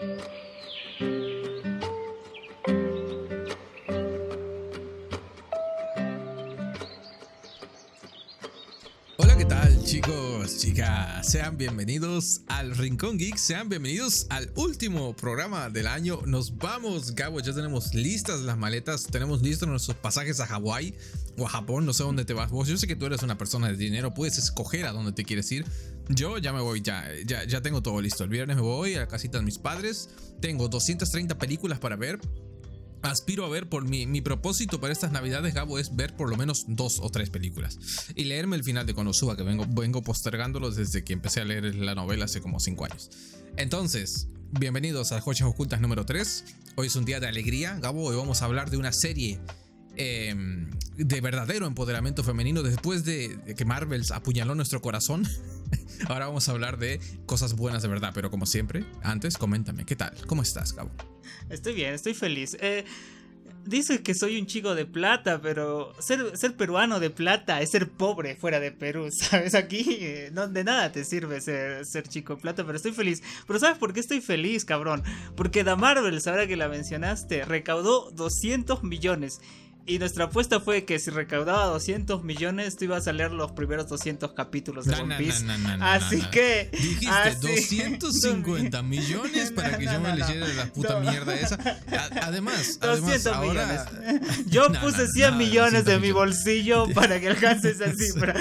Hola, chicos, chicas? Sean bienvenidos al Rincón Geek, sean bienvenidos al último programa del año. Nos vamos, Gabo, ya tenemos listas las maletas, tenemos listos nuestros pasajes a Hawái o a Japón, no sé dónde te vas vos. Yo sé que tú eres una persona de dinero, puedes escoger a dónde te quieres ir. Yo ya me voy, ya, ya, ya tengo todo listo. El viernes me voy a la casita de mis padres, tengo 230 películas para ver aspiro a ver por mi, mi propósito para estas navidades, Gabo, es ver por lo menos dos o tres películas y leerme el final de Konosuba, que vengo, vengo postergándolo desde que empecé a leer la novela hace como cinco años. Entonces, bienvenidos a Joyas Ocultas número 3. Hoy es un día de alegría, Gabo, hoy vamos a hablar de una serie eh, de verdadero empoderamiento femenino después de, que Marvel apuñaló nuestro corazón. Ahora vamos a hablar de cosas buenas de verdad, pero como siempre, antes coméntame, ¿qué tal? ¿Cómo estás, Gabo? Estoy bien, estoy feliz. Eh, dices que soy un chico de plata, pero ser, ser, peruano de plata es ser pobre fuera de Perú, ¿sabes? Aquí eh, de nada te sirve ser, ser, chico de plata, pero estoy feliz. Pero ¿sabes por qué estoy feliz, cabrón? Porque The Marvels, ahora que la mencionaste, recaudó 200 millones. Y nuestra apuesta fue que si recaudaba 200 millones, tú ibas a leer los primeros 200 capítulos de No, One Piece. no, no, así que. Dijiste así- 250 millones para que yo me leyera la puta mierda esa. A- Además, 200 además ahora... millones. Yo puse no, 100 no, millones 200 de mi bolsillo para que alcance esa cifra.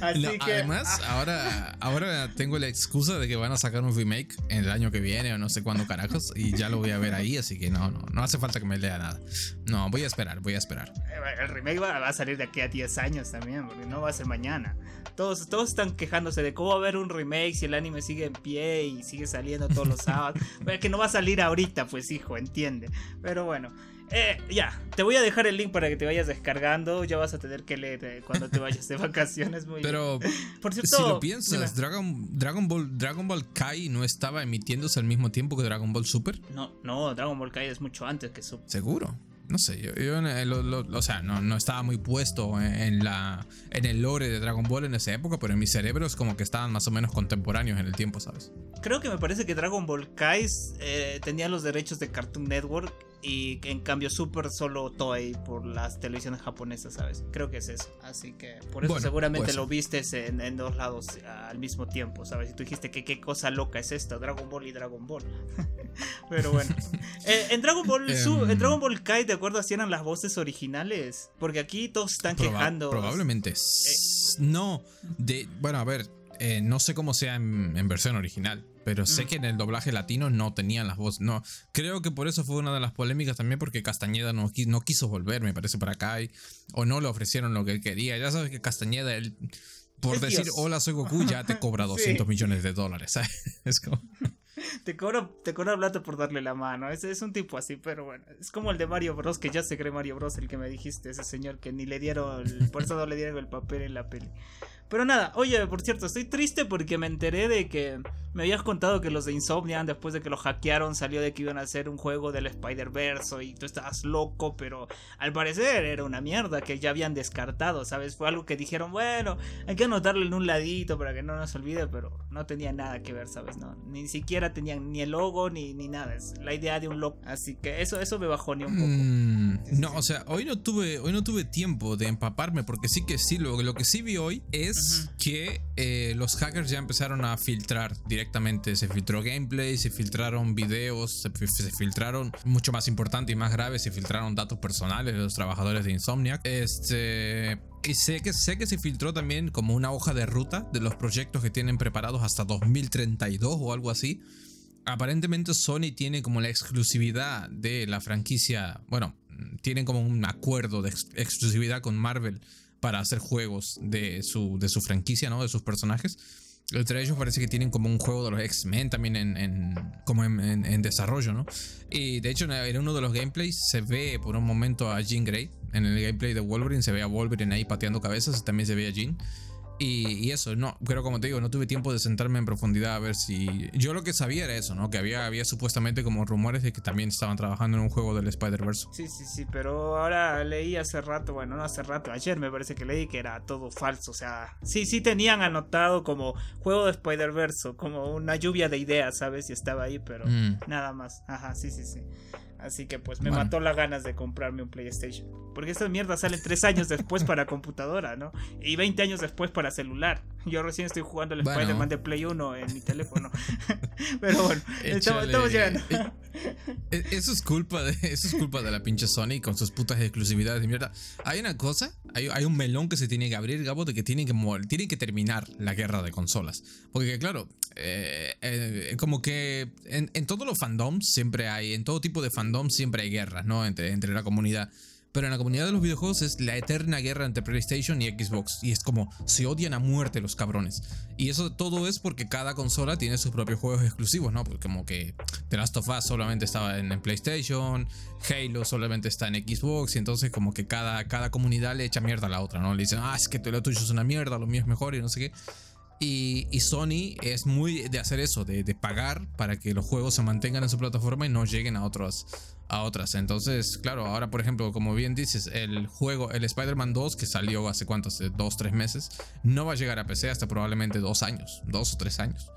Así que. además, ah, ahora, ahora tengo la excusa de que van a sacar un remake en el año que viene o no sé cuándo carajos y ya lo voy a ver ahí, así que no, no, no hace falta que me lea nada. No, voy a esperar, voy a esperar. el remake va, a salir de aquí a 10 años también, porque no va a ser mañana. Todos, todos están quejándose de cómo va a haber un remake si el anime sigue en pie y sigue saliendo todos los sábados. Pero que no va a salir ahorita, pues hijo, entiende. Pero bueno. Eh, ya, te voy a dejar el link para que te vayas descargando. Ya vas a tener que leer eh, cuando te vayas de vacaciones. Muy bien. Pero Por cierto, si lo piensas. Dragon, Dragon, Ball, Dragon Ball Kai no estaba emitiéndose al mismo tiempo que Dragon Ball Super. No, no, Dragon Ball Kai es mucho antes que Super. Seguro. No sé, yo, yo o sea, no, no estaba muy puesto en, en la, en el lore de Dragon Ball en esa época, pero en mi cerebro es como que estaban más o menos contemporáneos en el tiempo, ¿sabes? Creo que me parece que Dragon Ball Kai eh, tenía los derechos de Cartoon Network y en cambio Super solo Toei por las televisiones japonesas, ¿sabes? Creo que es eso. Así que por eso Bueno, seguramente puede lo ser. vistes en, en dos lados al mismo tiempo, ¿sabes? Y tú dijiste que qué cosa loca es esta, Dragon Ball y Dragon Ball. Pero bueno. Eh, en Dragon Ball Em. en Dragon Ball Kai, ¿te acuerdas si eran las voces originales? Porque aquí todos están Proba- quejando. Probablemente. Eh. No. De, bueno, a ver. eh, no sé cómo sea en, en versión original. Pero sé Mm. que en el doblaje latino no tenían las voces. No. Creo que por eso fue una de las polémicas también. Porque Castañeda no, no quiso volver, me parece, para acá. y- o no le ofrecieron lo que él quería. Ya sabes que Castañeda, él, por Es decir Dios. hola, soy Goku, ya te cobra Sí. 200 millones de dólares. ¿sabes? Es como. Te cobra, te cobra plata por darle la mano. Es, es un tipo así, pero bueno. Es como el de Mario Bros. Que ya se cree Mario Bros. El que me dijiste, ese señor que ni le dieron. el- por eso no le dieron el papel en la peli. Pero nada, oye, por cierto, estoy triste porque me enteré de que me habías contado que los de Insomniac, después de que los hackearon, salió de que iban a hacer un juego del Spider-Verse y tú estabas loco, pero al parecer era una mierda que ya habían descartado, ¿sabes? Fue algo que dijeron, bueno, hay que anotarlo en un ladito para que no nos olvide, pero no tenía nada que ver, ¿sabes? No, ni siquiera tenían ni el logo ni, ni nada, es la idea de un logo. Así que eso, eso me bajó ni un poco. Mm, no, o sea, hoy no tuve, hoy no tuve tiempo de empaparme porque sí que sí, lo, lo que sí vi hoy es Que eh, los hackers ya empezaron a filtrar directamente, se filtró gameplay, se filtraron videos, se, fi- se filtraron, mucho más importante y más grave, se filtraron datos personales de los trabajadores de Insomniac. Este... Y sé que, sé que se filtró también como una hoja de ruta de los proyectos que tienen preparados hasta 2032 o algo así. Aparentemente Sony tiene como la exclusividad de la franquicia, bueno, tienen como un acuerdo de ex- exclusividad con Marvel para hacer juegos de su, de su franquicia, ¿no? De sus personajes. Entre ellos parece que tienen como un juego de los X-Men también en, como en desarrollo, ¿no? Y de hecho en uno de los gameplays se ve por un momento a Jean Grey. En el gameplay de Wolverine se ve a Wolverine ahí pateando cabezas y también se ve a Jean. Y, eso, no, pero como te digo, no tuve tiempo de sentarme en profundidad a ver si. Yo lo que sabía era eso, ¿no? Que había, había supuestamente como rumores de que también estaban trabajando en un juego del Spider-Verse. Sí, sí, sí, pero ahora leí hace rato, bueno, no hace rato, ayer me parece que leí que era todo falso. O sea, sí, sí tenían anotado como juego de Spider-Verse, como una lluvia de ideas, ¿sabes? Y estaba ahí, pero mm. nada más. Ajá, sí, sí, sí. Así que pues me mató las ganas de comprarme un PlayStation. Porque estas mierdas salen tres años después para computadora, ¿no? Y 20 años después para celular. Yo recién estoy jugando el Spider-Man de Play 1 en mi teléfono. Pero bueno, estamos, llegando. Eh, eh, eso es culpa de eso es culpa de la pinche Sony con sus putas exclusividades de mierda. Hay una cosa, hay, hay un melón que se tiene que abrir, Gabo, de que tienen que tienen que terminar la guerra de consolas. Porque claro, eh, como que en, en todos los fandoms siempre hay, en todo tipo de fandoms siempre hay guerras, ¿no? Entre, entre la comunidad. Pero en la comunidad de los videojuegos es la eterna guerra entre PlayStation y Xbox. Y es como, se odian a muerte los cabrones. Y eso todo es porque cada consola tiene sus propios juegos exclusivos, ¿no? Porque como que The Last of Us solamente estaba en, PlayStation, Halo solamente está en Xbox. Y entonces como que cada, cada comunidad le echa mierda a la otra, ¿no? Le dicen, ah, es que lo tuyo es una mierda, lo mío es mejor y no sé qué. Y, y, Sony es muy de hacer eso, de, de, pagar para que los juegos se mantengan en su plataforma y no lleguen a otros, a otras. Entonces, claro, ahora por ejemplo, como bien dices, el juego, el Spider-Man 2 que salió hace cuántos, hace dos, tres meses, no va a llegar a PC hasta probablemente dos años, dos o tres años.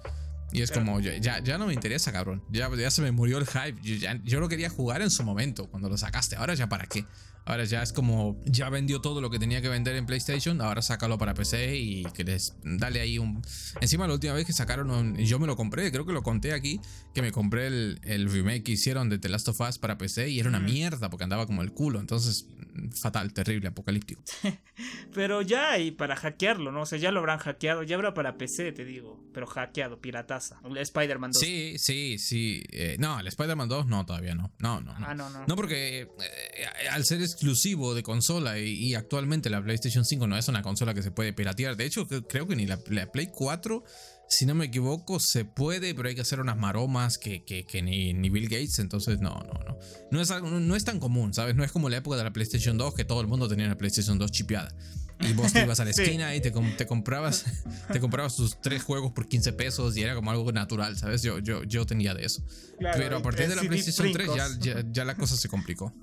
Y es como, ya, ya no me interesa, cabrón. Ya, ya se me murió el hype. Yo, ya, yo lo quería jugar en su momento, cuando lo sacaste. Ahora ya para qué. Ahora ya es como, ya vendió todo lo que tenía que vender en PlayStation, ahora sácalo para PC y que les dale ahí un... Encima la última vez que sacaron, yo me lo compré, creo que lo conté aquí, que me compré el, el remake que hicieron de The Last of Us para PC y era una mierda porque andaba como el culo, entonces fatal, terrible, apocalíptico. pero ya hay para hackearlo, ¿no? O sea, ya lo habrán hackeado, ya habrá para PC, te digo, pero hackeado, pirataza. El Spider-Man 2. Sí, sí, sí. Eh, no, el Spider-Man 2 no, todavía no. No, no. No, ah, no, no. no porque eh, al ser exclusivo de consola y, actualmente la PlayStation 5 no es una consola que se puede piratear. De hecho, creo que ni la, Play 4 si no me equivoco, se puede, pero hay que hacer unas maromas que, que, ni, Bill Gates, entonces no, no, no. No es, no es tan común, ¿sabes? No es como la época de la PlayStation 2 que todo el mundo tenía una PlayStation 2 chipeada. Y vos te ibas a la esquina y te, te, comprabas te comprabas tus tres juegos por 15 pesos y era como algo natural, ¿sabes? Yo, yo, yo tenía de eso. Pero a partir de la PlayStation 3 ya, ya, la cosa se complicó.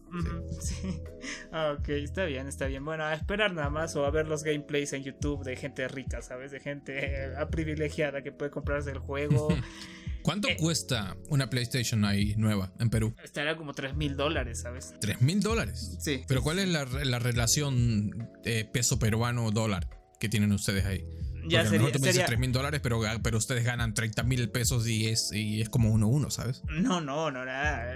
sí. Ah, ok, está bien, está bien. Bueno, a esperar nada más o a ver los gameplays en YouTube de gente rica, ¿sabes? De gente privilegiada que puede comprarse el juego. ¿Cuánto eh, cuesta una PlayStation ahí nueva en Perú? Estaría como 3 mil dólares, ¿sabes? ¿3 mil dólares? Sí. ¿Pero cuál es la, la relación eh, peso peruano-dólar que tienen ustedes ahí? ya sería, a lo mejor tú me dices 3 mil dólares, pero, pero ustedes ganan 30 mil pesos y es, y es como 1-1, ¿sabes? No, no, no, nada.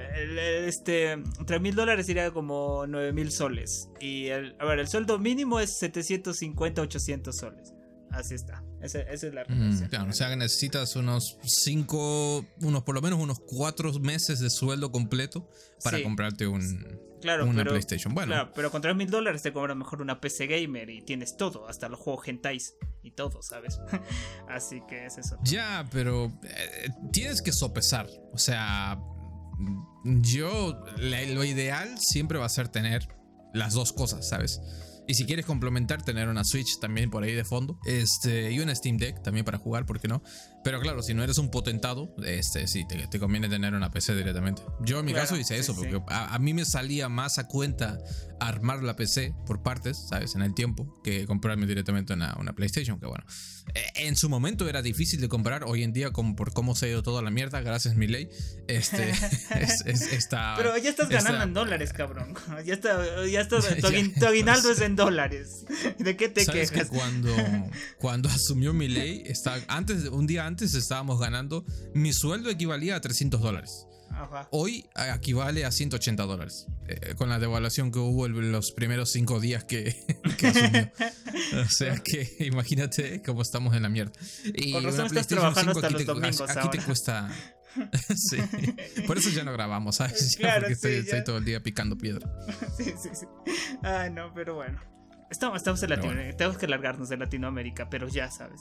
Este, 3 mil dólares sería como 9 mil soles. Y el, a ver, el sueldo mínimo es 750, 800 soles. Así está. Esa, es la relación. claro, o sea que necesitas unos 5, unos por lo menos unos 4 meses de sueldo completo para comprarte un, claro, una PlayStation. Bueno, claro, pero con 3 mil dólares te cobran mejor una PC gamer y tienes todo, hasta los juegos hentais y todo, ¿sabes? Así que es eso. Ya, pero eh, tienes que sopesar. O sea, yo, lo ideal siempre va a ser tener las dos cosas, ¿sabes? Y si quieres complementar, tener una Switch también por ahí de fondo. Este, y una Steam Deck también para jugar, ¿por qué no? Pero claro, si no eres un potentado, este, sí, te, conviene tener una PC directamente. Yo en mi caso hice eso, porque A, mí me salía más a cuenta armar la PC por partes, ¿sabes? En el tiempo, que comprarme directamente una, una PlayStation, que bueno. E, en su momento era difícil de comprar, hoy en día, como por cómo se ha ido toda la mierda, gracias mi ley, este, está... Pero ya estás ganando en dólares, cabrón. Ya está, ya está, tu, aguinaldo es en dólares. ¿De qué te ¿Sabes quejas? Que cuando, cuando asumió mi ley, antes, un día antes estábamos ganando, mi sueldo equivalía a 300 dólares. Hoy equivale a 180 dólares. Eh, con la devaluación que hubo en los primeros cinco días que, asumió. o sea que imagínate cómo estamos en la mierda. Y Por razón estás trabajando hasta los domingos aquí, te cuesta. sí. Por eso ya no grabamos, ¿sabes? porque estoy, todo el día picando piedra. sí, sí, sí. Ay, no, pero bueno. Estamos, estamos en Latinoamérica. Tenemos que largarnos de Latinoamérica, pero ya sabes.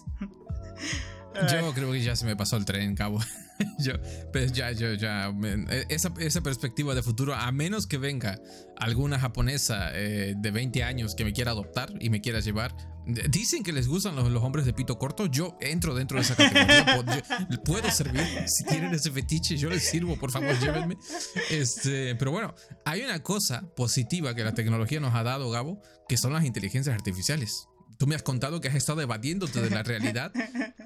Yo creo que ya se me pasó el tren, cabo. yo, pues ya, yo, ya. E, esa, esa, perspectiva de futuro, a menos que venga alguna japonesa eh, de 20 años que me quiera adoptar y me quiera llevar. Dicen que les gustan los, los hombres de pito corto. Yo entro dentro de esa categoría. puedo servir. Si quieren ese fetiche, yo les sirvo. Por favor, llévenme. Este, pero bueno, hay una cosa positiva que la tecnología nos ha dado, Gabo, que son las inteligencias artificiales. Tú me has contado que has estado evadiéndote de la realidad.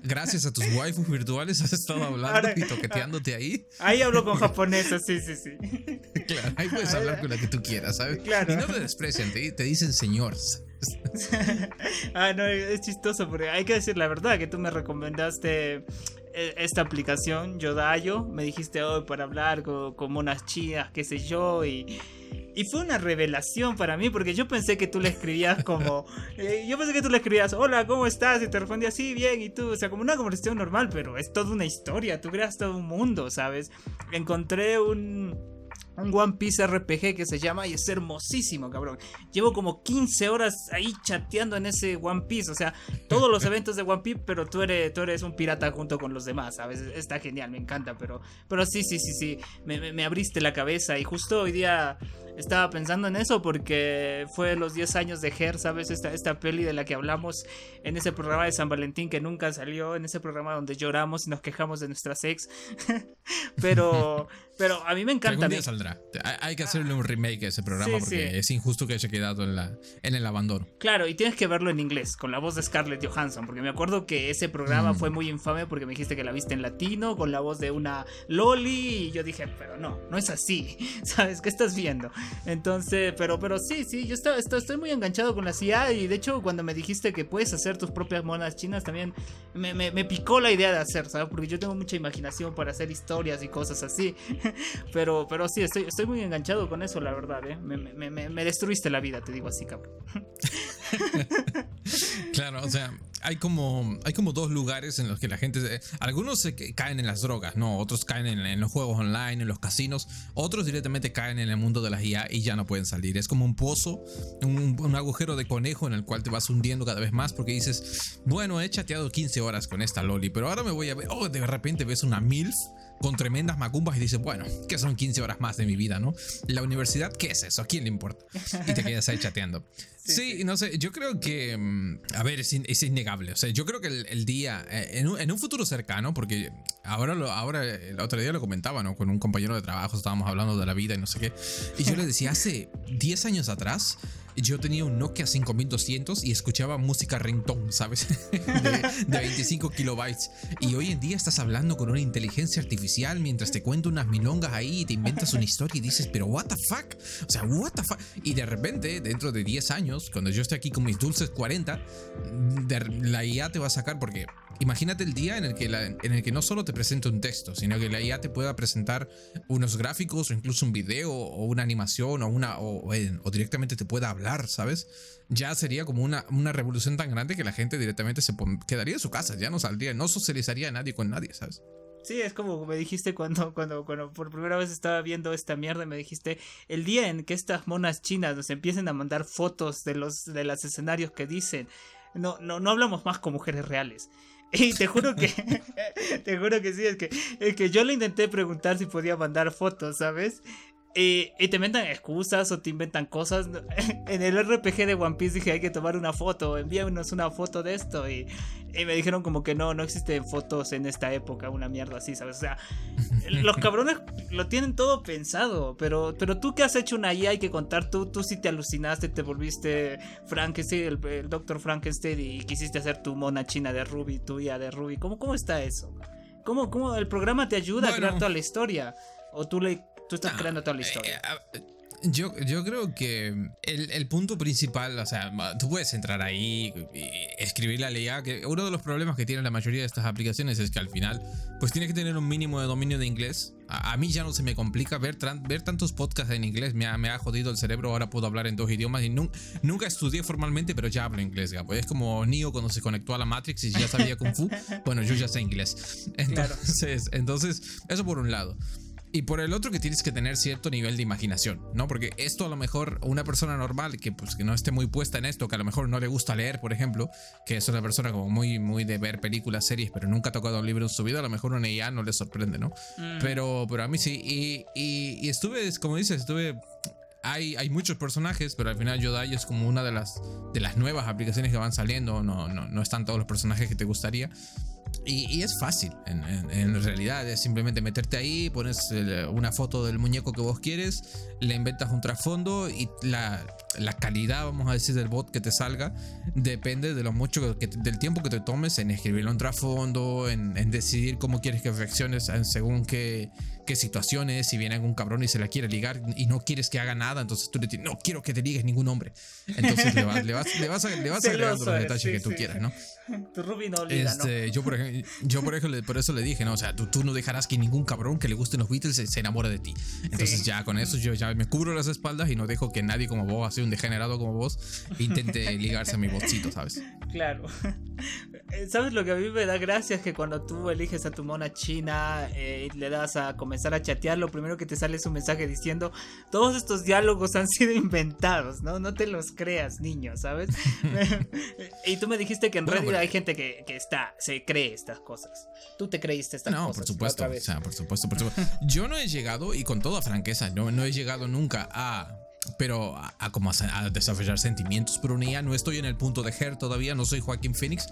Gracias a tus waifus virtuales has estado hablando y toqueteándote ahí. Ahí hablo con japonesas, sí, sí, sí. Claro, ahí puedes hablar con la que tú quieras, ¿sabes? Claro. Y no te desprecian, te, te dicen señor. ah, no, es chistoso porque hay que decir la verdad que tú me recomendaste esta aplicación, Yodayo. Me dijiste hoy para hablar con, con unas chinas, qué sé yo, y y fue una revelación para mí porque yo pensé que tú le escribías como... Eh, yo pensé que tú le escribías, hola, ¿cómo estás? Y te respondía, sí, bien, y tú, o sea, como una conversación normal, pero es toda una historia, tú creas todo un mundo, ¿sabes? Encontré un un One Piece RPG que se llama y es hermosísimo, cabrón. Llevo como 15 horas ahí chateando en ese One Piece, o sea, todos los eventos de One Piece, pero tú eres, tú eres un pirata junto con los demás, ¿sabes? Está genial, me encanta, pero, pero sí, sí, sí, sí, me, me abriste la cabeza y justo hoy día estaba pensando en eso porque fue los 10 años de Her, ¿sabes? Esta, esta peli de la que hablamos en ese programa de San Valentín que nunca salió, en ese programa donde lloramos y nos quejamos de nuestras ex. pero, pero a mí me encanta. Algún día saldrá. Hay que hacerle un remake a ese programa porque es injusto que haya quedado en, la, en el abandono. Claro, y tienes que verlo en inglés, con la voz de Scarlett Johansson, porque me acuerdo que ese programa mm. fue muy infame porque me dijiste que la viste en latino, con la voz de una Loli, y yo dije, pero no, no es así, ¿sabes? ¿Qué estás viendo? Entonces, pero, pero sí, sí, yo estoy, estoy, muy enganchado con la CIA y de hecho cuando me dijiste que puedes hacer tus propias monas chinas también me, me, picó la idea de hacer, ¿sabes? Porque yo tengo mucha imaginación para hacer historias y cosas así. pero, pero sí, estoy, estoy muy enganchado con eso, la verdad, ¿eh? Me, me, me destruiste la vida, te digo así, cabrón. claro, o sea, hay como, hay como dos lugares en los que la gente. algunos caen en las drogas, ¿no? Otros caen en, los juegos online, en los casinos. Otros directamente caen en el mundo de las IA y ya no pueden salir. Es como un pozo, un, un, agujero de conejo en el cual te vas hundiendo cada vez más porque dices, bueno, he chateado 15 horas con esta Loli, pero ahora me voy a ver. Oh, de repente ves una MILF con tremendas macumbas y dices, bueno, que son 15 horas más de mi vida, ¿no? La universidad, ¿qué es eso? ¿A quién le importa? Y te quedas ahí chateando. Sí, no sé, yo creo que, mm, a ver, es, es innegable. O sea, yo creo que el, día, eh, en un, en un, futuro cercano, porque ahora, lo, ahora el otro día lo comentaba, ¿no? Con un compañero de trabajo estábamos hablando de la vida y no sé qué. Y yo le decía, hace 10 años atrás, yo tenía un Nokia 5200 y escuchaba música ringtone, ¿sabes? de, 25 kilobytes. Y hoy en día estás hablando con una inteligencia artificial mientras te cuento unas milongas ahí y te inventas una historia y dices, pero what the fuck? O sea, what the fuck? Y de repente, dentro de 10 años, cuando yo esté aquí con mis dulces 40, la IA te va a sacar porque Imagínate el día en el, que en el que no solo te presenta un texto, sino que la IA te pueda presentar unos gráficos o incluso un video o una animación o, una, o, directamente te pueda hablar, ¿sabes? Ya sería como una, una revolución tan grande que la gente directamente se quedaría en su casa, ya no saldría, no socializaría nadie con nadie, ¿sabes? Sí, es como me dijiste cuando, cuando, cuando por primera vez estaba viendo esta mierda, me dijiste, el día en que estas monas chinas nos empiecen a mandar fotos de los, de los escenarios que dicen, no, no, no hablamos más con mujeres reales. Y te juro que, te juro que sí, es que, es que yo le intenté preguntar si podía mandar fotos, ¿sabes? Y, te inventan excusas o te inventan cosas. En el RPG de One Piece dije hay que tomar una foto, envíanos una foto de esto. Y, me dijeron como que no, no existen fotos en esta época, una mierda así, ¿sabes? O sea, los cabrones lo tienen todo pensado, pero, pero tú que has hecho una IA hay que contar, tú, tú sí te alucinaste, te volviste Frankenstein, el, el Dr. Frankenstein y quisiste hacer tu mona china de Ruby, tu IA de Ruby. ¿Cómo, cómo está eso? ¿Cómo, ¿Cómo el programa te ayuda a crear toda la historia? ¿O tú le Tú estás creando toda la historia. Eh, yo, yo creo que el, el, punto principal, o sea, tú puedes entrar ahí y escribir la ley que uno de los problemas que tienen la mayoría de estas aplicaciones es que al final, pues tienes que tener un mínimo de dominio de inglés. A, mí ya no se me complica ver, ver tantos podcasts en inglés, me ha, me ha jodido el cerebro, ahora puedo hablar en dos idiomas y nunca estudié formalmente, pero ya hablo inglés, Es como Neo cuando se conectó a la Matrix y ya sabía Kung Fu, bueno, yo ya sé inglés. Entonces, entonces eso por un lado. Y por el otro que tienes que tener cierto nivel de imaginación, ¿no? Porque esto a lo mejor una persona normal que pues que no esté muy puesta en esto, que a lo mejor no le gusta leer, por ejemplo, que es una persona como muy muy de ver películas, series, pero nunca ha tocado un libro en su vida, a lo mejor una IA no le sorprende, ¿no? Mm. Pero pero a mí sí y, y, y estuve como dices, estuve hay, hay, muchos personajes, pero al final Yodai es como una de las, de las nuevas aplicaciones que van saliendo. No, no, no están todos los personajes que te gustaría. Y, es fácil, en, en, realidad. Es simplemente meterte ahí, pones una foto del muñeco que vos quieres, le inventas un trasfondo y la, la, calidad, vamos a decir, del bot que te salga depende de lo mucho que, del tiempo que te tomes en escribirle un trasfondo, en, en decidir cómo quieres que reacciones según qué, qué situaciones. Si viene algún cabrón y se la quiere ligar y no quieres que haga nada, entonces tú le dices, no quiero que te ligues ningún hombre. Entonces le vas, le vas, le vas, le vas agregando los detalles que tú quieras, ¿no? Tu Ruby no liga, este, Yo, por ejemplo, yo por, ejemplo, por eso le dije, ¿no? O sea, tú, tú, no dejarás que ningún cabrón que le gusten los Beatles se, se enamore de ti. Entonces ya con eso yo ya me cubro las espaldas y no dejo que nadie como vos, un degenerado como vos, intente ligarse a mi botcito, ¿sabes? Claro. Eh, ¿Sabes lo que a mí me da gracia? Es que cuando tú eliges a tu mona china eh, y le das a comenzar a chatear, lo primero que te sale es un mensaje diciendo, todos estos diálogos han sido inventados, ¿no? No te los creas, niño, ¿sabes? y tú me dijiste que en Reddit hay gente que, está, se cree estas cosas. Tú te creíste estas cosas. No, por supuesto, o sea, por supuesto, por supuesto. Yo no he llegado, y con toda franqueza, no, no he llegado nunca a pero a, como a, desarrollar sentimientos por una IA. No estoy en el punto de Her todavía, no soy Joaquín Phoenix,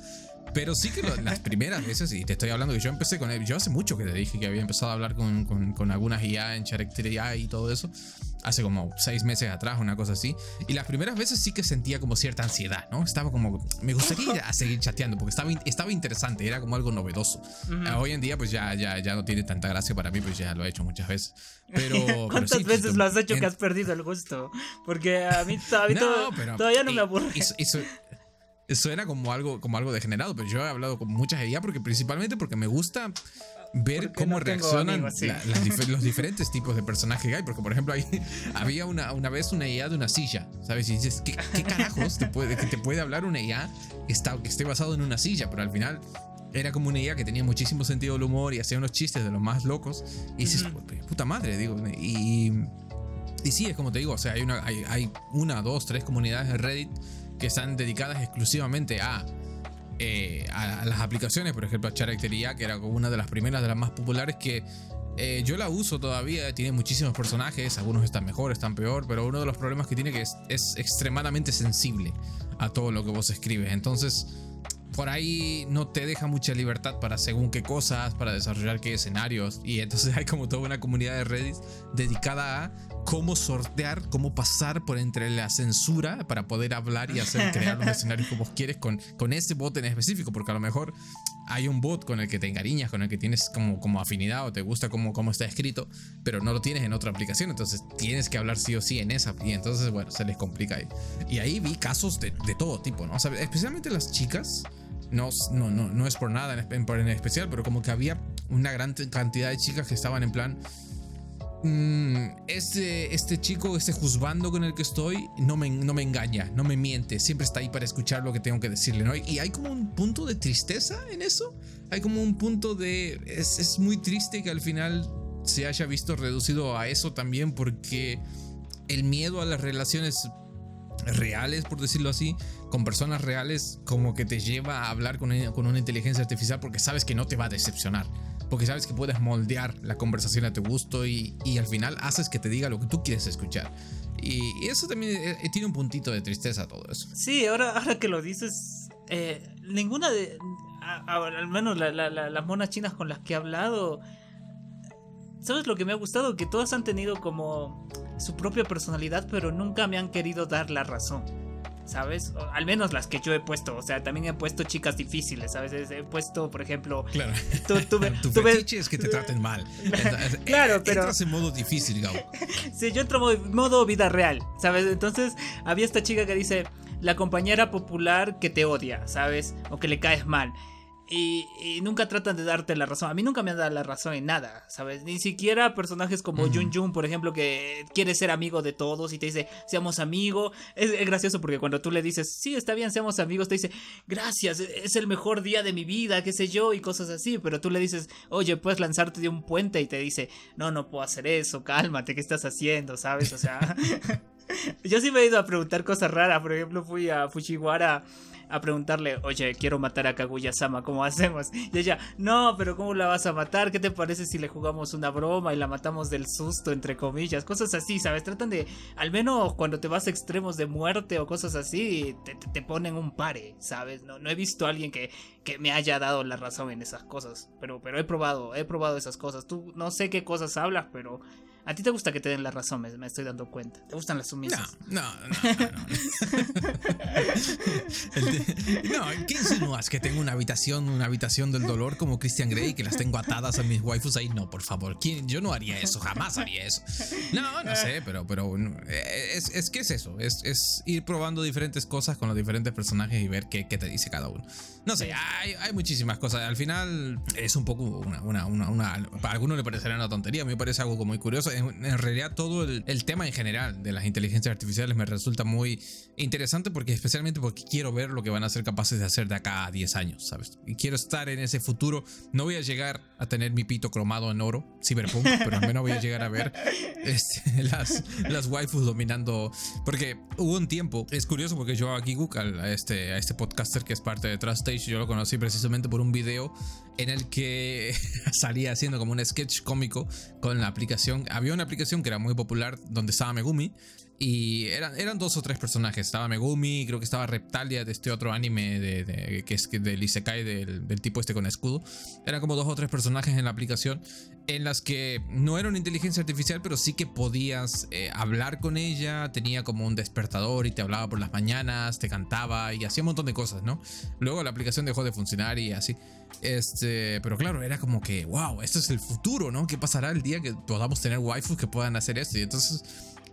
pero sí que las primeras veces, y te estoy hablando que yo empecé con él, yo hace mucho que te dije que había empezado a hablar con, con, con algunas IA en Character IA y todo eso, hace como seis meses atrás, una cosa así, y las primeras veces sí que sentía como cierta ansiedad, ¿no? Estaba como, me gustaría seguir chateando porque estaba, estaba interesante, era como algo novedoso. Hoy en día pues ya, ya, ya no tiene tanta gracia para mí, pues ya lo he hecho muchas veces. Pero, ¿Cuántas pues, veces lo has hecho que has perdido el gusto? Porque a mí, todavía no me aburre. Eso, suena como algo, como algo degenerado, pero yo he hablado con muchas de porque principalmente porque me gusta ver cómo reaccionan los diferentes tipos de personajes que hay. Porque, por ejemplo, hay, había una, una vez una IA de una silla, ¿sabes? Y dices, ¿qué, carajos te puede, que te puede hablar una IA que, está, que esté basado en una silla? Pero al final era como una IA que tenía muchísimo sentido del humor y hacía unos chistes de los más locos. Y dices, puta madre, digo. Y, y sí, es como te digo, o sea, hay una, hay, hay una, dos, tres comunidades de Reddit que están dedicadas exclusivamente a, eh, a, las aplicaciones, por ejemplo, a Charactería, que era una de las primeras, de las más populares, que eh, yo la uso todavía, tiene muchísimos personajes, algunos están mejor, están peor, pero uno de los problemas que tiene que es, es extremadamente sensible a todo lo que vos escribes. Entonces, por ahí no te deja mucha libertad para según qué cosas, para desarrollar qué escenarios. Y entonces hay como toda una comunidad de Reddit dedicada a cómo sortear, cómo pasar por entre la censura para poder hablar y hacer crear los escenarios como quieres con, con ese bot en específico. Porque a lo mejor hay un bot con el que te encariñas, con el que tienes como, como afinidad o te gusta cómo, cómo está escrito, pero no lo tienes en otra aplicación. Entonces tienes que hablar sí o sí en esa. Y entonces, bueno, se les complica ahí. Y ahí vi casos de, de todo tipo, ¿no? O sea, especialmente las chicas no, no, no, no es por nada en, en, especial, pero como que había una gran cantidad de chicas que estaban en plan. Mm, este, este chico, este juzgando con el que estoy, no me, no me engaña, no me miente, siempre está ahí para escuchar lo que tengo que decirle, ¿no? Y hay como un punto de tristeza en eso. Hay como un punto de. Es, es muy triste que al final se haya visto reducido a eso también, porque el miedo a las relaciones reales, por decirlo así, con personas reales, como que te lleva a hablar con con una inteligencia artificial porque sabes que no te va a decepcionar. Porque sabes que puedes moldear la conversación a tu gusto y, y al final haces que te diga lo que tú quieres escuchar. Y eso también eh, eh, tiene un puntito de tristeza todo eso. Sí, ahora, ahora que lo dices, eh, ninguna de... al menos las monas chinas con las que he hablado... ¿Sabes lo que me ha gustado? Que todas han tenido como su propia personalidad, pero nunca me han querido dar la razón. ¿Sabes? al menos las que yo he puesto. O sea, también he puesto chicas difíciles, ¿sabes? He puesto, por ejemplo. Claro. tu fetiche es que te traten mal. claro, pero. Entras en modo difícil, Gabo. sí, yo entro en modo vida real, ¿sabes? Entonces, había esta chica que dice: La compañera popular que te odia, ¿sabes? O que le caes mal. Y, nunca tratan de darte la razón. A mí nunca me han dado la razón en nada, ¿sabes? Ni siquiera personajes como Jun Jun, por ejemplo, que quiere ser amigo de todos y te dice, seamos amigos. Es, gracioso porque cuando tú le dices, sí, está bien, seamos amigos, te dice, gracias, es el mejor día de mi vida, qué sé yo, y cosas así. Pero tú le dices, oye, puedes lanzarte de un puente y te dice, no, no puedo hacer eso, cálmate, ¿qué estás haciendo? ¿Sabes? O sea, yo sí me he ido a preguntar cosas raras. Por ejemplo, fui a Fujiwara a preguntarle, oye, quiero matar a Kaguya-sama, ¿cómo hacemos? Y ella, no, pero ¿cómo la vas a matar? ¿Qué te parece si le jugamos una broma y la matamos del susto, entre comillas? Cosas así, ¿sabes? Tratan de, al menos cuando te vas a extremos de muerte o cosas así, te, ponen un pare, ¿sabes? No, no he visto a alguien que, que me haya dado la razón en esas cosas, pero, pero he probado, he probado esas cosas. Tú no sé qué cosas hablas, pero a ti te gusta que te den la razón, me, estoy dando cuenta. ¿Te gustan las sumisas? No, no, no. No, no, ¿qué insinúas? ¿Que tengo una habitación, una habitación del dolor como Christian Grey que las tengo atadas a mis waifus ahí? No, por favor. ¿quién? Yo no haría eso, jamás haría eso. No, no sé, pero, pero eh, es, es que es eso. Es, es, ir probando diferentes cosas con los diferentes personajes y ver qué, qué te dice cada uno. No sé, hay, hay, muchísimas cosas. Al final es un poco una, una, una, una, Para algunos le parecerá una tontería, a mí me parece algo muy curioso en, realidad todo el, tema en general de las inteligencias artificiales me resulta muy interesante porque especialmente porque quiero ver lo que van a ser capaces de hacer de acá a 10 años, ¿sabes? Y quiero estar en ese futuro. No voy a llegar a tener mi pito cromado en oro, cyberpunk, pero al menos voy a llegar a ver este, las, las waifus dominando. Porque hubo un tiempo, es curioso porque yo aquí Google, a este, a este podcaster que es parte de Trust Stage, yo lo conocí precisamente por un video en el que salía haciendo como un sketch cómico con la aplicación. Había una aplicación que era muy popular donde estaba Megumi y eran, eran dos o tres personajes. Estaba Megumi, creo que estaba Reptalia de este otro anime de, que es del Isekai del, del tipo este con escudo. Eran como dos o tres personajes en la aplicación en las que no era una inteligencia artificial, pero sí que podías eh, hablar con ella. Tenía como un despertador y te hablaba por las mañanas, te cantaba y hacía un montón de cosas, ¿no? Luego la aplicación dejó de funcionar y así. Este, pero claro, era como que, wow, esto es el futuro, ¿no? ¿Qué pasará el día que podamos tener waifus que puedan hacer esto? Y entonces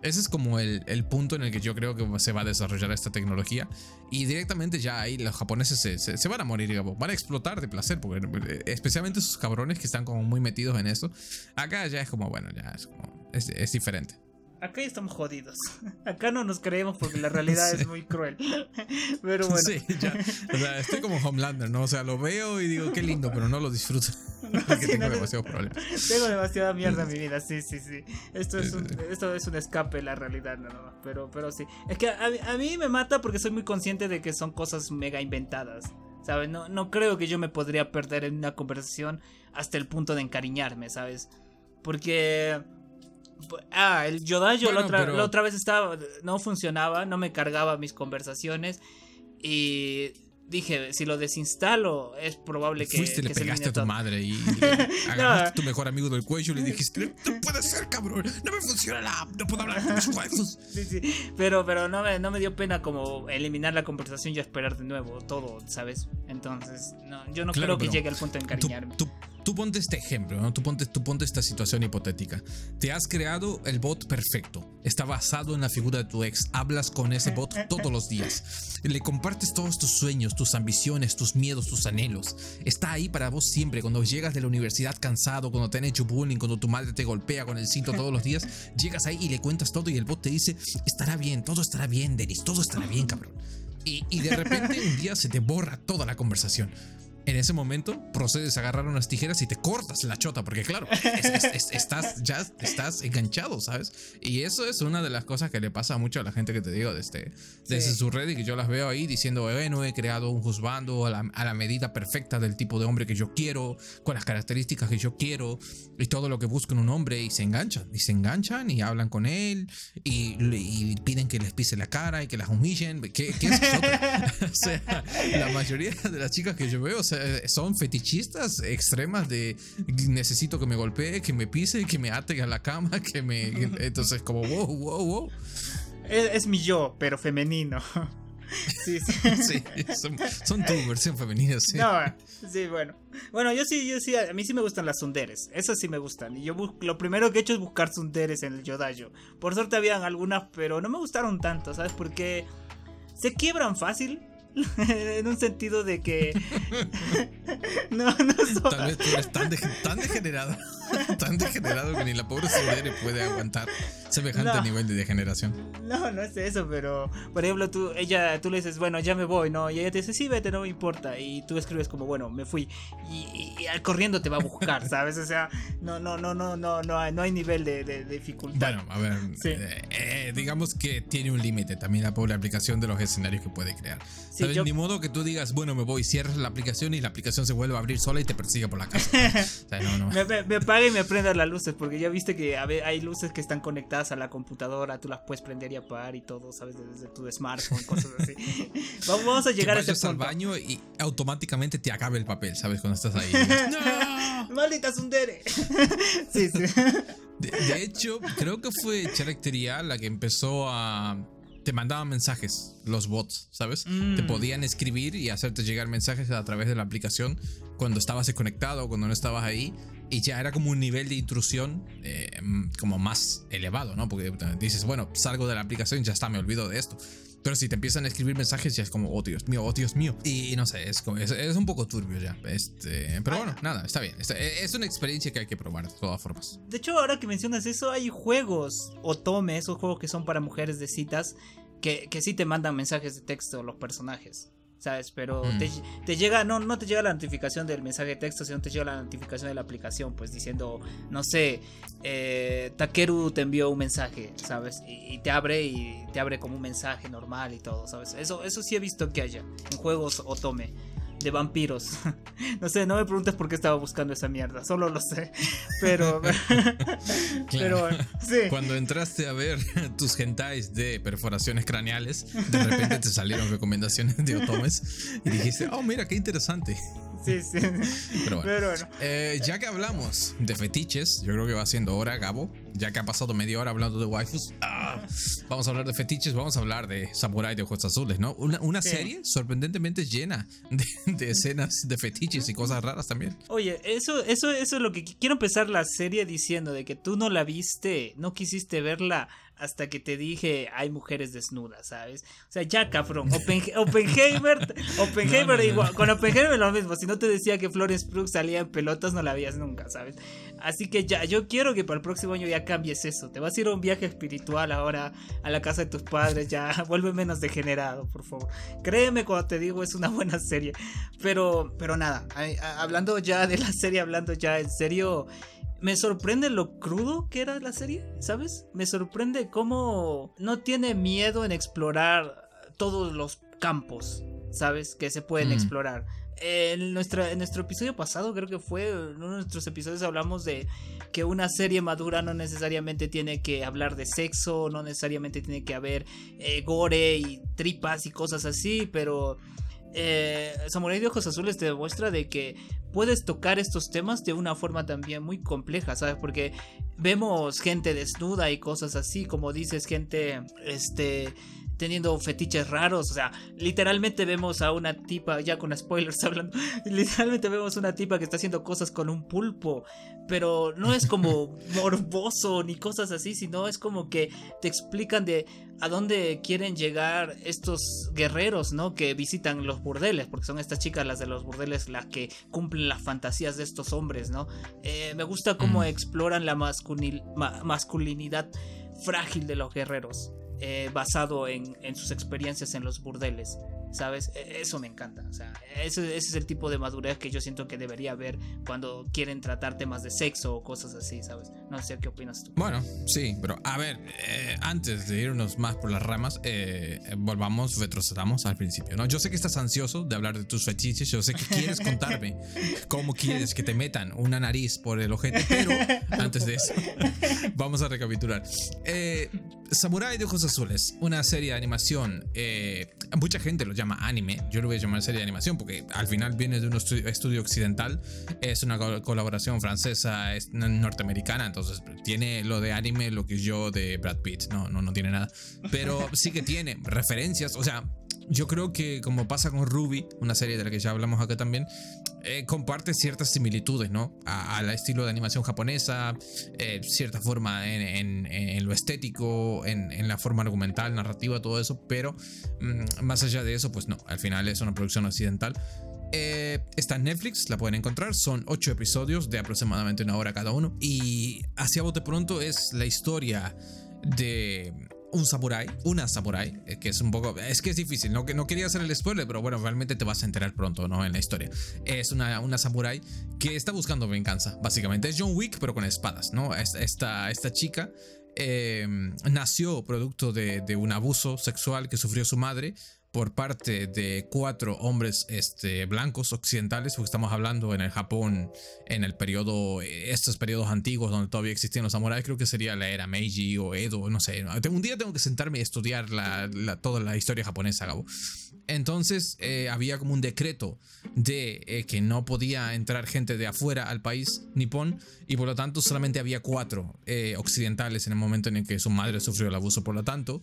ese es como el, punto en el que yo creo que se va a desarrollar esta tecnología. Y directamente ya ahí los japoneses se, van a morir, digamos. Van a explotar de placer, porque eh, especialmente esos cabrones que están como muy metidos en eso. Acá ya es como, bueno, ya es como. es diferente acá estamos jodidos. Acá no nos creemos porque la realidad es muy cruel. Pero bueno. Sí, ya. O sea, estoy como Homelander, ¿no? O sea, lo veo y digo, qué lindo, pero no lo disfruto. porque tengo demasiados problemas. Tengo demasiada mierda en mi vida, sí, sí, sí. Esto es un, esto es un escape la realidad, no, no, pero, pero sí. Es que a, a mí me mata porque soy muy consciente de que son cosas mega inventadas. ¿Sabes? No, no creo que yo me podría perder en una conversación hasta el punto de encariñarme, ¿sabes? Porque Ah, el Yodayo la, otra, la otra vez estaba. No funcionaba, no me cargaba mis conversaciones. Y dije, si lo desinstalo, es probable que. Fuiste, le pegaste a tu madre y agarraste a tu mejor amigo del cuello y le dijiste, no puede ser, cabrón, no me funciona la app, no puedo hablar con mis huevos. sí, sí, pero, pero no, me, no me dio pena como eliminar la conversación y esperar de nuevo todo, ¿sabes? Entonces, no, yo no creo que llegue al punto de encariñarme. Tú ponte este ejemplo, ¿no? Tú ponte, tú ponte esta situación hipotética. Te has creado el bot perfecto. Está basado en la figura de tu ex. Hablas con ese bot todos los días. Le compartes todos tus sueños, tus ambiciones, tus miedos, tus anhelos. Está ahí para vos siempre. Cuando llegas de la universidad cansado, cuando te han hecho bullying, cuando tu madre te golpea con el cinto todos los días, llegas ahí y le cuentas todo y el bot te dice, estará bien, todo estará bien, Denis, todo estará bien, cabrón. Y, y de repente un día se te borra toda la conversación en ese momento procedes a agarrar unas tijeras y te cortas la chota, porque claro, estás ya estás enganchado, ¿sabes? Y eso es una de las cosas que le pasa mucho a la gente que te digo desde, desde su red y que yo las veo ahí diciendo, bueno, he creado un juzgando a la, medida perfecta del tipo de hombre que yo quiero, con las características que yo quiero y todo lo que busco en un hombre y se enganchan, y se enganchan y hablan con él y, piden que les pise la cara y que las humillen. ¿Qué, qué es eso? o sea, la mayoría de las chicas que yo veo, o sea, eh, son fetichistas extremas de necesito que me golpee, que me pise, que me ate a la cama, que me... Entonces como, wow, wow, wow. Es, mi yo, pero femenino. Sí, sí. sí son, tu versión femenina, sí. No, sí, bueno. Bueno, yo sí, yo sí, a mí sí me gustan las sunderes. Esas sí me gustan. Y yo lo primero que he hecho es buscar sunderes en el Yodayo. Por suerte habían algunas, pero no me gustaron tanto, ¿sabes? Porque se quiebran fácil en un sentido de que no, no Tal vez tú eres tan, tan degenerado, tan degenerado que ni la pobre Sudere puede aguantar semejante nivel de degeneración. No, no es eso, pero por ejemplo, tú, ella, tú le dices, bueno, ya me voy, ¿no? Y ella te dice, sí, vete, no me importa. Y tú escribes como, bueno, me fui. Y, y, corriendo te va a buscar, ¿sabes? O sea, no, no, no, no, no, no hay, no hay nivel de, dificultad. Bueno, a ver, eh, eh, digamos que tiene un límite también la pobre aplicación de los escenarios que puede crear. ¿Sabes? Ni modo que tú digas, bueno, me voy, cierras la aplicación y la aplicación se vuelve a abrir sola y te persigue por la casa. o sea, no, no. Me, me, apaga y me prenda las luces, porque ya viste que hay luces que están conectadas a la computadora, tú las puedes prender y apagar y todo, ¿sabes? Desde tu smartphone, cosas así. vamos a llegar a ese punto. al baño y automáticamente te acabe el papel, ¿sabes? Cuando estás ahí. ¡No! ¡Maldita Sundere! sí, sí. De, hecho, creo que fue Characteria la que empezó a. Te mandaban mensajes, los bots, ¿sabes? Te mm. podían escribir y hacerte llegar mensajes a través de la aplicación cuando estabas desconectado, cuando no estabas ahí. Y ya era como un nivel de intrusión eh, como más elevado, ¿no? Porque dices, bueno, salgo de la aplicación y ya está, me olvido de esto. Pero si te empiezan a escribir mensajes ya es como, oh Dios mío, oh Dios mío. Y no sé, es, como, es, un poco turbio ya. Este, pero bueno, nada, está bien. es una experiencia que hay que probar de todas formas. De hecho, ahora que mencionas eso, hay juegos Otome, esos juegos que son para mujeres de citas, que, que sí te mandan mensajes de texto los personajes. ¿Sabes? Pero mm. te, llega, no, no te llega la notificación del mensaje de texto, sino te llega la notificación de la aplicación, pues diciendo, no sé, eh, Takeru te envió un mensaje, ¿sabes? Y, te abre y te abre como un mensaje normal y todo, ¿sabes? Eso, eso sí he visto que haya en juegos Otome de vampiros. no sé, no me preguntes por qué estaba buscando esa mierda, solo lo sé. Pero. pero sí. Cuando entraste a ver tus gentais de perforaciones craneales, de repente te salieron recomendaciones de otomes y dijiste, oh, mira, qué interesante. Sí, sí. Pero bueno. Eh, ya que hablamos de fetiches, yo creo que va siendo hora, Gabo. Ya que ha pasado media hora hablando de waifus, ah, vamos a hablar de fetiches, vamos a hablar de Samurai de Ojos Azules, ¿no? Una, serie sorprendentemente llena de, escenas de fetiches y cosas raras también. Oye, eso, eso, eso es lo que quiero empezar la serie diciendo, de que tú no la viste, no quisiste verla hasta que te dije hay mujeres desnudas, ¿sabes? O sea, ya cabrón, Oppenheimer, Oppenheimer igual, con Oppenheimer lo mismo, si no te decía que Florence Pugh salía en pelotas no la veías nunca, ¿sabes? Así que ya, yo quiero que para el próximo año ya cambies eso, te vas a ir a un viaje espiritual ahora a la casa de tus padres, ya vuelve menos degenerado, por favor. Créeme cuando te digo es una buena serie, pero, pero nada, hablando ya de la serie, hablando ya en serio me sorprende lo crudo que era la serie, ¿sabes? Me sorprende cómo no tiene miedo en explorar todos los campos, ¿sabes? Que se pueden mm. explorar. En, nuestra, en nuestro episodio pasado, creo que fue, en uno de nuestros episodios hablamos de que una serie madura no necesariamente tiene que hablar de sexo, no necesariamente tiene que haber eh, gore y tripas y cosas así, pero eh, Samurai de Ojos Azules te demuestra de que puedes tocar estos temas de una forma también muy compleja, ¿sabes? Porque vemos gente desnuda y cosas así, como dices, gente, este teniendo fetiches raros. O sea, literalmente vemos a una tipa, ya con spoilers hablando, literalmente vemos a una tipa que está haciendo cosas con un pulpo. Pero no es como morboso ni cosas así, sino es como que te explican de a dónde quieren llegar estos guerreros, ¿no? Que visitan los burdeles, porque son estas chicas las de los burdeles las que cumplen las fantasías de estos hombres, ¿no? Eh, me gusta cómo mm. exploran la masculinidad frágil de los guerreros. Eh, basado en, sus experiencias en los burdeles. ¿sabes? E, eso me encanta, o sea, ese, es el tipo de madurez que yo siento que debería haber cuando quieren tratar temas de sexo o cosas así, ¿sabes? No sé qué opinas tú. Bueno, sí, pero a ver, eh, antes de irnos más por las ramas, eh, volvamos, retrocedamos al principio, ¿no? Yo sé que estás ansioso de hablar de tus fetiches, yo sé que quieres contarme cómo quieres que te metan una nariz por el ojete, pero antes de eso, vamos a recapitular. Eh, Samurai de Ojos Azules, una serie de animación, mucha gente lo llama anime, yo lo voy a llamar serie de animación porque al final viene de un estudio occidental, es una colaboración francesa, es norteamericana, entonces tiene lo de anime, lo que yo de Brad Pitt, no, no, no tiene nada, pero sí que tiene referencias, o sea, yo creo que como pasa con Ruby, una serie de la que ya hablamos acá también, eh, comparte ciertas similitudes, ¿no? Al estilo de animación japonesa, eh, cierta forma en, lo estético, en, la forma argumental, narrativa, todo eso, pero mm, más allá de eso, pues no, al final es una producción occidental. Eh, está en Netflix, la pueden encontrar. Son ocho episodios de aproximadamente una hora cada uno. Y hacia bote pronto es la historia de un samurái, una samurái, eh, que es un poco, es que es difícil, no, no quería hacer el spoiler, pero bueno, realmente te vas a enterar pronto, ¿no? En la historia. Es una, una samurái que está buscando venganza, básicamente. Es John Wick, pero con espadas, ¿no? Esta, esta chica eh, nació producto de, de, un abuso sexual que sufrió su madre por parte de cuatro hombres este, blancos occidentales, porque estamos hablando en el Japón, en el periodo, estos periodos antiguos donde todavía existían los samuráis, creo que sería la era Meiji o Edo, no sé. Un día tengo que sentarme y estudiar la, toda la historia japonesa, Gabo. Entonces eh, había como un decreto de eh, que no podía entrar gente de afuera al país nipón y por lo tanto solamente había cuatro eh, occidentales en el momento en el que su madre sufrió el abuso. Por lo tanto,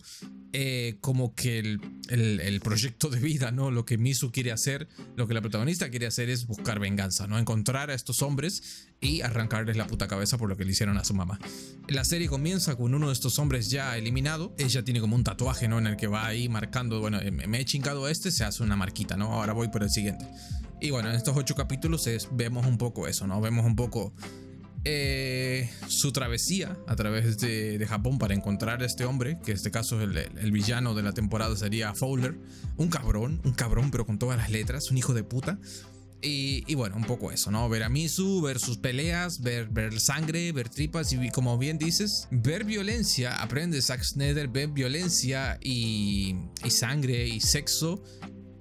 como que el, el, proyecto de vida, ¿no? Lo que Misu quiere hacer, lo que la protagonista quiere hacer es buscar venganza, ¿no? Encontrar a estos hombres y arrancarles la puta cabeza por lo que le hicieron a su mamá. La serie comienza con uno de estos hombres ya eliminado. Ella tiene como un tatuaje, ¿no? En el que va ahí marcando, bueno, me he chingado este, se hace una marquita, ¿no? Ahora voy por el siguiente. Y bueno, en estos ocho capítulos vemos un poco eso, ¿no? Vemos un poco eh, su travesía a través de, Japón para encontrar a este hombre, que en este caso es el, villano de la temporada sería Fowler, un cabrón, un cabrón pero con todas las letras, un hijo de puta. Y, bueno, un poco eso, ¿no? Ver a Misu, ver sus peleas, ver, ver sangre, ver tripas y como bien dices, ver violencia, aprende Zack Snyder, ver violencia y, y sangre y sexo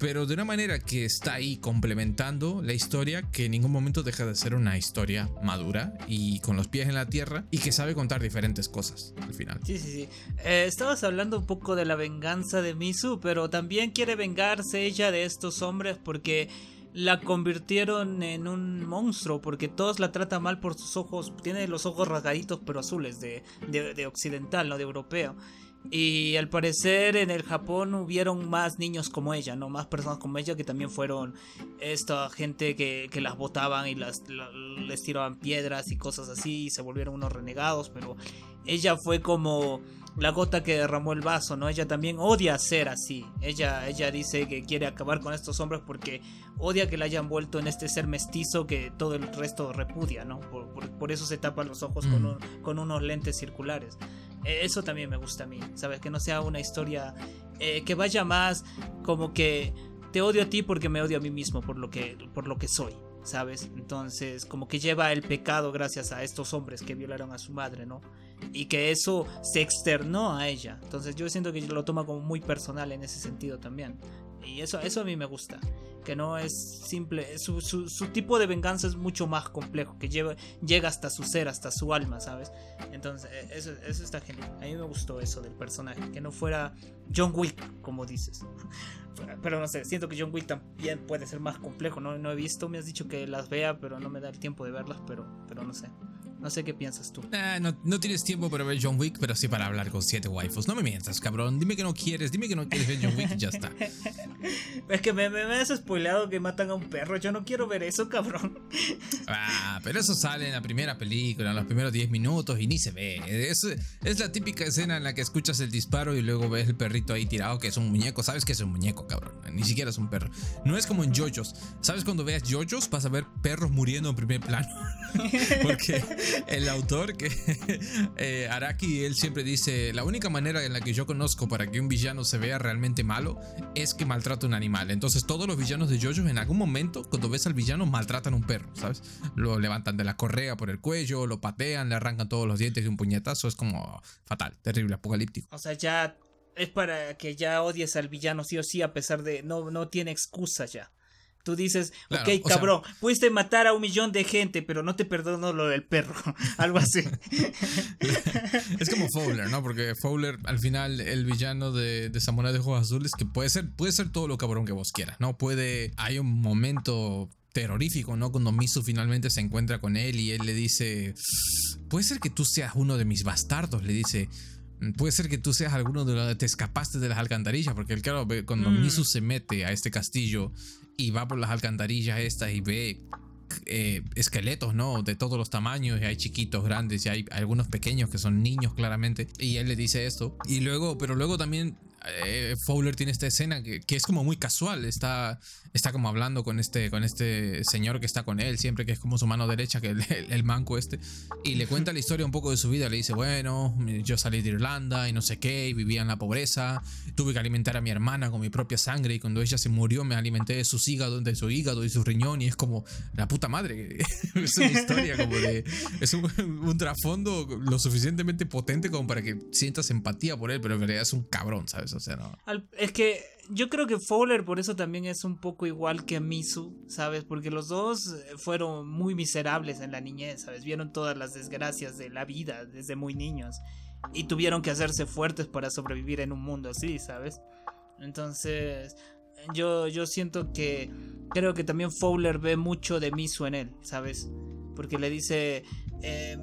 pero de una manera que está ahí complementando la historia que en ningún momento deja de ser una historia madura y con los pies en la tierra y que sabe contar diferentes cosas al final. Sí, sí, sí. Eh, estabas hablando un poco de la venganza de Misu, pero también quiere vengarse ella de estos hombres porque la convirtieron en un monstruo porque todos la tratan mal por sus ojos. Tiene los ojos rasgaditos pero azules de, de occidental, no de europeo. Y al parecer en el Japón hubieron más niños como ella, ¿no? Más personas como ella que también fueron esta gente que, que las botaban y las, les tiraban piedras y cosas así y se volvieron unos renegados, pero ella fue como la gota que derramó el vaso, ¿no? Ella también odia ser así. Ella, ella dice que quiere acabar con estos hombres porque odia que la hayan vuelto en este ser mestizo que todo el resto repudia, ¿no? Por, eso se tapan los ojos con, mm. con unos lentes circulares. Eh, eso también me gusta a mí, ¿sabes? Que no sea una historia eh, que vaya más como que te odio a ti porque me odio a mí mismo por lo que, por lo que soy, ¿sabes? Entonces, como que lleva el pecado gracias a estos hombres que violaron a su madre, ¿no? Y que eso se externó a ella. Entonces, yo siento que lo toma como muy personal en ese sentido también. Y eso, eso a mí me gusta que no es simple, su, su, tipo de venganza es mucho más complejo, que lleva, llega hasta su ser, hasta su alma, ¿sabes? Entonces, e, eso, eso está genial. A mí me gustó eso del personaje, que no fuera John Wick, como dices. Pero no sé, siento que John Wick también puede ser más complejo, no, no he visto, me has dicho que las vea, pero no me da el tiempo de verlas, pero, pero no sé. No sé qué piensas tú. no, tienes tiempo para ver John Wick, pero sí para hablar con siete waifus. No me mientas, cabrón. Dime que no quieres, dime que no quieres ver John Wick y ya está. Es que me, me, has spoileado que matan a un perro. Yo no quiero ver eso, cabrón. Ah, pero eso sale en la primera película, en los primeros 10 minutos y ni se ve. Es, es la típica escena en la que escuchas el disparo y luego ves el perrito ahí tirado, que es un muñeco. Sabes que es un muñeco, cabrón. Ni siquiera es un perro. No es como en JoJo's. ¿Sabes cuando veas JoJo's? Vas a ver perros muriendo en primer plano. Porque el autor que eh, Araki, él siempre dice, la única manera en la que yo conozco para que un villano se vea realmente malo es que maltrata a un animal. Entonces todos los villanos de JoJo en algún momento, cuando ves al villano, maltratan a un perro, ¿sabes? Lo levantan de la correa por el cuello, lo patean, le arrancan todos los dientes de un puñetazo. Es como fatal, terrible, apocalíptico. O sea, ya es para que ya odies al villano sí o sí, a pesar de no, no tiene excusa ya. Tú dices, ok, cabrón, pudiste matar a un millón de gente, pero no te perdono lo del perro. Algo así. es como Fowler, ¿no? Porque Fowler, al final, el villano de, de Samurai de Ojos Azules, que puede ser, puede ser todo lo cabrón que vos quieras, ¿no? Puede. Hay un momento terrorífico, ¿no? Cuando Misu finalmente se encuentra con él y él le dice. Puede ser que tú seas uno de mis bastardos, le dice. puede ser que tú seas alguno de los que te escapaste de las alcantarillas, porque el claro, cuando Mm. Misu se mete a este castillo y va por las alcantarillas estas y ve eh, esqueletos, ¿no? De todos los tamaños, y hay chiquitos, grandes, y hay algunos pequeños que son niños claramente, y él le dice esto, y luego, pero luego también eh, Fowler tiene esta escena que, es como muy casual, está, está como hablando con este, con este señor que está con él, siempre que es como su mano derecha, que el, el- manco este, y le cuenta la historia un poco de su vida, le dice, bueno, yo salí de Irlanda y no sé qué, y vivía en la pobreza, tuve que alimentar a mi hermana con mi propia sangre, y cuando ella se murió me alimenté de sus hígados, de su hígado y su riñón, y es como la puta madre, es una historia es un, un trasfondo lo suficientemente potente como para que sientas empatía por él, pero en realidad es un cabrón, ¿sabes? O sea, no. Es que yo creo que Fowler por eso también es un poco igual que Misu, ¿sabes? Porque los dos eh, fueron muy miserables en la niñez, ¿sabes? Vieron todas las desgracias de la vida desde muy niños y tuvieron que hacerse fuertes para sobrevivir en un mundo así, ¿sabes? Entonces, yo, yo siento que creo que también Fowler ve mucho de Misu en él, ¿sabes? Porque le dice... eh,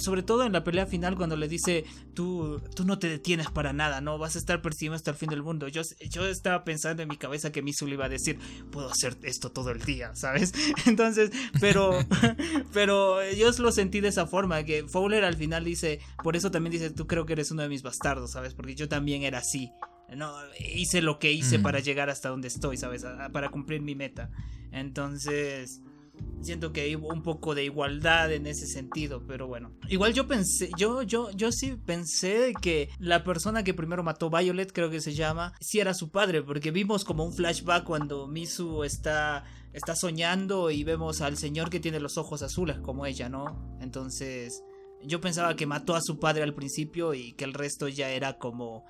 sobre todo en la pelea final cuando le dice tú, tú no te detienes para nada, no vas a estar persiguiendo hasta el fin del mundo. Yo, yo estaba pensando en mi cabeza que Misu le iba a decir, puedo hacer esto todo el día, ¿sabes? Entonces, pero, pero yo lo sentí de esa forma, que Fowler al final dice, por eso también dice, tú creo que eres uno de mis bastardos, ¿sabes? Porque yo también era así. No, hice lo que hice Mm. para llegar hasta donde estoy, ¿sabes? A- para cumplir mi meta. Entonces, siento que hay un poco de igualdad en ese sentido, pero bueno. Igual yo pensé, yo, yo, yo sí pensé que la persona que primero mató Violet, creo que se llama, sí era su padre, porque vimos como un flashback cuando Misu está, está soñando y vemos al señor que tiene los ojos azules como ella, ¿no? Entonces, yo pensaba que mató a su padre al principio y que el resto ya era como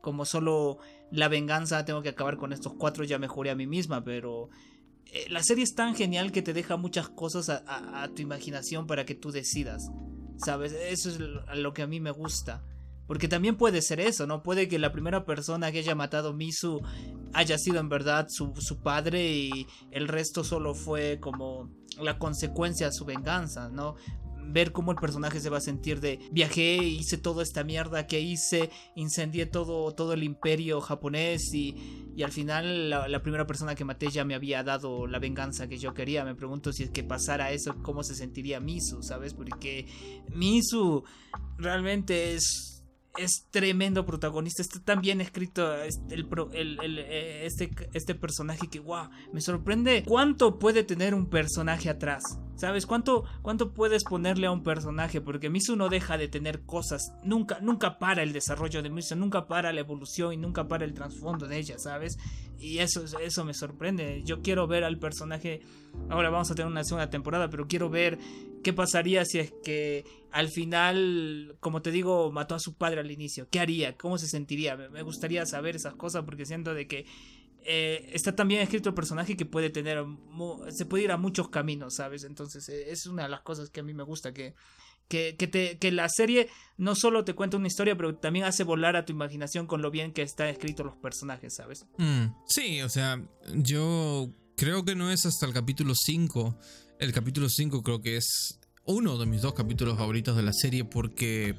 como solo la venganza, tengo que acabar con estos cuatro, ya me juré a mí misma, pero la serie es tan genial que te deja muchas cosas a, tu imaginación para que tú decidas, ¿sabes? Eso es lo que a mí me gusta. Porque también puede ser eso, ¿no? Puede que la primera persona que haya matado Misu haya sido en verdad su, su padre y el resto solo fue como la consecuencia de su venganza, ¿no? Ver cómo el personaje se va a sentir de viajé, hice toda esta mierda que hice, incendié todo, todo el imperio japonés y, y al final la, la primera persona que maté ya me había dado la venganza que yo quería. Me pregunto si es que pasara eso, cómo se sentiría Misu, ¿sabes? Porque Misu realmente es es tremendo protagonista. Está tan bien escrito este, el, el, eh, este, este personaje que, wow, me sorprende cuánto puede tener un personaje atrás. ¿Sabes? ¿Cuánto, ¿Cuánto puedes ponerle a un personaje? Porque Misu no deja de tener cosas. Nunca, nunca para el desarrollo de Misu, nunca para la evolución y nunca para el trasfondo de ella, ¿sabes? Y eso, eso me sorprende. Yo quiero ver al personaje. Ahora vamos a tener una segunda temporada, pero quiero ver qué pasaría si es que al final, como te digo, mató a su padre al inicio. ¿Qué haría? ¿Cómo se sentiría? Me, gustaría saber esas cosas porque siento de que eh, está tan bien escrito el personaje que puede tener, se puede ir a muchos caminos, ¿sabes? Entonces eh, es una de las cosas que a mí me gusta, que, que, que, te, que la serie no solo te cuenta una historia, pero también hace volar a tu imaginación con lo bien que están escritos los personajes, ¿sabes? Mm, sí, o sea, yo creo que no es hasta el capítulo 5. El capítulo 5 creo que es uno de mis dos capítulos favoritos de la serie porque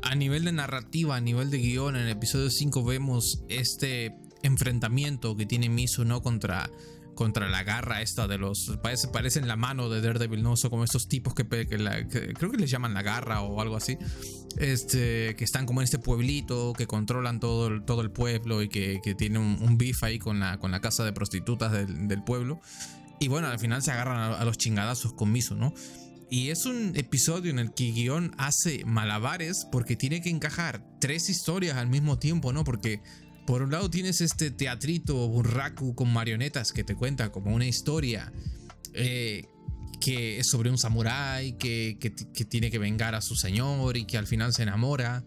a nivel de narrativa, a nivel de guion, en el episodio 5 vemos este enfrentamiento que tiene Misu, ¿no? Contra, contra la garra esta de los... Parece, parecen la mano de Daredevil, ¿no? Son como estos tipos que, creo que les llaman la garra o algo así. Este, que están como en este pueblito, que controlan todo el, todo el pueblo y que, que tiene un, un beef ahí con la, con la casa de prostitutas del, del pueblo. Y bueno, al final se agarran a, los chingadazos con Misu, ¿no? Y es un episodio en el que guion hace malabares porque tiene que encajar tres historias al mismo tiempo, ¿no? Porque por un lado tienes este teatrito burraku con marionetas que te cuenta como una historia eh, que es sobre un samurái que, que, que tiene que vengar a su señor y que al final se enamora.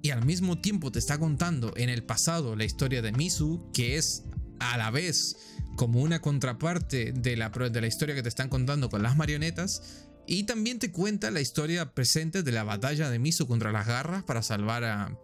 Y al mismo tiempo te está contando en el pasado la historia de Misu, que es a la vez como una contraparte de la, de la historia que te están contando con las marionetas. Y también te cuenta la historia presente de la batalla de Misu contra las garras para salvar a,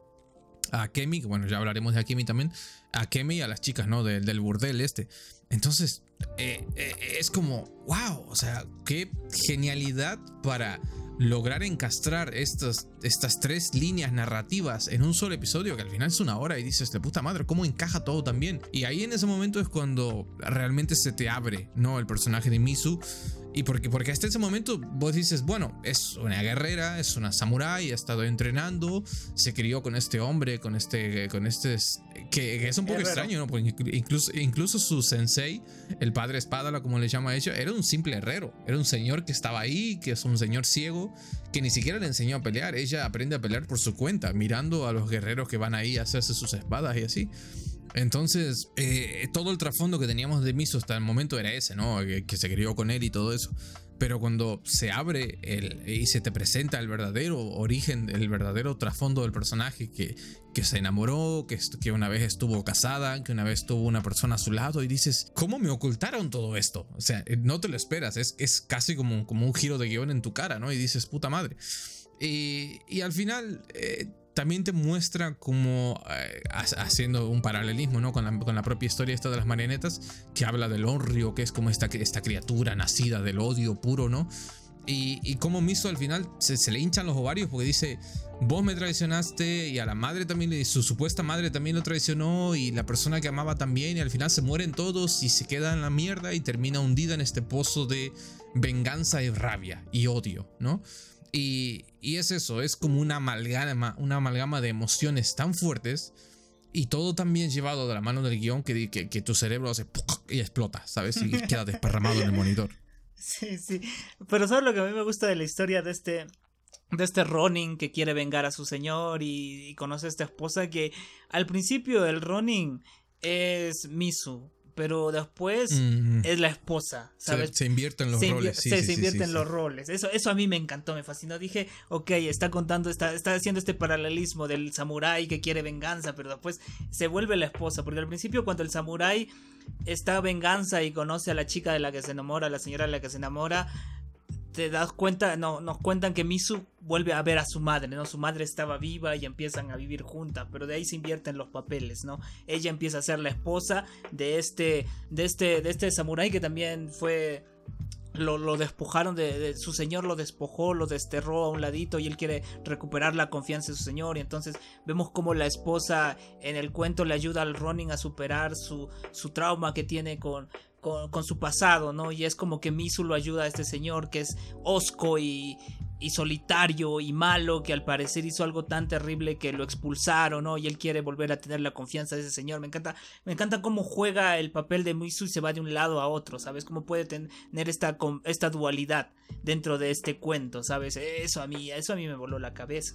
a Kemi, bueno, ya hablaremos de Kemi también, a Kemi y a las chicas, ¿no? Del, del burdel este. Entonces, eh, eh, es como, wow, o sea, qué genialidad para lograr encastrar estas, estas tres líneas narrativas en un solo episodio, que al final es una hora y dices, de puta madre, ¿cómo encaja todo también? Y ahí en ese momento es cuando realmente se te abre, ¿no? El personaje de Misu y porque, porque hasta ese momento vos dices, bueno, es una guerrera, es una samurái, ha estado entrenando, se crió con este hombre, con este, con este, que, es un poco extraño, ¿no? Porque incluso, incluso su sensei, el padre espada, como le llama a ella, era un simple herrero, era un señor que estaba ahí, que es un señor ciego, que ni siquiera le enseñó a pelear, ella aprende a pelear por su cuenta, mirando a los guerreros que van ahí a hacerse sus espadas y así. Entonces, eh, todo el trasfondo que teníamos de Miso hasta el momento era ese, ¿no? Que, se crió con él y todo eso. Pero cuando se abre y se te presenta el verdadero origen, el verdadero trasfondo del personaje que, que se enamoró, que, que una vez estuvo casada, que una vez tuvo una persona a su lado y dices, ¿cómo me ocultaron todo esto? O sea, eh, no te lo esperas, es, es casi como, como un giro de guion en tu cara, ¿no? Y dices, puta madre. Y, y al final eh, también te muestra como eh, haciendo un paralelismo ¿no? con, la, con la propia historia esta de las marionetas, que habla del Onryo, que es como esta, esta criatura nacida del odio puro, ¿no? Y, y como Miso al final se, le hinchan los ovarios porque dice, vos me traicionaste y a la madre también, y su supuesta madre también lo traicionó y la persona que amaba también y al final se mueren todos y se queda en la mierda y termina hundida en este pozo de venganza y rabia y odio, ¿no? Y, es eso, es como una amalgama, una amalgama de emociones tan fuertes y todo también llevado de la mano del guion que, que, tu cerebro hace y explota, ¿sabes? Y queda desparramado en el monitor. Sí, sí. Pero ¿sabes lo que a mí me gusta de la historia de este, de este Ronin que quiere vengar a su señor y, y conoce a esta esposa que al principio el Ronin es Misu, pero después es la esposa, ¿sabes? Se, invierte en los roles. Sí, se invierte en los roles. Eso, eso a mí me encantó, me fascinó. Dije, ok, está contando, está, está haciendo este paralelismo del samurái que quiere venganza, pero después se vuelve la esposa, porque al principio cuando el samurái está venganza y conoce a la chica de la que se enamora, a la señora de la que se enamora, te das cuenta, no, nos cuentan que Misu vuelve a ver a su madre, ¿no? Su madre estaba viva y empiezan a vivir juntas, pero de ahí se invierten los papeles, ¿no? Ella empieza a ser la esposa de este, de este, de este samurái que también fue lo, despojaron de, su señor, lo despojó, lo desterró a un ladito y él quiere recuperar la confianza de su señor. Y entonces vemos como la esposa en el cuento le ayuda al Ronin a superar su, su trauma que tiene con, con, su pasado, ¿no? Y es como que Misu lo ayuda a este señor que es osco y, solitario y malo que al parecer hizo algo tan terrible que lo expulsaron, ¿no? Y él quiere volver a tener la confianza de ese señor. Me encanta, me encanta cómo juega el papel de Misu y se va de un lado a otro, ¿sabes? Cómo puede tener esta, esta dualidad dentro de este cuento, ¿sabes? Eso a mí, eso a mí me voló la cabeza.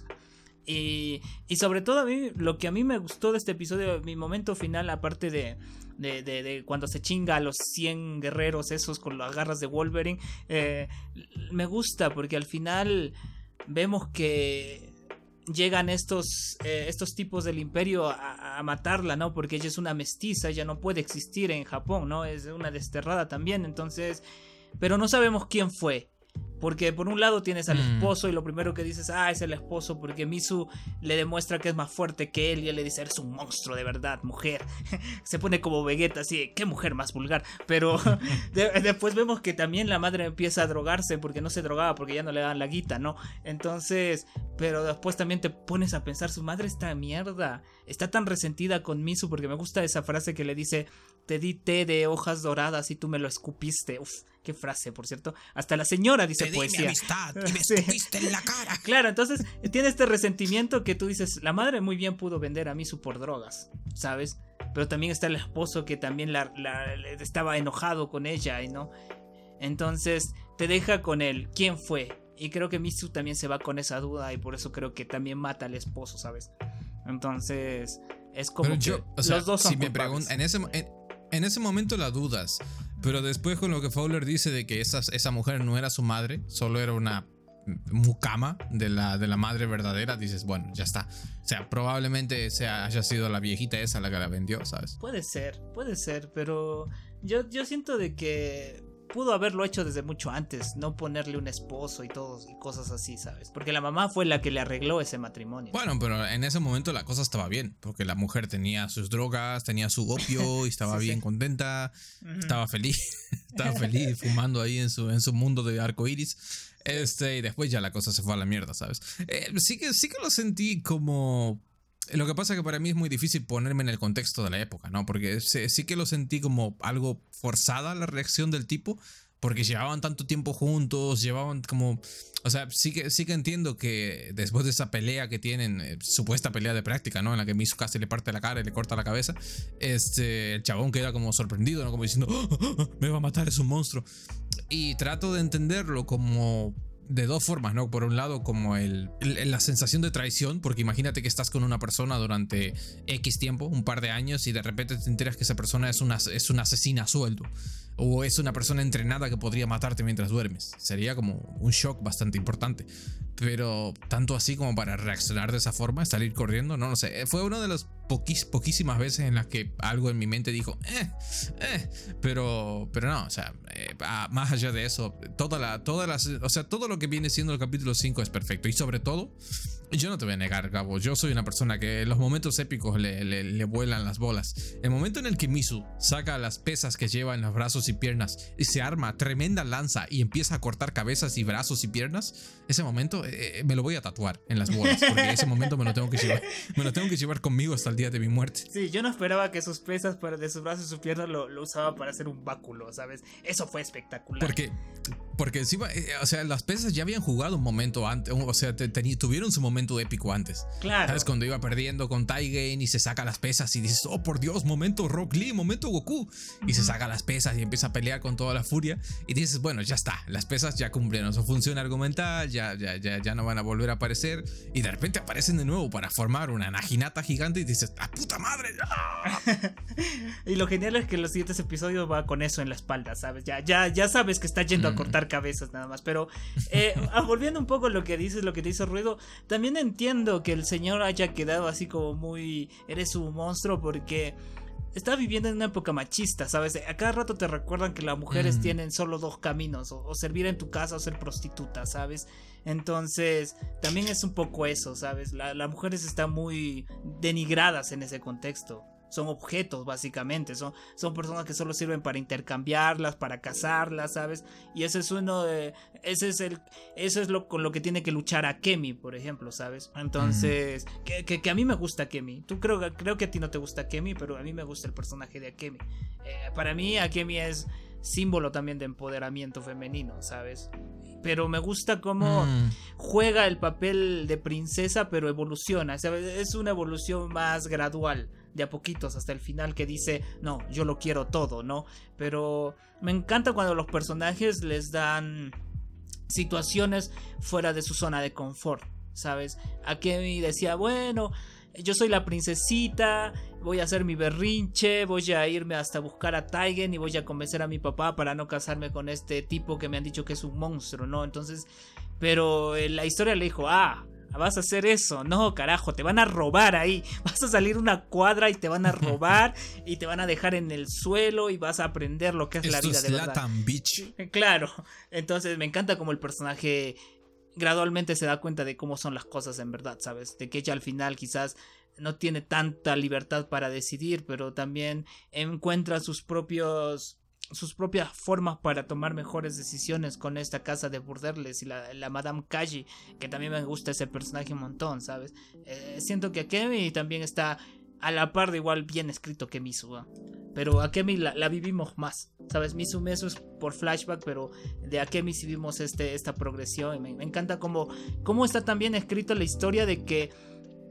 Y, y sobre todo a mí, lo que a mí me gustó de este episodio, mi momento final, aparte de, de, de, cuando se chinga a los 100 guerreros esos con las garras de Wolverine, eh, me gusta porque al final vemos que llegan estos, eh, estos tipos del imperio a, matarla, ¿no? Porque ella es una mestiza, ella no puede existir en Japón, ¿no? Es una desterrada también, entonces... Pero no sabemos quién fue. Porque por un lado tienes al mm. esposo y lo primero que dices, ah, es el esposo, porque Misu le demuestra que es más fuerte que él y él le dice, eres un monstruo de verdad, mujer. Se pone como Vegeta, así, qué mujer más vulgar. Pero después vemos que también la madre empieza a drogarse porque no se drogaba, porque ya no le dan la guita, ¿no? Entonces, pero después también te pones a pensar, su madre está mierda, está tan resentida con Misu porque me gusta esa frase que le dice, te di té de hojas doradas y tú me lo escupiste. Uf, qué frase, por cierto. Hasta la señora dice te poesía. amistad y me escupiste en la cara. Claro, entonces tiene este resentimiento que tú dices, la madre muy bien pudo vender a Misu por drogas, ¿sabes? Pero también está el esposo que también la, estaba enojado con ella, y ¿no? Entonces te deja con él. ¿Quién fue? Y creo que Misu también se va con esa duda y por eso creo que también mata al esposo, ¿sabes? Entonces es como que los dos son si me en ese en ese momento la dudas, pero después con lo que Fowler dice de que esa, esa mujer no era su madre, solo era una mucama de la, de la madre verdadera, dices, bueno, ya está. O sea, probablemente sea, haya sido la viejita esa la que la vendió, ¿sabes? Puede ser, puede ser, pero yo, yo siento de que pudo haberlo hecho desde mucho antes, no ponerle un esposo y todo y cosas así, ¿sabes? Porque la mamá fue la que le arregló ese matrimonio. Bueno, pero en ese momento la cosa estaba bien, porque la mujer tenía sus drogas, tenía su opio y estaba bien contenta, estaba feliz, estaba feliz fumando ahí en su, en su mundo de arco iris. Este, y después ya la cosa se fue a la mierda, ¿sabes? Eh, sí, que, sí que lo sentí como... Lo que pasa es que para mí es muy difícil ponerme en el contexto de la época, ¿no? Porque sí que lo sentí como algo forzada la reacción del tipo, porque llevaban tanto tiempo juntos, llevaban como... O sea, sí que, sí que entiendo que después de esa pelea que tienen, eh, supuesta pelea de práctica, ¿no? En la que Misu casi le parte la cara y le corta la cabeza, este, el chabón queda como sorprendido, ¿no? Como diciendo, ¡Oh, oh, oh, me va a matar, es un monstruo. Y trato de entenderlo como de dos formas, ¿no? Por un lado, como el, la sensación de traición, porque imagínate que estás con una persona durante X tiempo, un par de años, y de repente te enteras que esa persona es una, es una asesina sueldo, o es una persona entrenada que podría matarte mientras duermes. Sería como un shock bastante importante. Pero tanto así como para reaccionar de esa forma, salir corriendo, no lo sé. Fue una de las poquísimas veces en las que algo en mi mente dijo, eh, eh, pero, pero no, o sea, eh, más allá de eso, toda la, todas las, o sea, todo lo que viene siendo el capítulo 5 es perfecto. Y sobre todo, yo no te voy a negar, Gabo, yo soy una persona que en los momentos épicos le, le, vuelan las bolas. El momento en el que Misu saca las pesas que lleva en los brazos y piernas y se arma tremenda lanza y empieza a cortar cabezas y brazos y piernas, ese momento eh, me lo voy a tatuar en las bolas, porque ese momento me lo tengo que llevar, me lo tengo que llevar conmigo hasta el día de mi muerte. Sí, yo no esperaba que sus pesas para de sus brazos y sus piernas lo, lo usaba para hacer un báculo, ¿sabes? Eso fue espectacular. Porque, porque encima, eh, o sea, las pesas ya habían jugado un momento antes, o sea, tuvieron su momento épico antes. Claro. ¿Sabes? Cuando iba perdiendo con Taigen y se saca las pesas y dices, oh por Dios, momento Rock Lee, momento Goku. Y se saca las pesas y empieza a pelear con toda la furia. Y dices, bueno, ya está, las pesas ya cumplieron su función argumental, ya, ya, ya, ya no van a volver a aparecer. Y de repente aparecen de nuevo para formar una Najinata gigante y dices, ¡a puta madre! y lo genial es que los siguientes episodios va con eso en la espalda, ¿sabes? Ya, ya, ya sabes que está yendo a cortar cabezas nada más. Pero eh, ah, volviendo un poco a lo que dices, lo que te hizo ruido, también entiendo que el señor haya quedado así como muy. Eres un monstruo porque está viviendo en una época machista, ¿sabes? A cada rato te recuerdan que las mujeres mm. tienen solo dos caminos, o, servir en tu casa o ser prostituta, ¿sabes? Entonces, también es un poco eso, ¿sabes? las mujeres están muy denigradas en ese contexto son objetos básicamente, son, son personas que solo sirven para intercambiarlas, para cazarlas, ¿sabes? Y ese es uno de, ese es el, eso es lo con lo que tiene que luchar a Kemi, por ejemplo, ¿sabes? Entonces, que, que, a mí me gusta Kemi, tú creo, creo que a ti no te gusta Kemi, pero a mí me gusta el personaje de Akemi. Eh, para mí Akemi es símbolo también de empoderamiento femenino, ¿sabes? Pero me gusta cómo mm. juega el papel de princesa, pero evoluciona, ¿sabes? Es una evolución más gradual de a poquitos hasta el final que dice, no, yo lo quiero todo, ¿no? Pero me encanta cuando los personajes les dan situaciones fuera de su zona de confort, ¿sabes? Aquí decía, bueno, yo soy la princesita, voy a hacer mi berrinche, voy a irme hasta buscar a Taigen y voy a convencer a mi papá para no casarme con este tipo que me han dicho que es un monstruo, ¿no? Entonces, pero la historia le dijo, ah, vas a hacer eso. No, carajo, te van a robar ahí. Vas a salir una cuadra y te van a robar y te van a dejar en el suelo y vas a aprender lo que es la vida de verdad. Claro. Entonces me encanta como el personaje gradualmente se da cuenta de cómo son las cosas en verdad, ¿sabes? De que ella al final quizás no tiene tanta libertad para decidir, pero también encuentra sus propios sus propias formas para tomar mejores decisiones con esta casa de burdeles y la, Madame Kaji, que también me gusta ese personaje un montón, ¿sabes? Eh, siento que Akemi también está a la par de igual bien escrito que Misu, pero Akemi la, la vivimos más, ¿sabes? Misu Mesu es por flashback, pero de Akemi sí vimos este, esta progresión me, me encanta cómo, cómo está también escrito la historia de que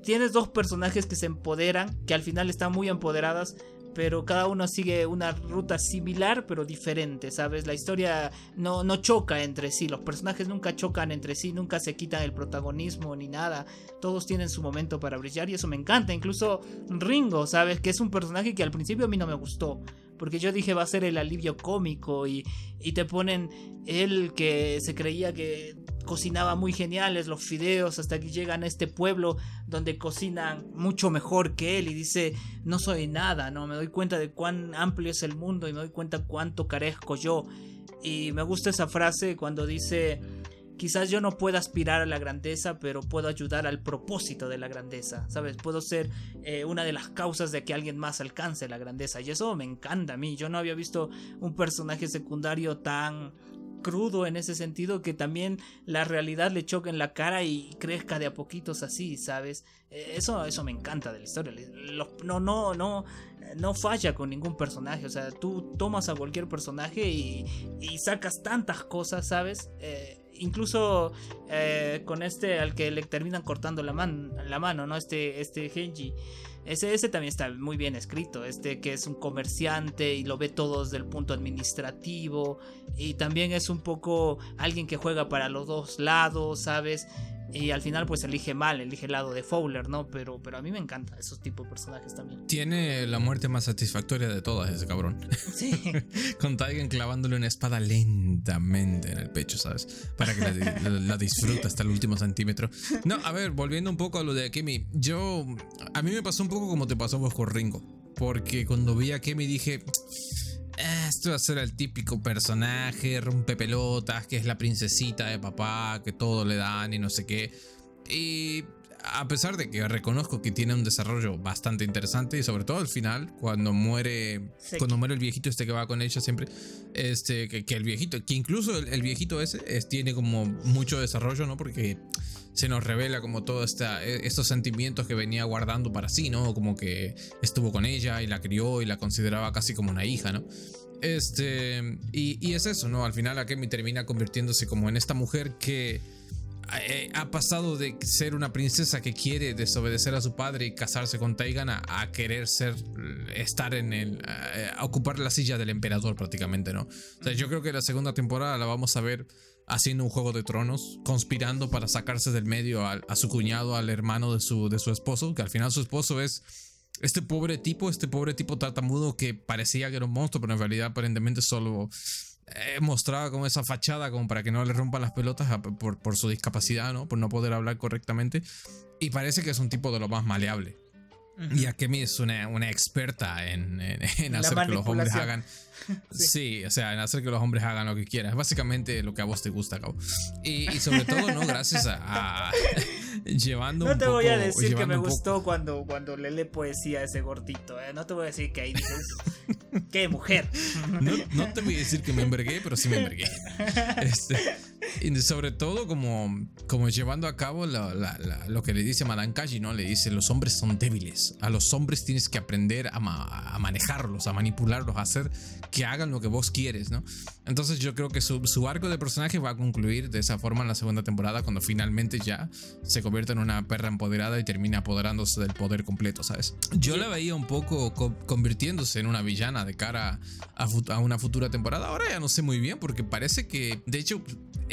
tienes dos personajes que se empoderan, que al final están muy empoderadas, pero cada uno sigue una ruta similar pero diferente, ¿sabes? La historia no, no choca entre sí, los personajes nunca chocan entre sí, nunca se quitan el protagonismo ni nada, todos tienen su momento para brillar y eso me encanta, incluso Ringo, ¿sabes? Que es un personaje que al principio a mí no me gustó, porque yo dije va a ser el alivio cómico y, y te ponen él que se creía que cocinaba muy geniales los fideos hasta que llegan a este pueblo donde cocinan mucho mejor que él y dice no soy nada, no me doy cuenta de cuán amplio es el mundo y me doy cuenta cuánto carezco yo y me gusta esa frase cuando dice quizás yo no pueda aspirar a la grandeza pero puedo ayudar al propósito de la grandeza, ¿sabes? Puedo ser eh, una de las causas de que alguien más alcance la grandeza y eso me encanta a mí, yo no había visto un personaje secundario tan crudo en ese sentido que también la realidad le choque en la cara y crezca de a poquitos así, ¿sabes? Eh, eso, eso me encanta de la historia. No, no, no, no falla con ningún personaje. O sea, tú tomas a cualquier personaje y, y sacas tantas cosas, ¿sabes? Eh, incluso eh, con este al que le terminan cortando la, man, la mano, ¿no? Este, este Genji. Ese, ese también está muy bien escrito. Este que es un comerciante y lo ve todo desde el punto administrativo. Y también es un poco alguien que juega para los dos lados, ¿sabes? Y al final pues elige mal, elige el lado de Fowler, ¿no? Pero, pero a mí me encanta esos tipos de personajes también. Tiene la muerte más satisfactoria de todas ese cabrón. Sí. Con Taigen clavándole una espada lentamente en el pecho, ¿sabes? Para que la, la, disfrute hasta el último centímetro. No, a ver, volviendo un poco a lo de Akemi. Yo... A mí me pasó un poco como te pasó vos con Ringo. Porque cuando vi a Akemi dije esto va a ser el típico personaje, rompe pelotas, que es la princesita de papá, que todo le dan y no sé qué. Y a pesar de que reconozco que tiene un desarrollo bastante interesante y sobre todo al final cuando muere cuando muere el viejito este que va con ella siempre este que, el viejito que incluso el, viejito ese tiene como mucho desarrollo no porque se nos revela como todos e, estos sentimientos que venía guardando para sí no como que estuvo con ella y la crió y la consideraba casi como una hija no este y, y es eso no al final Akemi termina convirtiéndose como en esta mujer que eh, ha pasado de ser una princesa que quiere desobedecer a su padre y casarse con Taigan a, querer ser estar en el a, ocupar la silla del emperador prácticamente, ¿no? O sea, yo creo que la segunda temporada la vamos a ver haciendo un juego de tronos, conspirando para sacarse del medio a, a su cuñado, al hermano de su de su esposo, que al final su esposo es este pobre tipo, este pobre tipo tartamudo que parecía que era un monstruo, pero en realidad aparentemente solo eh, mostraba como esa fachada como para que no le rompan las pelotas por, por, su discapacidad, ¿no? Por no poder hablar correctamente. Y parece que es un tipo de lo más maleable. Y Akemi es una, una experta en, en, hacer que los hombres hagan. sí. o sea, en hacer que los hombres hagan lo que quieran. Es básicamente lo que a vos te gusta, Cabo. Y, y sobre todo, ¿no? Gracias a. llevando no te voy a decir que me gustó cuando, cuando le lee poesía a ese gordito, ¿eh? No te voy a decir que ahí dices. ¡Qué mujer! No, no, te voy a decir que me envergué, pero sí me envergué. Este, y sobre todo como, como llevando a cabo lo que le dice Madame Kaji, ¿no? Le dice, los hombres son débiles. A los hombres tienes que aprender a, a, manejarlos, a manipularlos, a hacer que hagan lo que vos quieres, ¿no? Entonces yo creo que su, su, arco de personaje va a concluir de esa forma en la segunda temporada, cuando finalmente ya se convierte en una perra empoderada y termina apoderándose del poder completo, ¿sabes? Yo la veía un poco convirtiéndose en una villana de cara a, a una futura temporada. Ahora ya no sé muy bien, porque parece que, de hecho,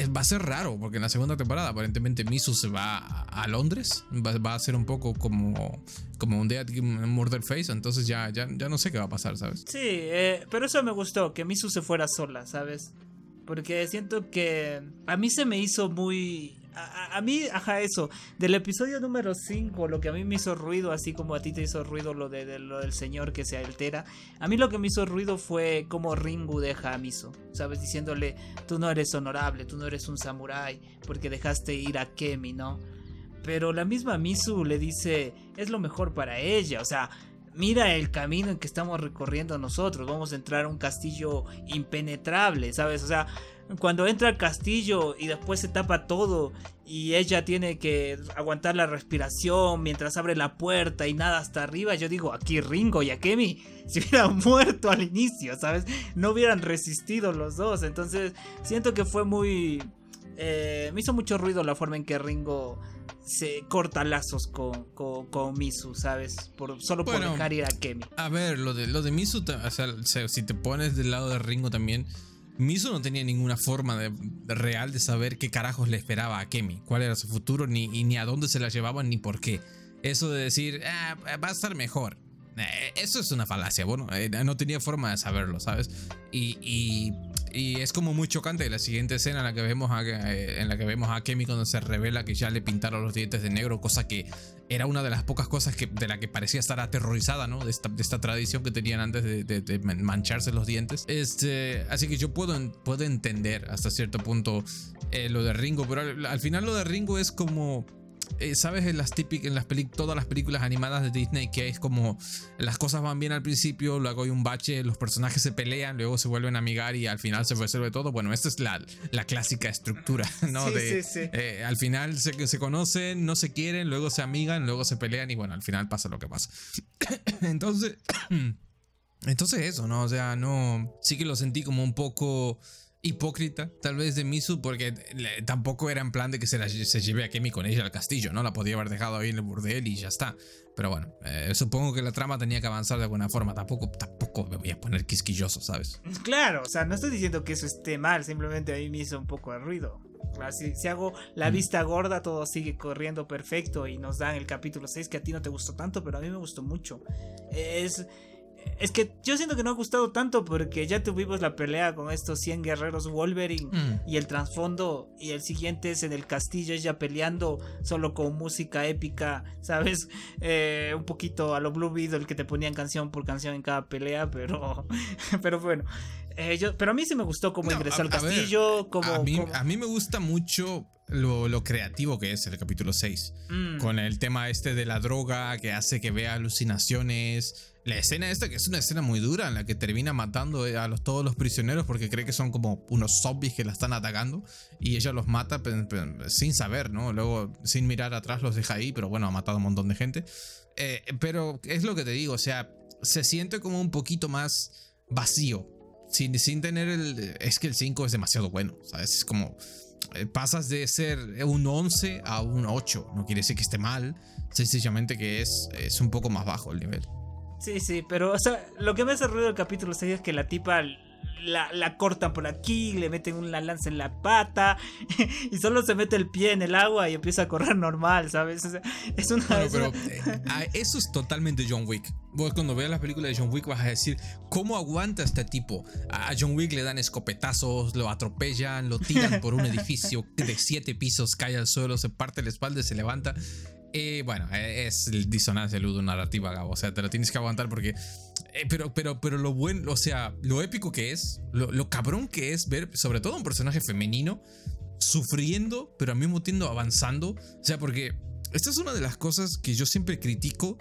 va a ser raro, porque en la segunda temporada aparentemente Misu se va a, Londres, va, a ser un poco como, como un Dead Murder Face, entonces ya, ya, ya no sé qué va a pasar, ¿sabes? Sí, eh, pero eso me gustó, que Misu se fuera sola, ¿sabes? Porque siento que a mí se me hizo muy a, mí, ajá, eso. Del episodio número 5, lo que a mí me hizo ruido, así como a ti te hizo ruido lo, de, lo del señor que se altera. A mí lo que me hizo ruido fue como Ringu deja a Miso, ¿sabes? Diciéndole, tú no eres honorable, tú no eres un samurái, porque dejaste ir a Kemi, ¿no? Pero la misma Misu le dice, es lo mejor para ella, o sea, mira el camino en que estamos recorriendo nosotros, vamos a entrar a un castillo impenetrable, ¿sabes? O sea, cuando entra al castillo y después se tapa todo y ella tiene que aguantar la respiración mientras abre la puerta y nada hasta arriba, yo digo, aquí Ringo y Akemi se hubieran muerto al inicio, ¿sabes? No hubieran resistido los dos, entonces siento que fue muy... Eh, me hizo mucho ruido la forma en que Ringo se corta lazos con, con, Misu, ¿sabes? Por, solo por dejar ir a Kemi. A ver, lo de, lo de Misu, o sea, si te pones del lado de Ringo también Miso no tenía ninguna forma de, real de saber qué carajos le esperaba a Kemi, cuál era su futuro, ni, ni a dónde se la llevaban, ni por qué. Eso de decir, ah, va a estar mejor. Eh, eso es una falacia, bueno, eh, no tenía forma de saberlo, ¿sabes? y y es como muy chocante la siguiente escena en la que vemos a, eh, en la que vemos a Kemi cuando se revela que ya le pintaron los dientes de negro, cosa que era una de las pocas cosas que, de la que parecía estar aterrorizada, ¿no? De esta, de esta tradición que tenían antes de, mancharse los dientes. Este, así que yo puedo, puedo entender hasta cierto punto eh, lo de Ringo, pero al, final lo de Ringo es como eh, ¿sabes? En las típicas, en las todas las películas animadas de Disney, que es como las cosas van bien al principio, luego hay un bache, los personajes se pelean, luego se vuelven a amigar y al final se resuelve todo. Bueno, esta es la, la clásica estructura, ¿no? Sí, de, sí, sí. eh, al final se, se conocen, no se quieren, luego se amigan, luego se pelean y bueno, al final pasa lo que pasa. Entonces. Entonces eso, ¿no? O sea, no... Sí que lo sentí como un poco hipócrita, tal vez de Misu, porque tampoco era en plan de que se, la, se lleve a Kemi con ella al castillo, ¿no? La podía haber dejado ahí en el burdel y ya está. Pero bueno, eh, supongo que la trama tenía que avanzar de alguna forma. Tampoco, tampoco me voy a poner quisquilloso, ¿sabes? Claro, o sea, no estoy diciendo que eso esté mal, simplemente a mí me hizo un poco de ruido. Si hago la Mm. vista gorda, todo sigue corriendo perfecto y nos dan el capítulo 6 que a ti no te gustó tanto, pero a mí me gustó mucho. Es, es que yo siento que no ha gustado tanto porque ya tuvimos la pelea con estos 100 guerreros Wolverine Mm. y el trasfondo y el siguiente es en el castillo ella peleando solo con música épica, ¿sabes? Eh, un poquito a lo Blue Beetle que te ponían canción por canción en cada pelea, pero pero bueno. Eh, yo- pero a mí sí me gustó cómo No, ingresó al ver, castillo, a, mí, a mí me gusta mucho lo, lo creativo que es el capítulo 6. Mm, Con el tema este de la droga que hace que vea alucinaciones. La escena esta que es una escena muy dura en la que termina matando eh, a todos los prisioneros porque cree que son como unos zombies que la están atacando y ella los mata sin saber, ¿no? Luego sin mirar atrás los deja ahí, pero bueno, ha matado a un montón de gente. Eh, pero es lo que te digo, o sea, se siente como un poquito más vacío. Sin, sin tener el... Es que el 5 es demasiado bueno, ¿sabes? Es como eh, pasas de ser un 11 a un 8. No quiere decir que esté mal, sencillamente que es, es un poco más bajo el nivel. Sí, sí, pero o sea, lo que me hace ruido del capítulo 6 es que la tipa la, la cortan por aquí, le meten una lanza en la pata y solo se mete el pie en el agua y empieza a correr normal, ¿sabes? O sea, es una... Bueno, pero una- eh, a- eso es totalmente John Wick. Vos cuando veas las películas de John Wick vas a decir, ¿cómo aguanta este tipo? A John Wick le dan escopetazos, lo atropellan, lo tiran por un edificio de siete pisos, cae al suelo, se parte la espalda y se levanta. Bueno, eh, es el disonancia ludonarrativa, Gabo. O sea, te lo tienes que aguantar porque... eh, pero, pero, pero lo bueno, o sea, lo épico que es, lo, lo cabrón que es ver, sobre todo un personaje femenino, sufriendo, pero al mismo tiempo avanzando. O sea, porque esta es una de las cosas que yo siempre critico.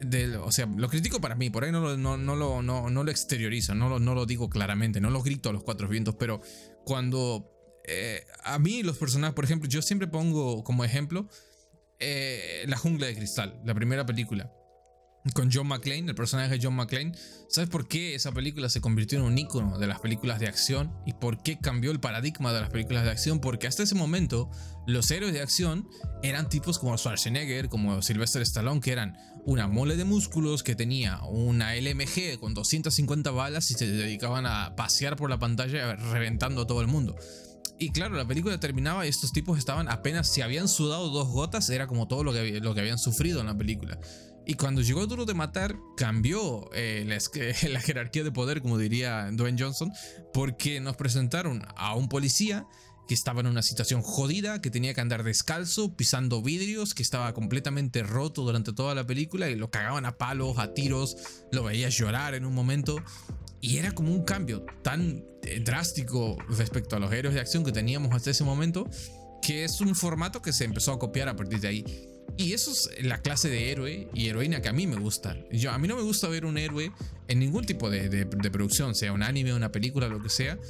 Del, o sea, lo critico para mí, por ahí no lo, no, no lo, no, no lo exteriorizo, no lo, no lo digo claramente, no lo grito a los cuatro vientos, pero cuando eh, a mí los personajes, por ejemplo, yo siempre pongo como ejemplo eh, La jungla de cristal, la primera película con John McClane, el personaje de John McClane. ¿Sabes por qué esa película se convirtió en un ícono de las películas de acción? ¿Y por qué cambió el paradigma de las películas de acción? Porque hasta ese momento los héroes de acción eran tipos como Schwarzenegger, como Sylvester Stallone, que eran una mole de músculos que tenía una LMG con 250 balas y se dedicaban a pasear por la pantalla reventando a todo el mundo. Y claro, la película terminaba y estos tipos estaban apenas, si habían sudado dos gotas, era como todo lo que, lo que habían sufrido en la película. Y cuando llegó Duro de Matar, cambió eh, la, la jerarquía de poder, como diría Dwayne Johnson, porque nos presentaron a un policía que estaba en una situación jodida, que tenía que andar descalzo, pisando vidrios, que estaba completamente roto durante toda la película y lo cagaban a palos, a tiros, lo veías llorar en un momento. Y era como un cambio tan eh, drástico respecto a los héroes de acción que teníamos hasta ese momento, que es un formato que se empezó a copiar a partir de ahí. Y eso es la clase de héroe y heroína que a mí me gusta. Yo, a mí no me gusta ver un héroe en ningún tipo de, producción, sea un anime, una película, lo que sea,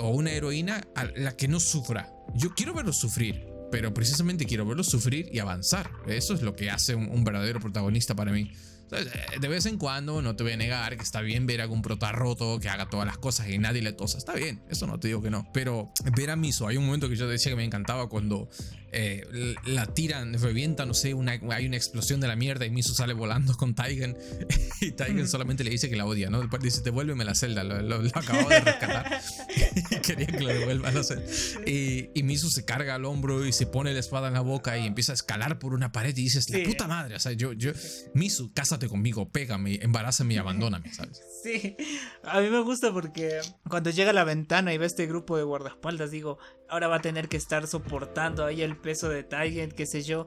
o una heroína a la que no sufra. Yo quiero verlo sufrir, pero precisamente quiero verlo sufrir y avanzar. Eso es lo que hace un verdadero protagonista para mí. Eh, De vez en cuando, no te voy a negar que está bien ver a algún prota roto, que haga todas las cosas y nadie le tosa. Está bien, eso no te digo que no. Pero ver a Miso, hay un momento que yo decía que me encantaba cuando eh, la tiran, revienta, no sé, una, hay una explosión de la mierda y Miso sale volando con Taigen y Taigen solamente le dice que la odia, ¿no? Después dice, devuélveme la celda, lo, lo, lo acabo de rescatar y quería que lo devuelva la celda. Y, y Miso se carga al hombro y se pone la espada en la boca y empieza a escalar por una pared y dices, la Sí. puta madre, o sea, yo, yo, Misu, cásate conmigo, pégame, embarázame y abandóname, ¿sabes? Sí, a mí me gusta porque cuando llega a la ventana y ve este grupo de guardaespaldas, digo, ahora va a tener que estar soportando ahí el peso de Tiger, qué sé yo.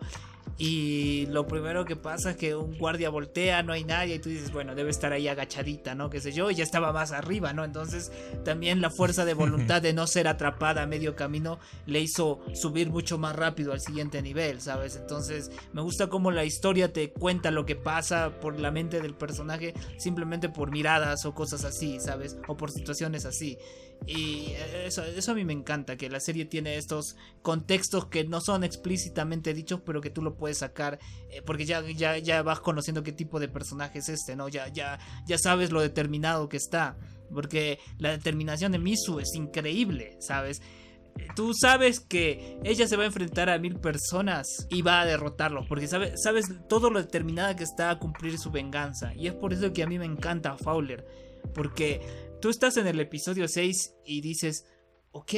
y lo primero que pasa es que un guardia voltea, no hay nadie y tú dices, bueno, debe estar ahí agachadita, ¿no? Qué sé yo, y ya estaba más arriba, ¿no? Entonces también la fuerza de voluntad de no ser atrapada a medio camino le hizo subir mucho más rápido al siguiente nivel, ¿sabes? Entonces me gusta cómo la historia te cuenta lo que pasa por la mente del personaje simplemente por miradas o cosas así, ¿sabes? O por situaciones así. Y eso, eso a mí me encanta, que la serie tiene estos contextos que no son explícitamente dichos, pero que tú lo puedes sacar, eh, porque ya, ya, ya vas conociendo qué tipo de personaje es este, ¿no? Ya, ya, ya sabes lo determinado que está, porque la determinación de Misu es increíble, ¿sabes? Tú sabes que ella se va a enfrentar a mil personas y va a derrotarlos, porque sabes, sabes todo lo determinada que está a cumplir su venganza. Y es por eso que a mí me encanta Fowler, porque tú estás en el episodio 6 y dices, ok,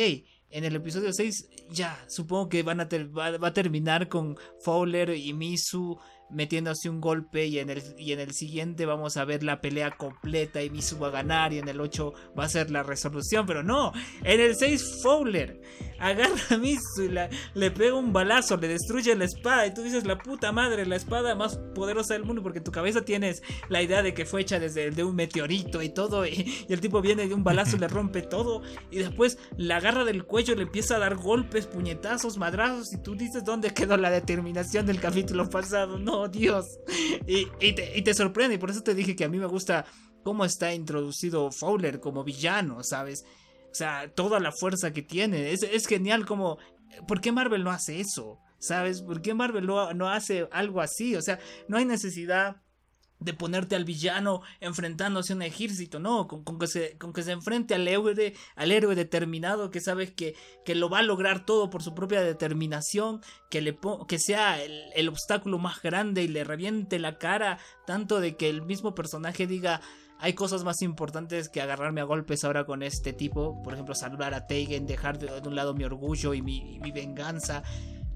en el episodio 6 ya, supongo que van a va, va, a terminar con Fowler y Misu metiéndose un golpe y en, el, y en el siguiente vamos a ver la pelea completa y Misu va a ganar y en el 8 va a ser la resolución, pero no, en el 6 Fowler agarra a Misu y le pega un balazo, le destruye la espada y tú dices la puta madre, la espada más poderosa del mundo porque en tu cabeza tienes la idea de que fue hecha desde de un meteorito y todo y, y el tipo viene de un balazo y le rompe todo y después la agarra del cuello, le empieza a dar golpes, puñetazos, madrazos y tú dices dónde quedó la determinación del capítulo pasado, no Dios. Y, te, sorprende, y por eso te dije que a mí me gusta cómo está introducido Fowler como villano, ¿sabes? O sea, toda la fuerza que tiene. Es, es genial como... ¿Por qué Marvel no hace eso? ¿Sabes? ¿Por qué Marvel no, no hace algo así? O sea, no hay necesidad de ponerte al villano enfrentándose a un ejército, no, con, que, se, con que se enfrente al héroe, al héroe determinado que sabes que, que lo va a lograr todo por su propia determinación, que, le que sea el, el, obstáculo más grande y le reviente la cara, tanto de que el mismo personaje diga, hay cosas más importantes que agarrarme a golpes ahora con este tipo, por ejemplo, salvar a Teigen, dejar de, un lado mi orgullo y mi, y mi venganza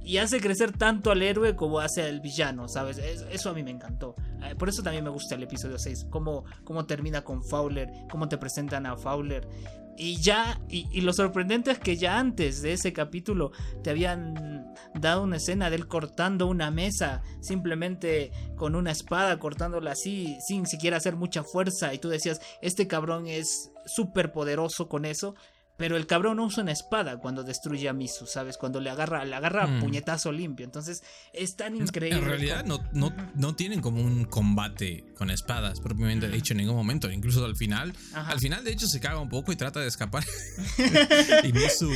y hace crecer tanto al héroe como hace al villano, ¿sabes? Eso a mí me encantó. Eh, por eso también me gusta el episodio 6, cómo, cómo termina con Fowler, cómo te presentan a Fowler. Y ya, y, lo sorprendente es que ya antes de ese capítulo te habían dado una escena de él cortando una mesa, simplemente con una espada, cortándola así, sin siquiera hacer mucha fuerza. Y tú decías, este cabrón es súper poderoso con eso. Pero el cabrón no usa una espada cuando destruye a Misu, ¿sabes? Cuando le agarra, le agarra mm. puñetazo limpio. Entonces es tan increíble. En realidad no, no, no, tienen como un combate con espadas propiamente dicho en ningún momento. Incluso al final. Al final, de hecho, se caga un poco y trata de escapar. y Misu.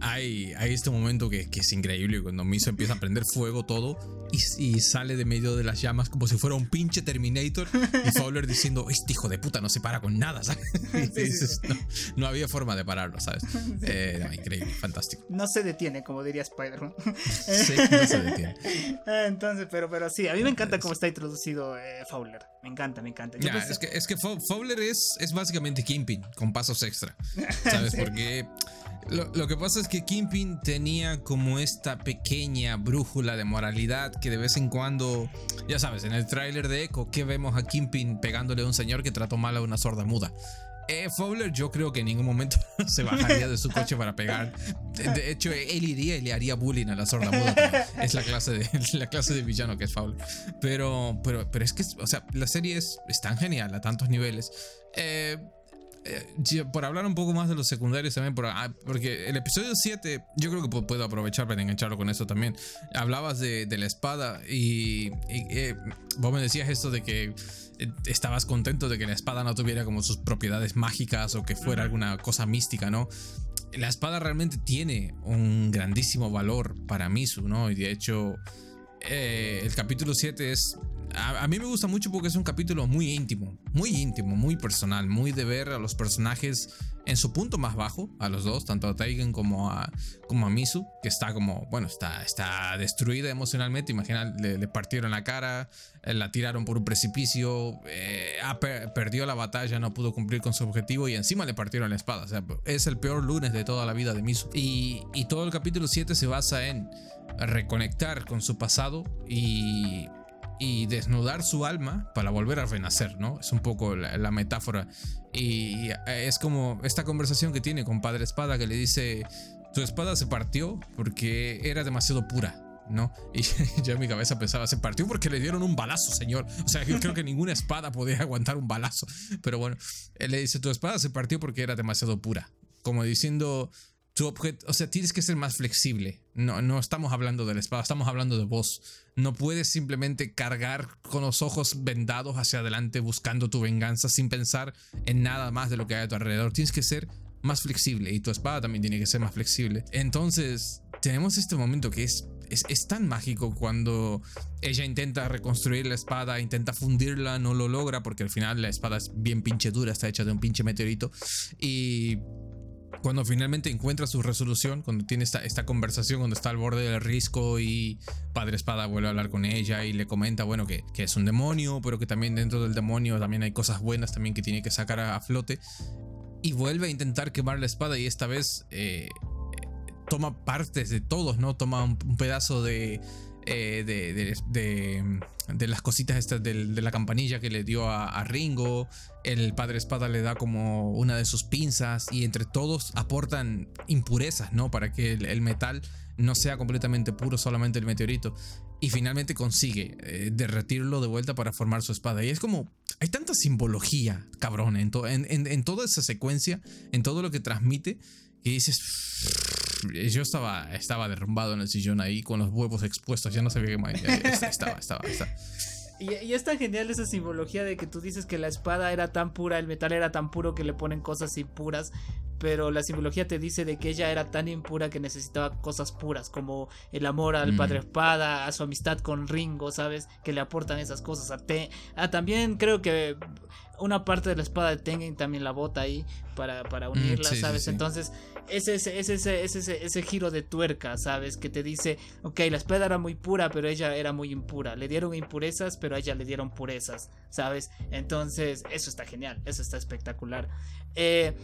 Hay, hay este momento que, que, es increíble cuando Misu empieza a prender fuego todo y, sale de medio de las llamas como si fuera un pinche Terminator. Y Fowler diciendo: Este hijo de puta no se para con nada, ¿sabes? Y dices: no, no había forma de parar ¿sabes? Eh, increíble, fantástico. No se detiene, como diría Spider-Man. sí, no se detiene. Ah, entonces, pero, pero sí, a mí me encanta cómo está introducido eh, Fowler. Me encanta, me encanta. es, que, es que Fowler es, es básicamente Kimpin con pasos extra, ¿sabes? Porque lo, que pasa es que Kimpin tenía como esta pequeña brújula de moralidad que de vez en cuando, ya sabes, en el tráiler de Echo, que vemos a Kimpin pegándole a un señor que trató mal a una sorda muda. Eh, Fowler yo creo que en ningún momento se bajaría de su coche para pegar. De, hecho, él iría y le haría bullying a la sorda muda. Es la clase de, la clase de villano que es Fowler. Pero, pero, pero es que, o sea, la serie es, tan genial a tantos niveles. Eh, eh, por hablar un poco más de los secundarios también, ah, porque el episodio 7, yo creo que puedo aprovechar para engancharlo con eso también. Hablabas de, la espada y, y vos me decías esto de que eh, estabas contento de que la espada no tuviera como sus propiedades mágicas o que fuera alguna cosa mística, ¿no? La espada realmente tiene un grandísimo valor para Misu, ¿no? Y de hecho, eh, el capítulo 7 es... A, mí me gusta mucho porque es un capítulo muy íntimo, muy íntimo, muy personal, muy de ver a los personajes en su punto más bajo, a los dos, tanto a Taigen como a, como a Misu, que está como, bueno, está, está destruida emocionalmente, imagina, le, partieron la cara, eh, la tiraron por un precipicio, eh, perdió la batalla, no pudo cumplir con su objetivo y encima le partieron la espada, o sea, es el peor lunes de toda la vida de Misu. Y, y todo el capítulo 7 se basa en reconectar con su pasado y y desnudar su alma para volver a renacer, ¿no? Es un poco la, metáfora. Y es como esta conversación que tiene con Padre Espada que le dice, tu espada se partió porque era demasiado pura ¿no? Y ya mi cabeza pensaba, se partió porque le dieron un balazo, señor. O sea, yo creo que ninguna espada podía aguantar un balazo. Pero bueno, él le dice, tu espada se partió porque era demasiado pura. Como diciendo, tu objeto, o sea, tienes que ser más flexible. No, no estamos hablando de la espada, estamos hablando de vos. No puedes simplemente cargar con los ojos vendados hacia adelante buscando tu venganza sin pensar en nada más de lo que hay a tu alrededor. Tienes que ser más flexible y tu espada también tiene que ser más flexible. Entonces, tenemos este momento que es es, tan mágico cuando ella intenta reconstruir la espada, intenta fundirla, no lo logra porque al final la espada es bien pinche dura, está hecha de un pinche meteorito. Y cuando finalmente encuentra su resolución, cuando tiene esta, esta conversación, cuando está al borde del risco y Padre Espada vuelve a hablar con ella y le comenta, bueno, que, que es un demonio, pero que también dentro del demonio también hay cosas buenas también que tiene que sacar a, flote. Y vuelve a intentar quemar la espada y esta vez eh, toma partes de todos, ¿no? Toma un, pedazo de, eh, de, las cositas estas de, la campanilla que le dio a, Ringo. El padre espada le da como una de sus pinzas y entre todos aportan impurezas, ¿no? Para que el, metal no sea completamente puro, solamente el meteorito. Y finalmente consigue eh, derretirlo de vuelta para formar su espada. Y es como, hay tanta simbología, cabrón, en, en toda esa secuencia, en todo lo que transmite, que dices yo estaba, estaba derrumbado en el sillón ahí con los huevos expuestos, ya no sabía qué más. Estaba, estaba, estaba. Y, y, es tan genial esa simbología de que tú dices que la espada era tan pura, el metal era tan puro que le ponen cosas impuras, pero la simbología te dice de que ella era tan impura que necesitaba cosas puras, como el amor al mm. padre espada, a su amistad con Ringo, ¿sabes? Que le aportan esas cosas. A, te, a también creo que una parte de la espada de Tengen también la bota ahí para, para mm, unirla, ¿sabes? Entonces, es ese, es ese, ese, ese, giro de tuerca, ¿sabes? Que te dice, ok, la espada era muy pura, pero ella era muy impura. Le dieron impurezas, pero a ella le dieron purezas, ¿sabes? Entonces, eso está genial, eso está espectacular. Eh,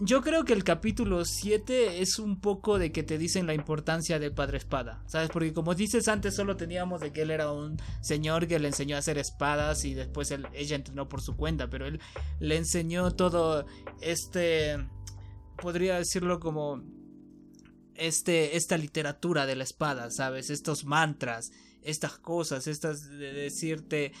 yo creo que el capítulo 7 es un poco de que te dicen la importancia del padre espada, ¿sabes? Porque como dices antes solo teníamos de que él era un señor que le enseñó a hacer espadas y después ella entrenó por su cuenta, pero él le enseñó todo este, podría decirlo como este, esta literatura de la espada, ¿sabes? Estos mantras, estas cosas, estas de decirte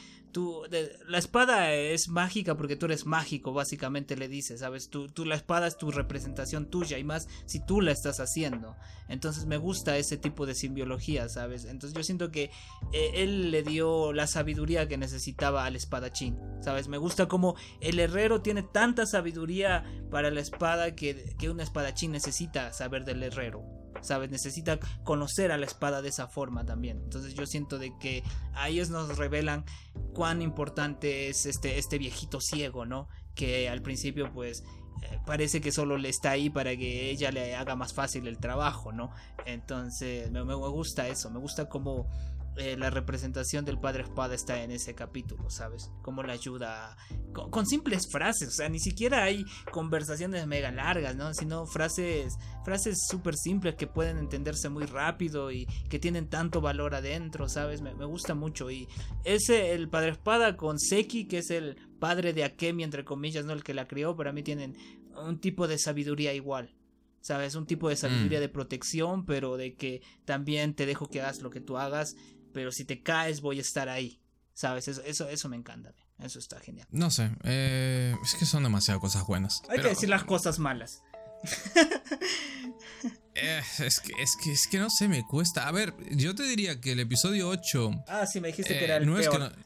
la espada es mágica porque tú eres mágico, básicamente le dices, ¿sabes? Tú, tú, la espada es tu representación tuya y más si tú la estás haciendo. Entonces me gusta ese tipo de simbiología, ¿sabes? Entonces yo siento que eh, él le dio la sabiduría que necesitaba al espadachín, ¿sabes? Me gusta como el herrero tiene tanta sabiduría para la espada que, que un espadachín necesita saber del herrero. ¿Sabes? Necesita conocer a la espada de esa forma también. Entonces yo siento de que a ellos nos revelan cuán importante es este, este viejito ciego, ¿no? Que al principio pues eh, parece que solo le está ahí para que ella le haga más fácil el trabajo, ¿no? Entonces me, me gusta eso, me gusta como eh, la representación del padre espada está en ese capítulo, ¿sabes? Cómo le ayuda con, simples frases, o sea, ni siquiera hay conversaciones mega largas, ¿no? Sino frases, frases súper simples que pueden entenderse muy rápido y que tienen tanto valor adentro, ¿sabes? Me, gusta mucho. Y ese, el padre espada con Seki, que es el padre de Akemi, entre comillas, ¿no? El que la crió, para mí tienen un tipo de sabiduría igual. ¿Sabes? Un tipo de sabiduría mm. de protección, pero de que también te dejo que hagas lo que tú hagas pero si te caes voy a estar ahí. ¿Sabes? Eso, eso, eso me encanta. Eso está genial. No sé, eh, es que son demasiadas cosas buenas. Hay que decir las cosas malas. Eh, es, que, es, que, es que no sé, me cuesta. A ver, yo te diría que el episodio 8. Ah, sí, me dijiste que era el peor.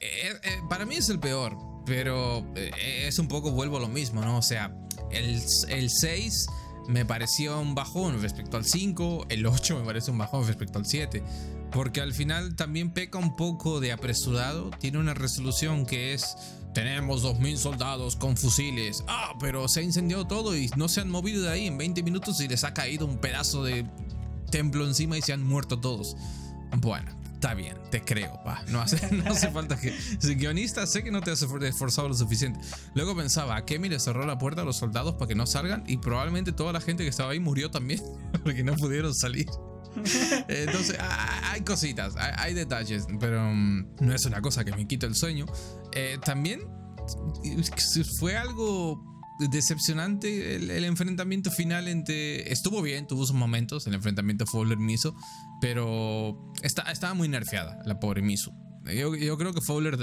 para mí es el peor, pero es un poco, vuelvo a lo mismo, ¿no? O sea, el, el 6 me pareció un bajón respecto al 5, el 8 me parece un bajón respecto al 7. Porque al final también peca un poco de apresurado. Tiene una resolución que es tenemos 2.000 soldados con fusiles. Ah, pero se ha incendiado todo y no se han movido de ahí en 20 minutos y les ha caído un pedazo de templo encima y se han muerto todos. Bueno, está bien, te creo, pa. No hace, no hace falta que. Si guionista, sé que no te has esforzado lo suficiente. Luego pensaba, a Kemi le cerró la puerta a los soldados para que no salgan y probablemente toda la gente que estaba ahí murió también porque no pudieron salir. Entonces, hay cositas, hay, detalles, pero mm, no es una cosa que me quite el sueño. Eh, también fue algo decepcionante el, enfrentamiento final entre... Estuvo bien, tuvo sus momentos, el enfrentamiento Fowler-Miso, pero está, estaba muy nerfeada la pobre Miso. Yo, creo que Fowler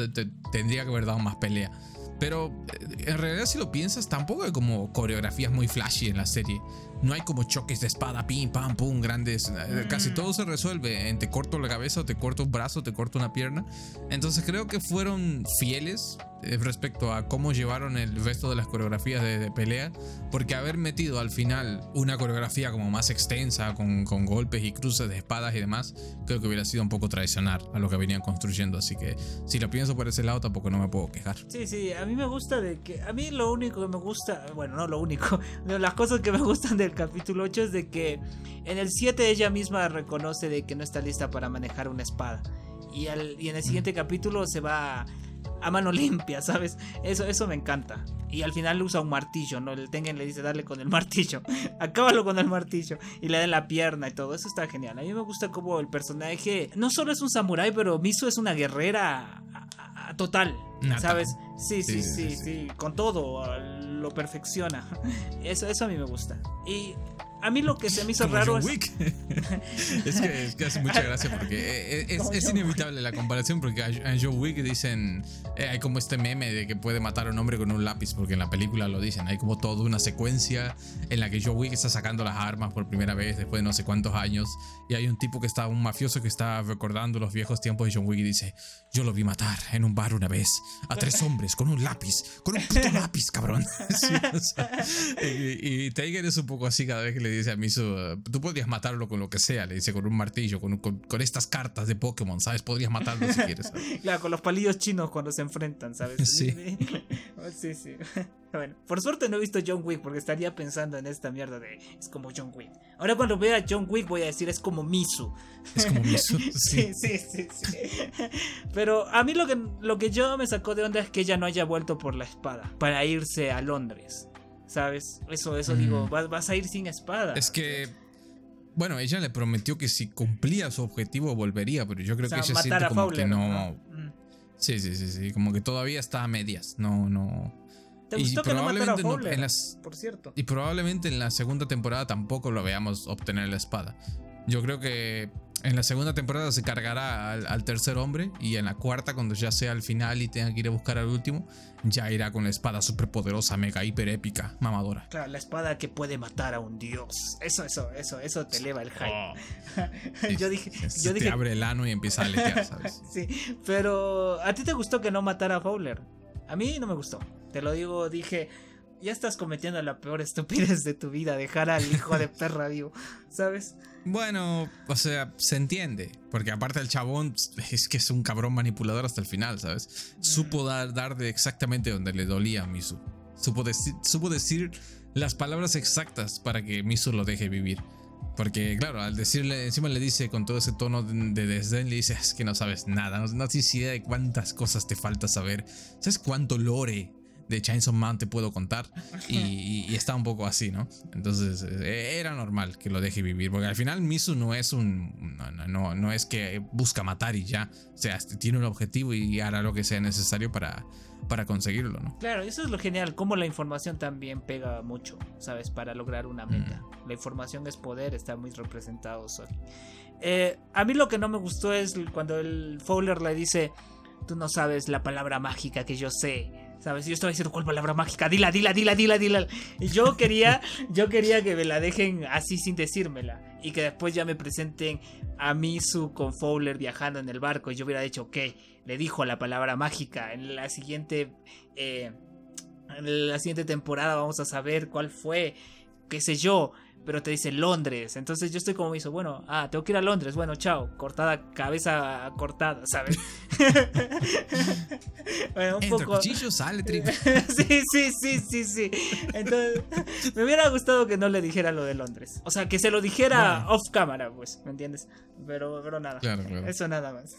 tendría que haber dado más pelea. Pero eh, en realidad si lo piensas, tampoco hay como coreografías muy flashy en la serie. No hay como choques de espada, pim, pam, pum, grandes. Eh, casi todo se resuelve en te corto la cabeza, o te corto un brazo, te corto una pierna. Entonces creo que fueron fieles eh, respecto a cómo llevaron el resto de las coreografías de, pelea, porque haber metido al final una coreografía como más extensa, con, con, golpes y cruces de espadas y demás, creo que hubiera sido un poco traicionar a lo que venían construyendo, así que si lo pienso por ese lado tampoco no me puedo quejar. Sí, sí, a mí me gusta de que, a mí lo único que me gusta, bueno, no lo único, las cosas que me gustan del capítulo 8 es de que en el 7 ella misma reconoce de que no está lista para manejar una espada. Y, al, y en el siguiente capítulo se va a mano limpia, ¿sabes? Eso, eso me encanta. Y al final usa un martillo, ¿no? El Tengen le dice darle con el martillo. Acábalo con el martillo. Y le da la pierna y todo. Eso está genial. A mí me gusta como el personaje no solo es un samurái, pero Miso es una guerrera total. ¿Sabes? Sí sí sí, sí Con todo. Lo perfecciona. Eso, eso a mí me gusta. Y a mí lo que se me hizo raro es... es, que, hace mucha gracia porque eh, eh, es, inevitable la comparación porque a, John Wick dicen eh, hay como este meme de que puede matar a un hombre con un lápiz porque en la película lo dicen. Hay como toda una secuencia en la que John Wick está sacando las armas por primera vez después de no sé cuántos años y hay un tipo que está un mafioso que está recordando los viejos tiempos de John Wick y dice yo lo vi matar en un bar una vez a tres hombres con un lápiz con un puto lápiz cabrón y, y Tiger es un poco así cada vez que le dice a Miso, tú podrías matarlo con lo que sea, le dice con un martillo, con, con, estas cartas de Pokémon, ¿sabes? Podrías matarlo si quieres. claro, con los palillos chinos cuando se enfrentan, ¿sabes? Sí. sí, sí. Bueno, por suerte no he visto John Wick porque estaría pensando en esta mierda de es como John Wick. Ahora cuando vea John Wick voy a decir es como Misu. Es como Misu. sí, sí, sí, sí. Pero a mí lo que, lo que yo me sacó de onda es que ella no haya vuelto por la espada para irse a Londres. ¿Sabes? Eso, eso digo, vas, vas, a ir sin espada. Es que. Bueno, ella le prometió que si cumplía su objetivo volvería, pero yo creo que ella siente como que no. Mm. Sí, sí, sí, sí. Como que todavía está a medias. No, no. ¿Te gustó que no matara a Fowler, por cierto. Y probablemente en la segunda temporada tampoco lo veamos obtener la espada. Yo creo que en la segunda temporada se cargará al, tercer hombre y en la cuarta, cuando ya sea al final y tenga que ir a buscar al último, ya irá con la espada superpoderosa, mega, hiper épica, mamadora. Claro, la espada que puede matar a un dios. Eso, eso, eso, eso te eleva el hype. Oh. yo dije, yo dije... Abre el ano y empieza a aletear, ¿sabes? sí, pero ¿a ti te gustó que no matara a Fowler? A mí no me gustó. Te lo digo, dije, ya estás cometiendo la peor estupidez de tu vida, dejar al hijo de perra vivo, ¿sabes? Bueno, o sea, se entiende. Porque aparte el chabón es que es un cabrón manipulador hasta el final, ¿sabes? Supo mm. dar, dar de exactamente donde le dolía a Misu. Supo, supo decir las palabras exactas para que Misu lo deje vivir. Porque, claro, al decirle, encima le dice con todo ese tono de, desdén, le dice, es que no sabes nada, no, no tienes idea de cuántas cosas te falta saber. ¿Sabes cuánto lore de Chainsaw Man te puedo contar. Y, está un poco así, ¿no? Entonces eh, era normal que lo deje vivir. Porque al final Misu no es un. No, no, no, es que busca matar y ya. O sea, tiene un objetivo y hará lo que sea necesario para, para conseguirlo, ¿no? Claro, eso es lo genial. Como la información también pega mucho, ¿sabes? Para lograr una meta. La información es poder, está muy representado. Eh, a mí lo que no me gustó es cuando el Fowler le dice: Tú no sabes la palabra mágica que yo sé ¿Sabes? Yo estaba diciendo, ¿cuál palabra mágica? Dila, dila, dila, dila, dila. Y yo quería, yo quería que me la dejen así sin decírmela. Y que después ya me presenten a Misu con Fowler viajando en el barco. Y yo hubiera dicho, ok, le dijo la palabra mágica. En la siguiente. Eh, en la siguiente temporada vamos a saber cuál fue. Qué sé yo pero te dice Londres. Entonces yo estoy como hizo, bueno, ah, tengo que ir a Londres, bueno, chao, cortada, cabeza cortada, ¿sabes? bueno, un Entre poco. cuchillo sale, sí, sí, sí, sí, sí. Entonces, me hubiera gustado que no le dijera lo de Londres. O sea, que se lo dijera off cámara, pues, ¿me entiendes? Pero, pero nada. Claro, claro. Eso nada más.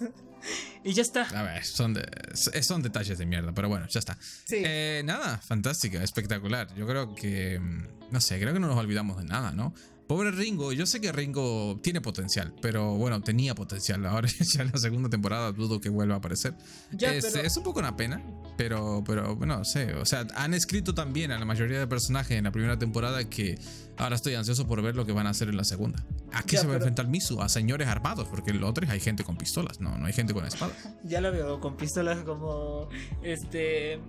y ya está. A ver, son, son detalles de mierda, pero bueno, ya está. Sí. Eh, nada, fantástica, espectacular. Yo creo que, mm, no sé, creo que no nos olvidamos de nada, ¿no? Pobre Ringo, yo sé que Ringo tiene potencial, pero bueno, tenía potencial. Ahora ya en la segunda temporada dudo que vuelva a aparecer. es, un poco una pena, pero, pero bueno, sé. O sea, han escrito también a la mayoría de personajes en la primera temporada que ahora estoy ansioso por ver lo que van a hacer en la segunda. ¿A qué se va a enfrentar Misu? A señores armados, porque en los otros hay gente con pistolas, no, no hay gente con espadas. Ya lo veo, con pistolas como este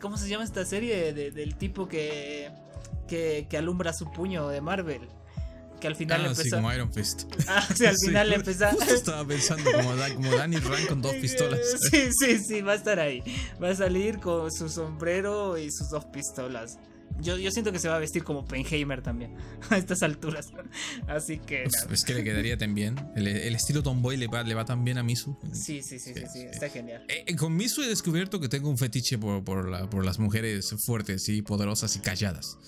¿Cómo se llama esta serie? del tipo que, que, alumbra su puño de Marvel. Que al final ah, empezó. Sí, como Iron Fist. Ah, sí, al final le empezó. estaba pensando como, como Danny Rand con dos pistolas. Sí, sí, sí, va a estar ahí. Va a salir con su sombrero y sus dos pistolas. Yo, yo siento que se va a vestir como Penheimer también a estas alturas. Así que. es que le quedaría tan bien. El, estilo Tomboy le va, le va tan bien a Misu. Sí, sí, sí, sí, sí, está genial. Eh, eh, con Misu he descubierto que tengo un fetiche por, por, la, por las mujeres fuertes y poderosas y calladas.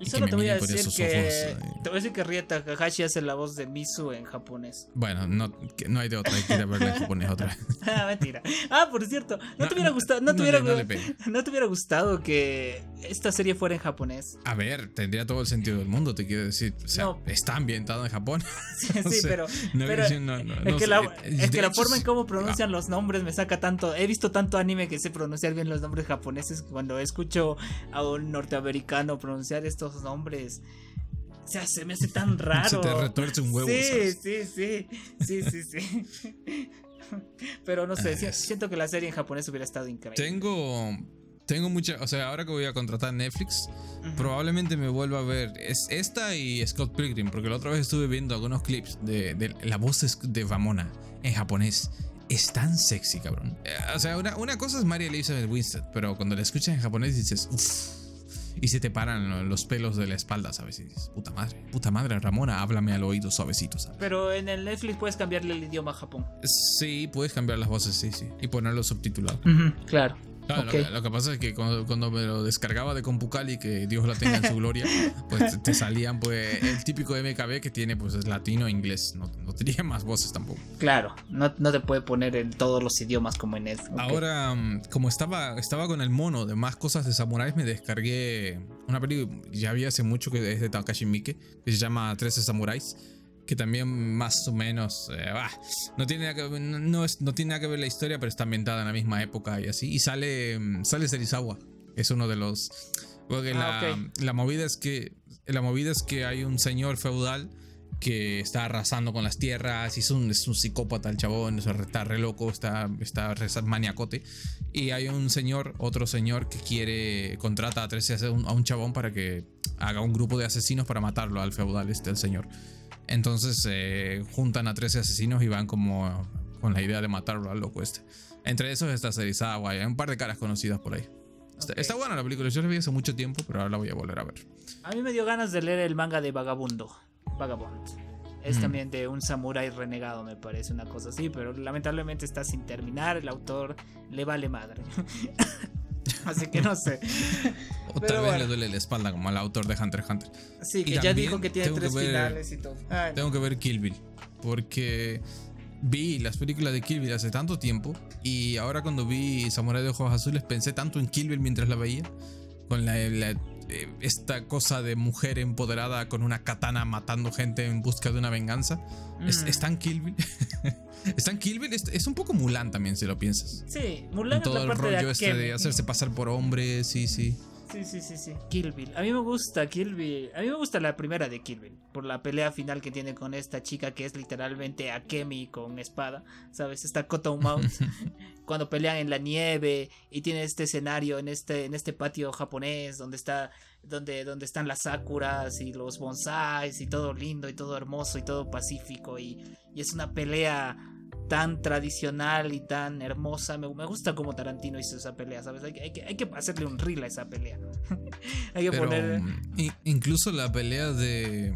Y, solo te voy a decir que. Te voy a decir que Takahashi hace la voz de Misu en japonés. Bueno, no, no hay de otra, hay que ir a verla en japonés otra vez. ah, mentira. Ah, por cierto, no, te hubiera gustado. No, te hubiera, no, te hubiera gustado que esta serie fuera en japonés. A ver, tendría todo el sentido del mundo, te quiero decir. O sea, está ambientado en Japón. sí, sí pero. es que, la, es que la forma en cómo pronuncian los nombres me saca tanto. He visto tanto anime que sé pronunciar bien los nombres japoneses. Cuando escucho a un norteamericano pronunciar esto nombres. O sea, se me hace tan raro. Se te retuerce un huevo. Sí, sí, sí. Sí, sí, sí. Pero no sé, siento que la serie en japonés hubiera estado increíble. Tengo. Tengo mucha. O sea, ahora que voy a contratar Netflix, probablemente me vuelva a ver. Es esta y Scott Pilgrim, porque la otra vez estuve viendo algunos clips de, de la voz de Vamona en japonés. Es tan sexy, cabrón. Eh, o sea, una, una cosa es María Elizabeth Winstead, pero cuando la escuchas en japonés dices, uff y se te paran los pelos de la espalda, ¿sabes? Y dices, puta madre, puta madre, Ramona, háblame al oído suavecito, ¿sabes? Pero en el Netflix puedes cambiarle el idioma a Japón. Sí, puedes cambiar las voces, sí, sí. Y ponerlo subtitulado. claro lo, que, pasa es que cuando, me lo descargaba de Compukali, que Dios la tenga en su gloria, pues te salían pues el típico MKB que tiene pues es latino e inglés, no, no tenía más voces tampoco. Claro, no, te puede poner en todos los idiomas como en Netflix. Ahora, mm, como estaba, estaba con el mono de más cosas de samuráis, me descargué una película, ya había hace mucho que es de Takashi Miike, que se llama 13 Samuráis que también más o menos eh, no tiene nada que, no, es, no tiene nada que ver la historia pero está ambientada en la misma época y así. Y sale mm, sale Serizawa es uno de los porque ah, la, movida es que la movida es que hay un señor feudal que está arrasando con las tierras y es un, es un psicópata el chabón está re loco está está maniacote. Y hay un señor otro señor que quiere contrata a, 13, a, un, a un chabón para que haga un grupo de asesinos para matarlo al feudal este el señor entonces eh, juntan a 13 asesinos y van como con la idea de matarlo al loco este. Entre esos está Serizawa, hay un par de caras conocidas por ahí. Está, buena la película, yo la vi hace mucho tiempo, pero ahora la voy a volver a ver. A mí me dio ganas de leer el manga de Vagabundo. Vagabond. Es mm. también de un samurái renegado, me parece, una cosa así, pero lamentablemente está sin terminar, el autor le vale madre. Así que no sé. Otra vez le duele la espalda como al autor de Hunter x Hunter. Sí, que ya dijo que tiene tres finales y todo. tengo que ver Kill Bill. Porque vi las películas de Kill Bill hace tanto tiempo. Y ahora cuando vi Samurai de Ojos Azules pensé tanto en Kill Bill mientras la veía. Con la, eh, esta cosa de mujer empoderada con una katana matando gente en busca de una venganza. Es, mm. tan Kill Bill. es tan Kill Bill. Es, un poco Mulan también, si lo piensas. Sí, Mulan todo es la parte el rollo este de hacerse pasar por hombre, sí, sí. Sí, sí, sí, sí. Kill Bill. A mí me gusta Kill Bill. A mí me gusta la primera de Kill Bill. Por la pelea final que tiene con esta chica que es literalmente Akemi con espada. ¿Sabes? Esta Mouse. Cuando pelean en la nieve y tiene este escenario en este, en este patio japonés donde está. Donde, donde están las sakuras y los bonsais y todo lindo y todo hermoso y todo pacífico y, y es una pelea tan tradicional y tan hermosa. Me, gusta como Tarantino hizo esa pelea, ¿sabes? Hay, que, hacerle un reel a esa pelea. hay que poner. Mm, incluso la pelea de.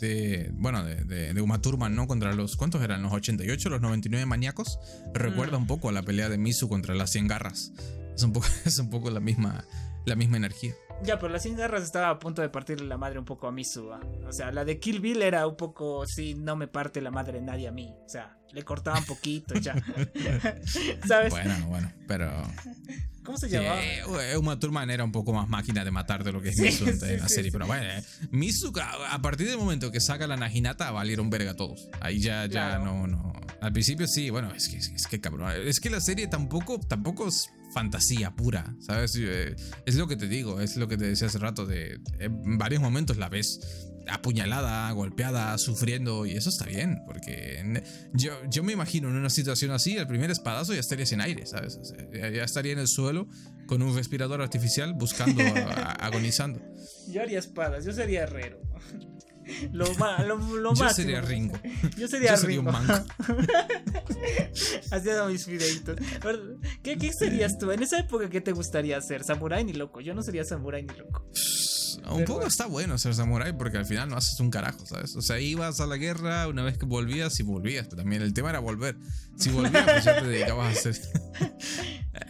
de bueno, de, de, Uma Thurman, ¿no? Contra los. ¿Cuántos eran? ¿Los 88, los 99 maníacos? Recuerda mm. un poco a la pelea de Misu contra las 100 garras. Es un poco, es un poco la misma, la misma energía. Ya, pero las 100 garras estaba a punto de partirle la madre un poco a Misu. O sea, la de Kill Bill era un poco, sí, no me parte la madre nadie a mí. O sea, le cortaba un poquito ya. ¿Sabes? Bueno, bueno, pero. ¿Cómo se llamaba? Eh, Uma Thurman era un poco más máquina de matar de lo que es Misu en la serie. Pero bueno, eh, Misu, a partir del momento que saca la Najinata, valieron verga todos. Ahí ya, ya no, no. Al principio sí, bueno, es que, es que cabrón. Es que la serie tampoco, tampoco es fantasía pura, ¿sabes? Eh, es lo que te digo, es lo que te decía hace rato. De, en varios momentos la ves apuñalada, golpeada, sufriendo, y eso está bien, porque yo, yo me imagino en una situación así, el primer espadazo ya estaría sin aire, ¿sabes? ya estaría en el suelo con un respirador artificial buscando, agonizando. Yo haría espadas, yo sería herrero. Lo, lo, lo Yo sería Ringo. Yo sería Ringo. Haciendo mis videitos. ¿Qué, ¿Qué serías tú? En esa época, ¿qué te gustaría hacer? ¿Samurai ni loco? Yo no sería samurai ni loco. Un poco está bueno ser samurai porque al final no haces un carajo, ¿sabes? O sea, ibas a la guerra una vez que volvías y volvías, pero también el tema era volver. Si volvías, pues ya te dedicabas a hacer.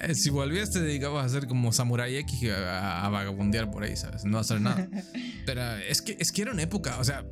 Eh, si volvías, te dedicabas a hacer como Samurai X a, a, vagabundear por ahí, ¿sabes? No hacer nada. Pero es que, es que era una época, o sea,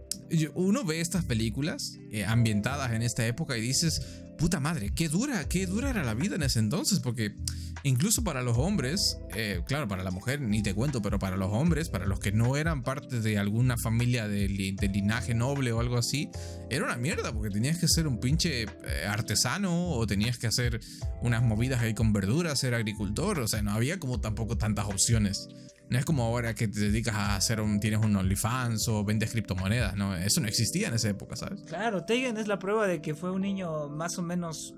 uno ve estas películas eh, ambientadas en esta época y dices, puta madre, qué dura, qué dura era la vida en ese entonces, porque incluso para los hombres, eh, claro, para la mujer ni te cuento, pero para los hombres, para los que no eran parte de alguna familia de, linaje noble o algo así, era una mierda, porque tenías que ser un pinche eh, artesano o tenías que hacer unas movidas ahí con verduras, ser agricultor, o sea, no había como tampoco tantas opciones. No es como ahora que te dedicas a hacer un, tienes un OnlyFans o vendes criptomonedas, ¿no? Eso no existía en esa época, ¿sabes? Claro, Teigen es la prueba de que fue un niño más o menos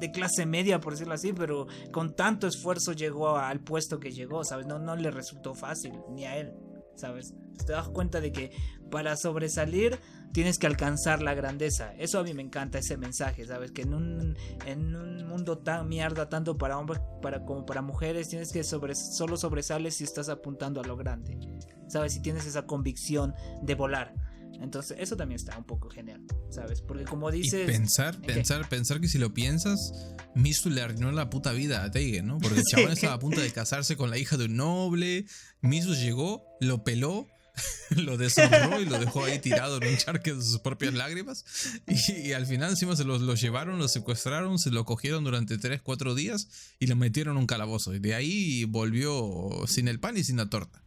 de clase media, por decirlo así, pero con tanto esfuerzo llegó al puesto que llegó, ¿sabes? No, no le resultó fácil, ni a él, ¿sabes? Te das cuenta de que para sobresalir tienes que alcanzar la grandeza. Eso a mí me encanta ese mensaje, ¿sabes? Que en un, en un mundo tan mierda, tanto para hombres para, como para mujeres, tienes que sobre, solo sobresales si estás apuntando a lo grande, ¿sabes? Si tienes esa convicción de volar. Entonces, eso también está un poco genial, ¿sabes? Porque como dices... pensar, pensar, pensar que si lo piensas, Misu le arruinó la puta vida a Teigen, ¿no? Porque el chabón estaba a punto de casarse con la hija de un noble, Misu llegó, lo peló, lo deshonró y lo dejó ahí tirado en un charque de sus propias lágrimas. Y, al final encima se los, llevaron, lo secuestraron, se lo cogieron durante 3, 4 días y lo metieron en un calabozo. Y de ahí volvió sin el pan y sin la torta.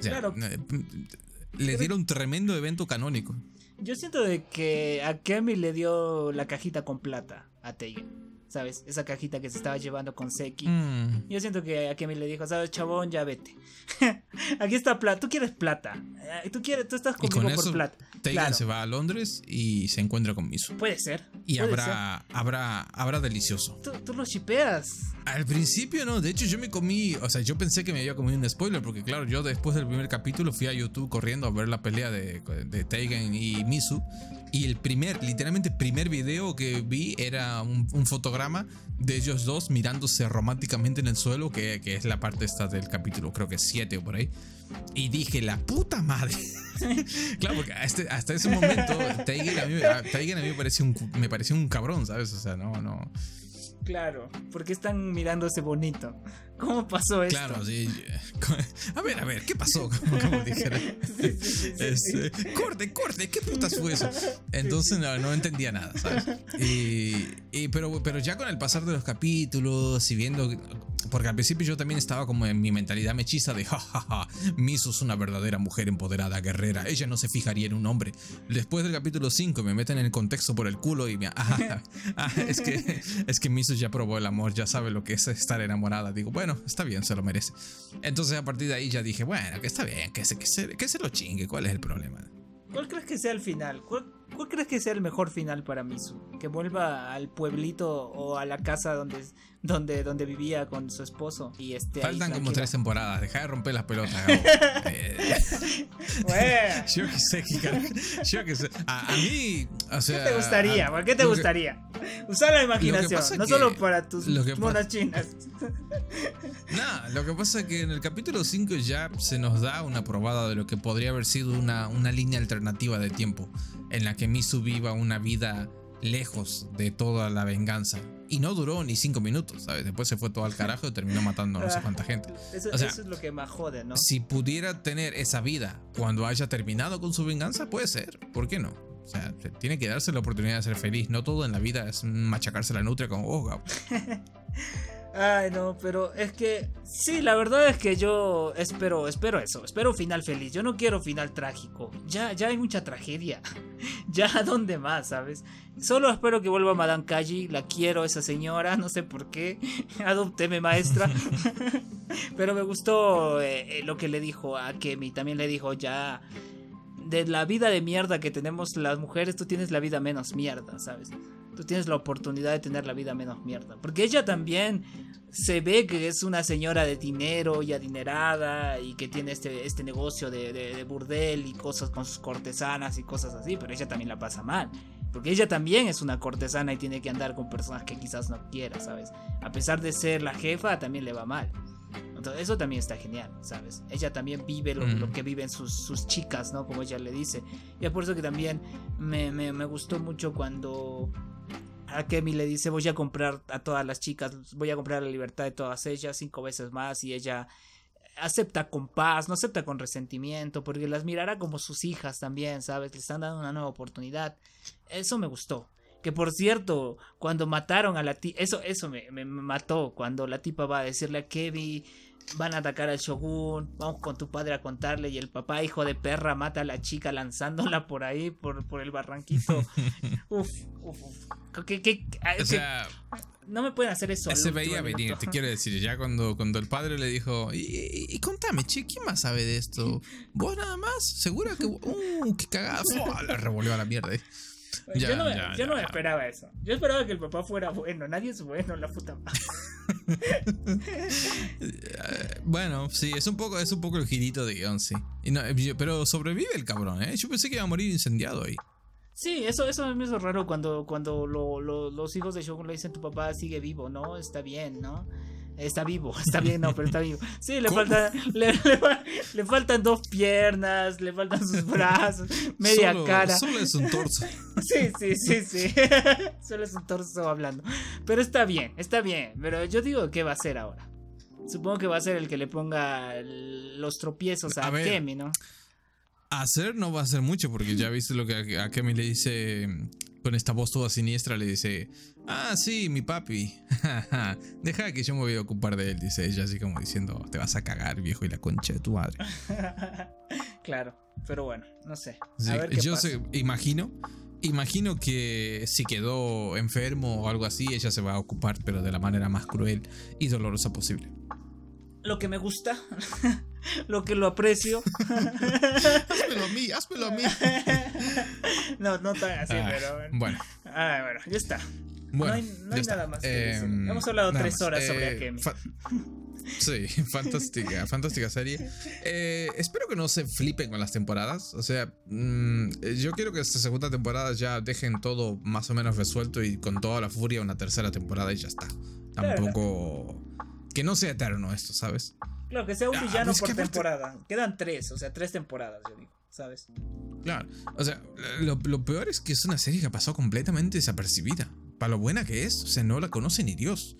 claro. Eh, le dieron un tremendo evento canónico. Yo siento de que a Kemi le dio la cajita con plata a Teigen. ¿Sabes? Esa cajita que se estaba llevando con Seki. Mm. Yo siento que a Kemi le dijo, ¿sabes, chabón? Ya vete. Aquí está plata. Tú quieres plata. Eh, tú, quieres, tú estás conmigo por plata. Teigen se va a Londres y se encuentra con Miso. Puede ser. Y habrá, habrá, habrá delicioso. Tú, tú lo chipeas. Al principio no, de hecho yo me comí, o sea, yo pensé que me había comido un spoiler, porque claro, yo después del primer capítulo fui a YouTube corriendo a ver la pelea de, de Teigen y Misu. Y el primer, literalmente primer video que vi era un, de ellos dos mirándose románticamente en el suelo, que, que es la parte esta del capítulo, creo que 7 o por ahí. Y dije, la puta madre. claro, porque hasta, hasta ese momento Teigen a mí, a mí me, parecía un, me parecía un cabrón, ¿sabes? O sea, no, no. Claro, porque están mirándose bonito. ¿Cómo pasó esto? Claro, sí. A ver, a ver, ¿qué pasó? Como, dijera. Este, corte, corte, ¿qué putas fue eso? Entonces no, entendía nada, ¿sabes? Y, pero, pero ya con el pasar de los capítulos y viendo. Porque al principio yo también estaba como en mi mentalidad mechiza de jajaja, ja, ja, Miso es una verdadera mujer empoderada, guerrera. Ella no se fijaría en un hombre. Después del capítulo 5 me meten en el contexto por el culo y me. Ah, es que, es que Miso ya probó el amor, ya sabe lo que es estar enamorada. Digo, bueno está bien, se lo merece. Entonces a partir de ahí ya dije, bueno, que está bien, que se, que se, que se lo chingue, ¿cuál es el problema? ¿Cuál crees que sea el final? ¿Cuál, crees que sea el mejor final para Misu? ¿Que vuelva al pueblito o a la casa donde, donde, donde vivía con su esposo? Y este Faltan como tres temporadas, deja de romper las pelotas. Eh, yo qué sé, yo sé. A, mí, o sea, ¿Qué te gustaría? ¿Por qué te gustaría? Usar la imaginación, no solo para tus monas chinas. No, lo que pasa es que en el capítulo 5 ya se nos da una probada de lo que podría haber sido una, una línea alternativa de tiempo en la que Misu viva una vida lejos de toda la venganza. Y no duró ni cinco minutos, ¿sabes? Después se fue todo al carajo y terminó matando a no sé cuánta gente. Eso, eso es lo que más jode, ¿no? Si pudiera tener esa vida cuando haya terminado con su venganza, puede ser. ¿Por qué no? O sea, tiene que darse la oportunidad de ser feliz. No todo en la vida es machacarse la nutria con oh, Ay, no, pero es que sí, la verdad es que yo espero, espero eso, espero final feliz. Yo no quiero final trágico. Ya, ya hay mucha tragedia. ya, ¿dónde más, sabes? Solo espero que vuelva Madame Kaji. La quiero esa señora, no sé por qué. Adopteme maestra. pero me gustó eh, eh, lo que le dijo a Kemi. También le dijo ya de la vida de mierda que tenemos las mujeres, tú tienes la vida menos mierda, ¿sabes? Tú tienes la oportunidad de tener la vida menos mierda. Porque ella también se ve que es una señora de dinero y adinerada y que tiene este, este negocio de, de, burdel y cosas con sus cortesanas y cosas así, pero ella también la pasa mal. Porque ella también es una cortesana y tiene que andar con personas que quizás no quiera, ¿sabes? A pesar de ser la jefa, también le va mal. Entonces, eso también está genial, ¿sabes? Ella también vive lo, que viven sus, sus, chicas, ¿no? Como ella le dice. Y es por eso que también me, me, me gustó mucho cuando a Kemi le dice voy a comprar a todas las chicas, voy a comprar la libertad de todas ellas cinco veces más y ella acepta con paz, no acepta con resentimiento, porque las mirará como sus hijas también, ¿sabes? Le están dando una nueva oportunidad. Eso me gustó. Que por cierto, cuando mataron a la tipa, eso, eso me, mató, cuando la tipa va a decirle a Kevin, van a atacar al shogun, vamos con tu padre a contarle y el papá, hijo de perra, mata a la chica lanzándola por ahí, por, por el barranquito. uf, uf, uf. o sea, no me pueden hacer eso. Se veía venir, te quiero decir, ya cuando, cuando el padre le dijo, y, y, contame, che, ¿quién más sabe de esto? ¿Vos nada más? ¿Segura que... Uh, qué cagada! La revolvió a la mierda. ¿Eh? yo no, yo no esperaba eso. Yo esperaba que el papá fuera bueno. Nadie es bueno, la puta madre. bueno, sí, es un poco, es un poco el girito de guion, sí. pero sobrevive el cabrón, ¿eh? Yo pensé que iba a morir incendiado ahí. Sí, eso, eso me hizo raro cuando, cuando los hijos de Shogun le dicen tu papá sigue vivo, ¿no? Está bien, ¿no? Está vivo, está bien, no, pero está vivo. Sí, le, falta, le, faltan dos piernas, le faltan sus brazos, media cara. Solo es un torso. Sí, sí, sí, sí. Solo es un torso hablando. Pero está bien, está bien. Pero yo digo, ¿qué va a hacer ahora? Supongo que va a ser el que le ponga los tropiezos a, a Kemi, ¿no? Hacer no va a ser mucho, porque ya viste lo que a Kemi le dice con esta voz toda siniestra, le dice: Ah, sí, mi papi. Deja que yo me voy a ocupar de él, dice ella, así como diciendo, te vas a cagar, viejo, y la concha de tu madre. claro, pero bueno, no sé. yo imagino, imagino que si quedó enfermo o algo así, ella se va a ocupar, pero de la manera más cruel y dolorosa posible. Lo que me gusta, lo que lo aprecio. házmelo a mí, házmelo a mí. no, no tan así, ah, pero bueno. Bueno. Ah, bueno, ya está no hay, nada más que decir. Em, Hemos hablado tres horas sobre eh, Akemi. Sí, fantástica, fantástica serie. Eh, espero que no se flipen con las temporadas. O sea, mm, yo quiero que esta segunda temporada ya dejen todo más o menos resuelto y con toda la furia una tercera temporada y ya está. Tampoco. Que no sea eterno esto, ¿sabes? Claro, que sea un ah, villano por temporada. Quedan tres, o sea, tres temporadas, yo digo, ¿sabes? Claro, o sea, lo, lo peor es que es una serie que ha pasado completamente desapercibida para lo buena que es, o sea, no la conoce ni Dios.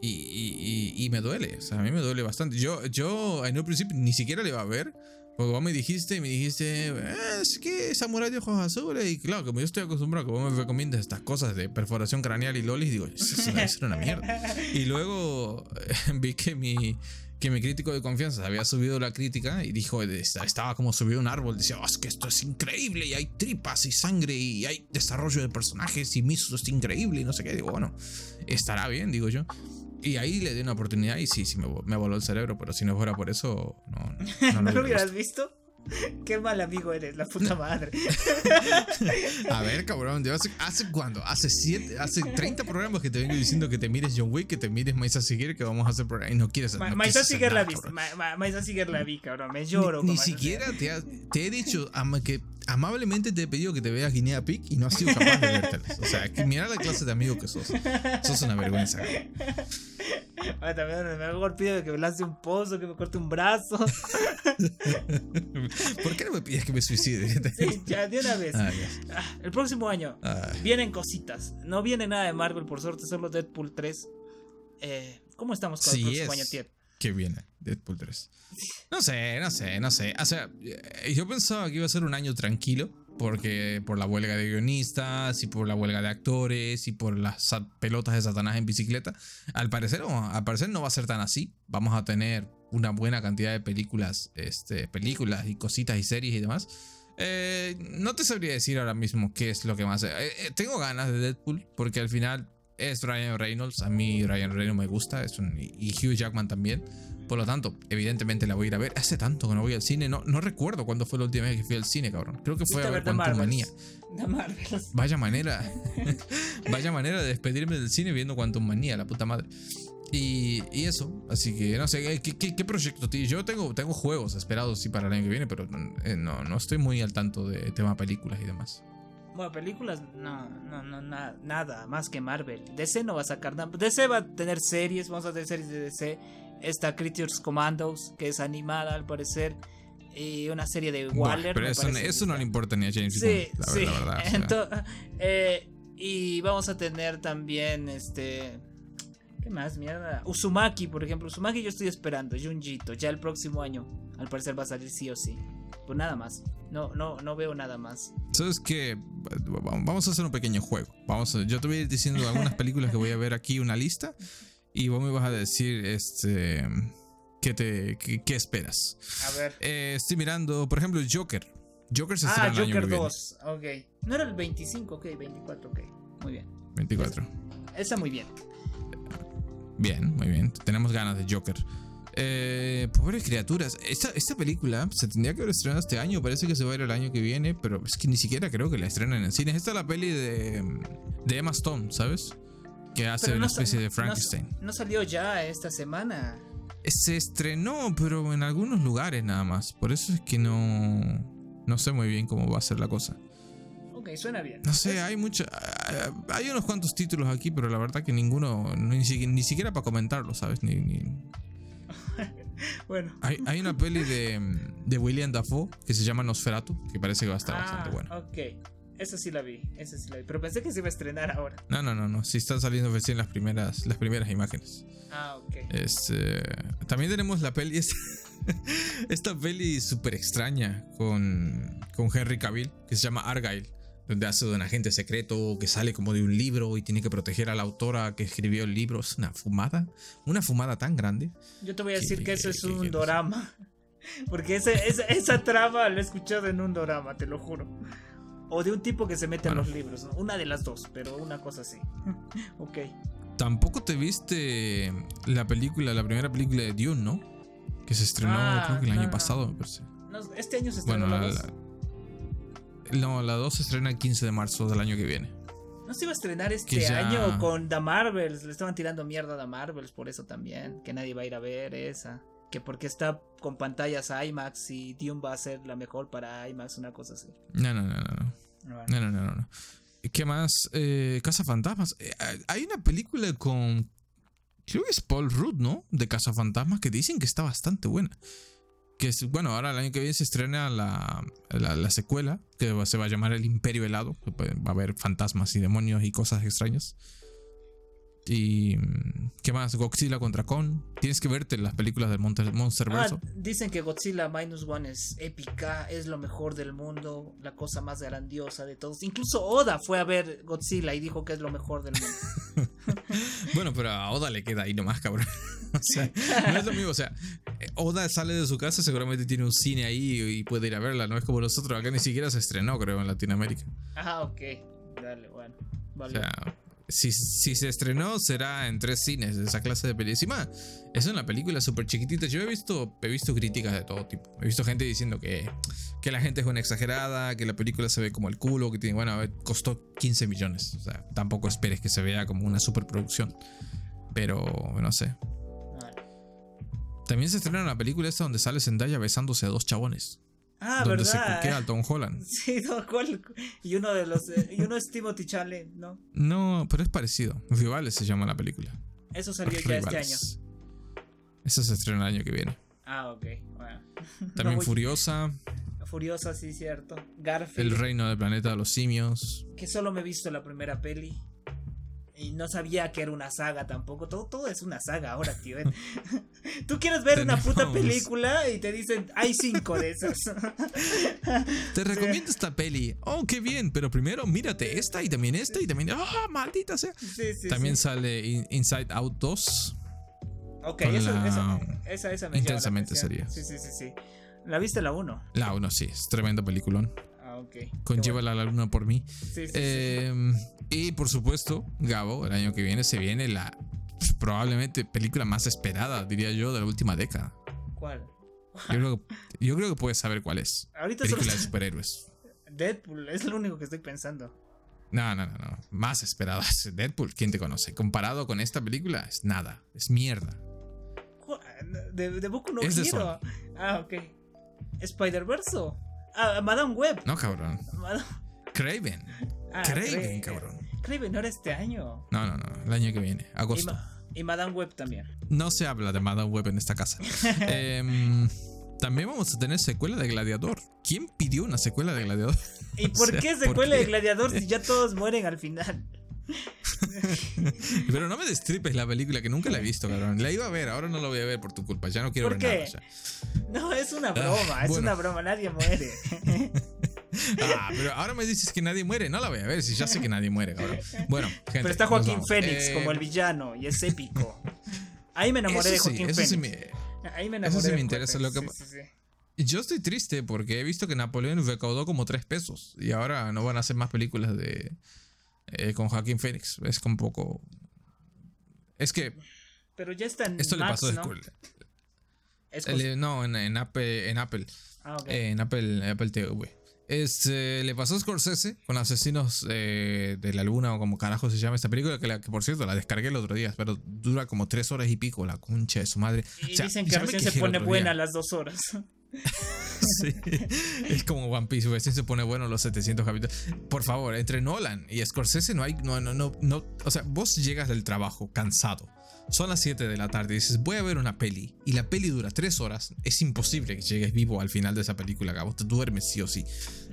Y, y, me duele, o sea, a mí me duele bastante. Yo, yo en un principio ni siquiera le iba a ver, porque vos me dijiste, me dijiste, eh, es que Samurai de ojos azules. Y claro, como yo estoy acostumbrado vos me recomiendas estas cosas de perforación craneal y lolis, digo, eso, es una mierda. Y luego vi que mi, que mi crítico de confianza había subido la crítica y dijo, estaba como subido un árbol, decía, oh, es que esto es increíble y hay tripas y sangre y hay desarrollo de personajes y Misu es increíble y no sé qué. Digo, bueno, estará bien, digo yo. Y ahí le di una oportunidad y sí, sí me, me voló el cerebro, pero si no fuera por eso, no. ¿No, ¿No lo hubieras visto? Qué mal amigo eres, la puta madre. A ver, cabrón, hace, ¿hace cuándo? Hace siete, hace 30 programas que te vengo diciendo que te mires John Wick, que te mires Maisa Seguir, que vamos a hacer programa. Y no quieres hacer Maisa Seguir la vi, Maisa Seguir la vi, cabrón. Me lloro. Ni, siquiera te, te, he dicho que amablemente te he pedido que te veas Guinea Pig y no has sido capaz de vértelas. O sea, que mira la clase de amigo que sos. Sos una vergüenza. Ah, también me hago pido que me lance un pozo, que me corte un brazo. ¿Por qué no me pides que me suicide? sí, ya, de una vez. Ah, ah, el próximo año vienen cositas. No viene nada de Marvel, por suerte, solo Deadpool 3. Eh, ¿Cómo estamos con el próximo año, tío? que viene, Deadpool 3. No sé, no sé, no sé. O sea, eh, yo pensaba que iba a ser un año tranquilo, porque por la huelga de guionistas y por la huelga de actores y por las pelotas de Satanás en bicicleta. Al parecer, al parecer no va a ser tan así. Vamos a tener una buena cantidad de películas, este, películas y cositas y series y demás. Eh, no te sabría decir ahora mismo qué es lo que más. Eh, eh, tengo ganas de Deadpool porque al final es Ryan Reynolds. A mí Ryan Reynolds me gusta es y Hugh Jackman también. Por lo tanto, evidentemente la voy a ir a ver. Hace tanto que no voy al cine. No, no recuerdo cuándo fue la última vez que fui al cine, cabrón. Creo que fue a ver Quantum Manía. Vaya manera. vaya manera de despedirme del cine viendo Quantum Manía, la puta madre. Y, y, eso, así que no sé, ¿qué, qué, qué proyecto? Yo tengo, tengo juegos esperados sí para el año que viene, pero eh, no, no estoy muy al tanto de tema películas y demás. Bueno, películas, no, no, no, nada, más que Marvel. DC no va a sacar nada. DC va a tener series, vamos a tener series de DC Está Creatures Commandos, que es animada al parecer. Y una serie de Waller. pero eso, no le importa ni a James Sí, sí. Eh, y vamos a tener también este. ¿Qué más? Mierda. Uzumaki, por ejemplo. Uzumaki yo estoy esperando. Junjito. Ya el próximo año. Al parecer va a salir sí o sí. Pues nada más. No, no, no veo nada más. Sabes que vamos a hacer un pequeño juego. Vamos yo te voy a ir diciendo algunas películas que voy a ver aquí, una lista. Y vos me vas a decir, este, ¿qué, te, qué, esperas? A ver. Eh, estoy mirando, por ejemplo, Joker. Joker se estrena Ah, Joker 2, ok. No era el 25, ok, 24, ok. Muy bien. 24. Esa, muy bien. Bien, muy bien. Tenemos ganas de Joker. Eh, pobres criaturas. Esta, esta película se tendría que haber estrenado este año. Parece que se va a ir el año que viene. Pero es que ni siquiera creo que la estrenen en el cine. Esta es la peli de, de Emma Stone, ¿sabes? Que hace una especie de Frankenstein. No, salió ya esta semana. Se estrenó, pero en algunos lugares nada más. Por eso es que no, no sé muy bien cómo va a ser la cosa. Ok, suena bien. No sé, hay mucha, hay unos cuantos títulos aquí, pero la verdad que ninguno, ni, ni siquiera para comentarlo, ¿sabes? Ni, bueno. Hay, hay, una peli de, de William Dafoe que se llama Nosferatu, que parece que va a estar bastante ah, buena. Ok. Esa sí la vi, esa sí la vi. Pero pensé que se iba a estrenar ahora. No, no, no, no. Sí están saliendo recién las primeras, las primeras imágenes. Ah, ok. Este, también tenemos la peli. Esta, peli súper extraña con, con Henry Cavill, que se llama Argyle. Donde hace de un agente secreto que sale como de un libro y tiene que proteger a la autora que escribió el libro. Es una fumada. Una fumada tan grande. Yo te voy a decir que, eso es un dorama. Porque esa, esa trama la he escuchado en un dorama, te lo juro. O de un tipo que se mete en los libros, Una de las dos, pero una cosa así. ok. Tampoco te viste la película, la primera película de Dune, ¿no? Que se estrenó ah, creo que el año pasado, me parece. este año se estrenó bueno, la, No, la 2 se estrena el 15 de marzo del año que viene. No se iba a estrenar este año con The Marvels. Le estaban tirando mierda a The Marvels por eso también. Que nadie va a ir a ver esa que porque está con pantallas IMAX y Dune va a ser la mejor para IMAX, una cosa así. No, no, no, no. No, no, no, no. no. ¿Qué más? Eh, Casa Fantasmas. Eh, hay una película con. Creo que es Paul Rudd, ¿no? De Casa Fantasmas, que dicen que está bastante buena. Que es, bueno, ahora el año que viene se estrena la, la, secuela, que se va a llamar El Imperio Helado. Va a haber fantasmas y demonios y cosas extrañas. Y. ¿Qué más? Godzilla contra Kong. Tienes que verte las películas del Monsterverse. Ah, dicen que Godzilla Minus One es épica, es lo mejor del mundo, la cosa más grandiosa de todos. Incluso Oda fue a ver Godzilla y dijo que es lo mejor del mundo. bueno, pero a Oda le queda ahí nomás, cabrón. o sea, no es lo mismo. O sea, Oda sale de su casa, seguramente tiene un cine ahí y puede ir a verla. No es como nosotros, acá ni siquiera se estrenó, creo, en Latinoamérica. Ah, ok. Dale, bueno. Vale. O sea, si, se estrenó, será en tres cines de esa clase de película. Es una película súper chiquitita. Yo he visto, he visto críticas de todo tipo. He visto gente diciendo que, que la gente es una exagerada, que la película se ve como el culo, que tiene, bueno, costó 15 millones. O sea, tampoco esperes que se vea como una superproducción. Pero, no sé. También se estrena una película esta donde sale Zendaya besándose a dos chabones. Ah, donde se coquea Tom Holland. Sí, Tom Holland. Y uno de los. Eh, y uno es Timothy Chalamet, ¿no? No, pero es parecido. Rivales se llama la película. Eso salió ya este año. Eso se estrena el año que viene. Ah, ok. Bueno. También Furiosa. Furiosa, sí, cierto. Garfield. El reino del planeta de los simios. Que solo me he visto la primera peli. Y no sabía que era una saga tampoco. Todo, todo es una saga ahora, tío. ¿eh? Tú quieres ver una puta película y te dicen, hay cinco de esas. Te recomiendo esta peli. Oh, qué bien. Pero primero mírate esta y también esta y también. ¡Ah, maldita sea! Sí, sí, También sale In- Inside Out 2. Ok, eso, la- eso- esa, esa me Intensamente seria. Sí, sí, sí, sí. ¿La viste la 1? La 1, sí, es tremendo peliculón. Ah, ok. Con Qué Llévala a la luna por mí. Sí, sí. Eh, y por supuesto, Gabo, el año que viene se viene la probablemente película más esperada, diría yo, de la última década. ¿Cuál? Yo creo, que- yo creo que puedes saber cuál es. Ahorita solo Película de superhéroes. Deadpool, es lo único que estoy pensando. No, no, no, no. Más esperada es Deadpool. ¿Quién te conoce? Comparado con esta película, es nada. Es mierda. ¿Cu- De, de Boku no Es de Hero. Ah, ok. Spider-Verse. Ah, Madame Web. No, cabrón. Madame- Craven. Ah, Craven, Cra- cabrón. Craven no era este año. No, no, no. El año que viene, Y, agosto. Ma- y Madame Web también. No se habla de Madame Web en esta casa. Em, también vamos a tener secuela de Gladiador. ¿Quién pidió una secuela de Gladiador? ¿Y O por sea, qué ¿por secuela de? Gladiador si ya todos mueren al final? Pero no me destripes la película que nunca la he visto, cabrón. La iba a ver, ahora no la voy a ver por tu culpa. Ya no quiero ¿Por ver qué? nada. ya. No, es una broma, es bueno. una broma, nadie muere. Ah, pero ahora me dices que nadie muere. No la voy a ver, si ya sé que nadie muere, cabrón. Bueno, gente. Pero está Joaquín. Fénix Eh, como el villano y es épico. Ahí me enamoré de eso Joaquín eso sí Fénix. me- Ahí me eso enamoré sí me de interesa, lo que- sí. Yo estoy triste porque he visto que Napoleón recaudó como 3 pesos y ahora no van a hacer más películas de eh, con Joaquín Fénix. Es como un poco. Es que Pero ya está en esto le Max, pasó ¿no? después. Es El- no, en, en Apple, en Apple, Ah, ok. en Apple, Apple TV. Este, le pasó a Scorsese con Asesinos eh, de la Luna o como carajo se llama esta película, que, la- que por cierto la descargué el otro día, pero dura como tres horas y pico, la concha de su madre. y O sea, dicen que recién se pone buena a las dos horas. Sí. Es como One Piece, recién se pone bueno los 700 capítulos. Por favor, entre Nolan y Scorsese no hay, no, no, no, no, o sea, vos llegas del trabajo cansado. Son las 7 de la tarde y dices, voy a ver una peli. Y la peli dura 3 horas. Es imposible que llegues vivo al final de esa película, Gabo. Te duermes sí o sí.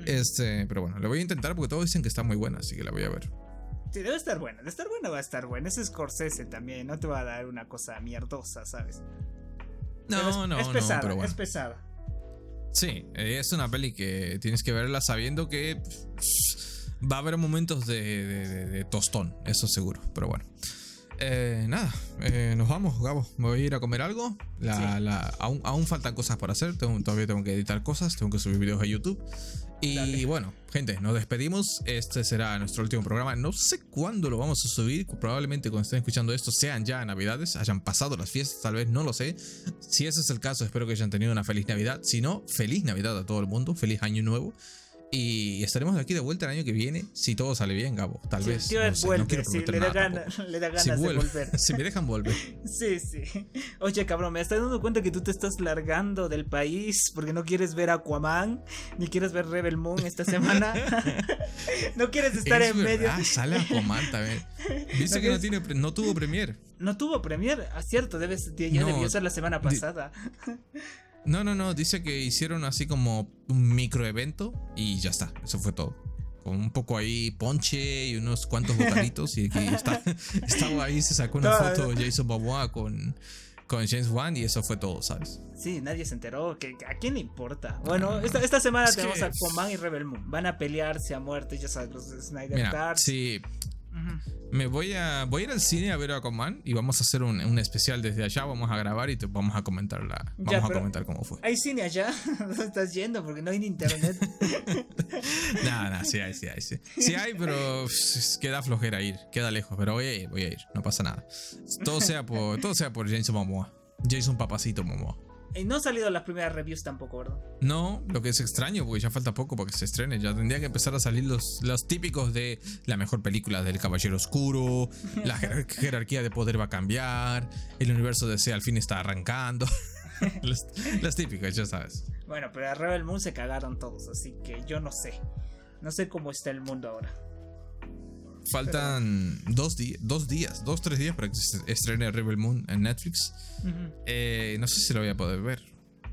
Este, pero bueno, lo voy a intentar porque todos dicen que está muy buena, así que la voy a ver. Sí, debe estar buena. De estar buena va a estar buena. Es Scorsese también. No te va a dar una cosa mierdosa, ¿sabes? No, es, no, es no, pesada, pero bueno. es pesada. Sí, eh, es una peli que tienes que verla sabiendo que va a haber momentos de tostón, eso seguro. Pero bueno. Eh, nada, eh, nos vamos, Gabo. Me voy a ir a comer algo. La- Sí. la- aún, aún faltan cosas por hacer. tengo- todavía tengo que editar cosas. Tengo que subir videos a YouTube. Y Dale. bueno, gente, nos despedimos. Este será nuestro último programa. No sé cuándo lo vamos a subir. Probablemente cuando estén escuchando esto sean ya Navidades. Hayan pasado las fiestas, tal vez, no lo sé. Si ese es el caso, espero que hayan tenido una feliz Navidad. Si no, feliz Navidad a todo el mundo. Feliz Año Nuevo. Y estaremos aquí de vuelta el año que viene. Si todo sale bien, Gabo. Tal Sí, vez. tío no sé, no vuelve, quiero sí, prometer le, da nada gana- le da ganas Si, de volver. si me dejan volver. Sí, sí. Oye, cabrón, me estás dando cuenta que tú te estás largando del país porque no quieres ver Aquaman, ni quieres ver Rebel Moon esta semana. no quieres estar Es en medio. verdad, sale Aquaman también. Viste ¿No que no, tiene, no tuvo premier. No tuvo premier, ah, cierto, debes, ya No, debió ser la semana pasada. No, no, no. Dice que hicieron así como un microevento y ya está. Eso fue todo. Con un poco ahí ponche y unos cuantos botanitos. y que está, estaba ahí, se sacó una foto de Jason Momoa con, con James Wan y eso fue todo, ¿sabes? Sí, nadie se enteró. que ¿A quién le importa? Bueno, esta, esta semana Es tenemos que- a Aquaman y Rebel Moon. Van a pelearse a muerte, ya sabes, los de Snyder Mira, Cars. Me voy a, voy a ir al cine a ver a Aquaman y vamos a hacer un, un especial desde allá. Vamos a grabar y te vamos a comentar la, Ya, vamos a pero- comentar cómo fue. ¿Hay cine allá? ¿Dónde estás yendo? Porque no hay ni internet. Nada, nada, sí hay, sí hay, sí. Sí hay, pero queda flojera ir, queda lejos, pero voy a ir, voy a ir, no pasa nada. Todo sea por, todo sea por Jason Momoa. Jason Papacito Momoa. Y no han salido las primeras reviews tampoco, ¿verdad? No, lo que es extraño, porque ya falta poco para que se estrene. Ya tendría que empezar a salir los, los típicos de la mejor película del Caballero Oscuro, la jerar- jerarquía de poder va a cambiar, el universo de C al fin está arrancando. las, las típicas, ya sabes. Bueno, pero a Rebel Moon se cagaron todos, así que yo no sé. No sé cómo está el mundo ahora. Faltan dos, di- dos días, dos, tres días para que se estrene Rebel Moon en Netflix. Eh, no sé si lo voy a poder ver.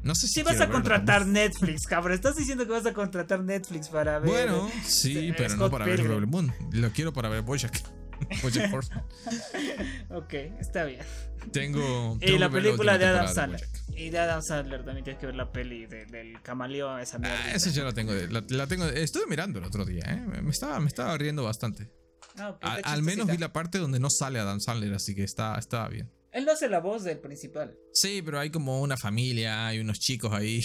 No sé si vas a contratar. Netflix, cabrón. Estás diciendo que vas a contratar Netflix para ver. Bueno, sí, eh, pero no para ver. Rebel Moon. Lo quiero para ver Bojack. Bojack Horseman. ok, está bien. Tengo. Y la película de Adam Sandler. Y de Adam Sandler también tienes que ver la peli de- del camaleón, esa mierda. Ah, esa ya la tengo. La, la tengo. Estuve mirando el otro día, ¿eh? Me estaba, me estaba riendo bastante. Ah, A- está al menos vi la parte donde no sale Adam Sandler, así que está, estaba bien. Él no hace la voz del principal. Sí, pero hay como una familia, hay unos chicos ahí.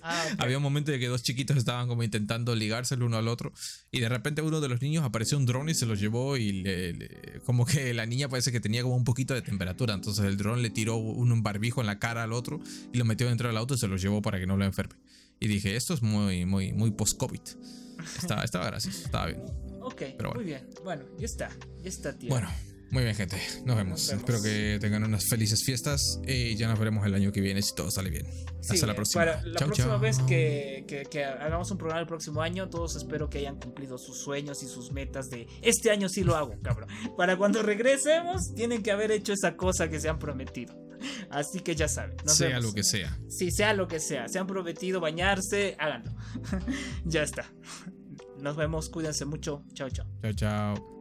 Ah. Había un momento de que dos chiquitos estaban como intentando ligarse el uno al otro y de repente uno de los niños apareció un dron y se lo llevó y le- le- como que la niña parece que tenía como un poquito de temperatura, entonces el dron le tiró un barbijo en la cara al otro y lo metió dentro del auto y se lo llevó para que no lo enferme. Y dije, esto es muy, muy, muy post-COVID. Estaba, estaba gracioso, estaba bien. Ok, bueno. muy bien. Bueno, ya está. Ya está, tío. Bueno, muy bien gente, nos vemos. Nos vemos. Espero que tengan unas felices fiestas y ya nos veremos el año que viene si todo sale bien. Sí, Hasta la próxima. Para la Chau, próxima chau. vez que, que- que hagamos un programa el próximo año, todos espero que hayan cumplido sus sueños y sus metas de este año sí lo hago, cabrón. Para cuando regresemos, tienen que haber hecho esa cosa que se han prometido. Así que ya saben. nos sea vemos. lo que sea. Sí, sea lo que sea. Se han prometido bañarse, háganlo. ya está. Nos vemos, cuídense mucho. Chao, chao. Chao, chao.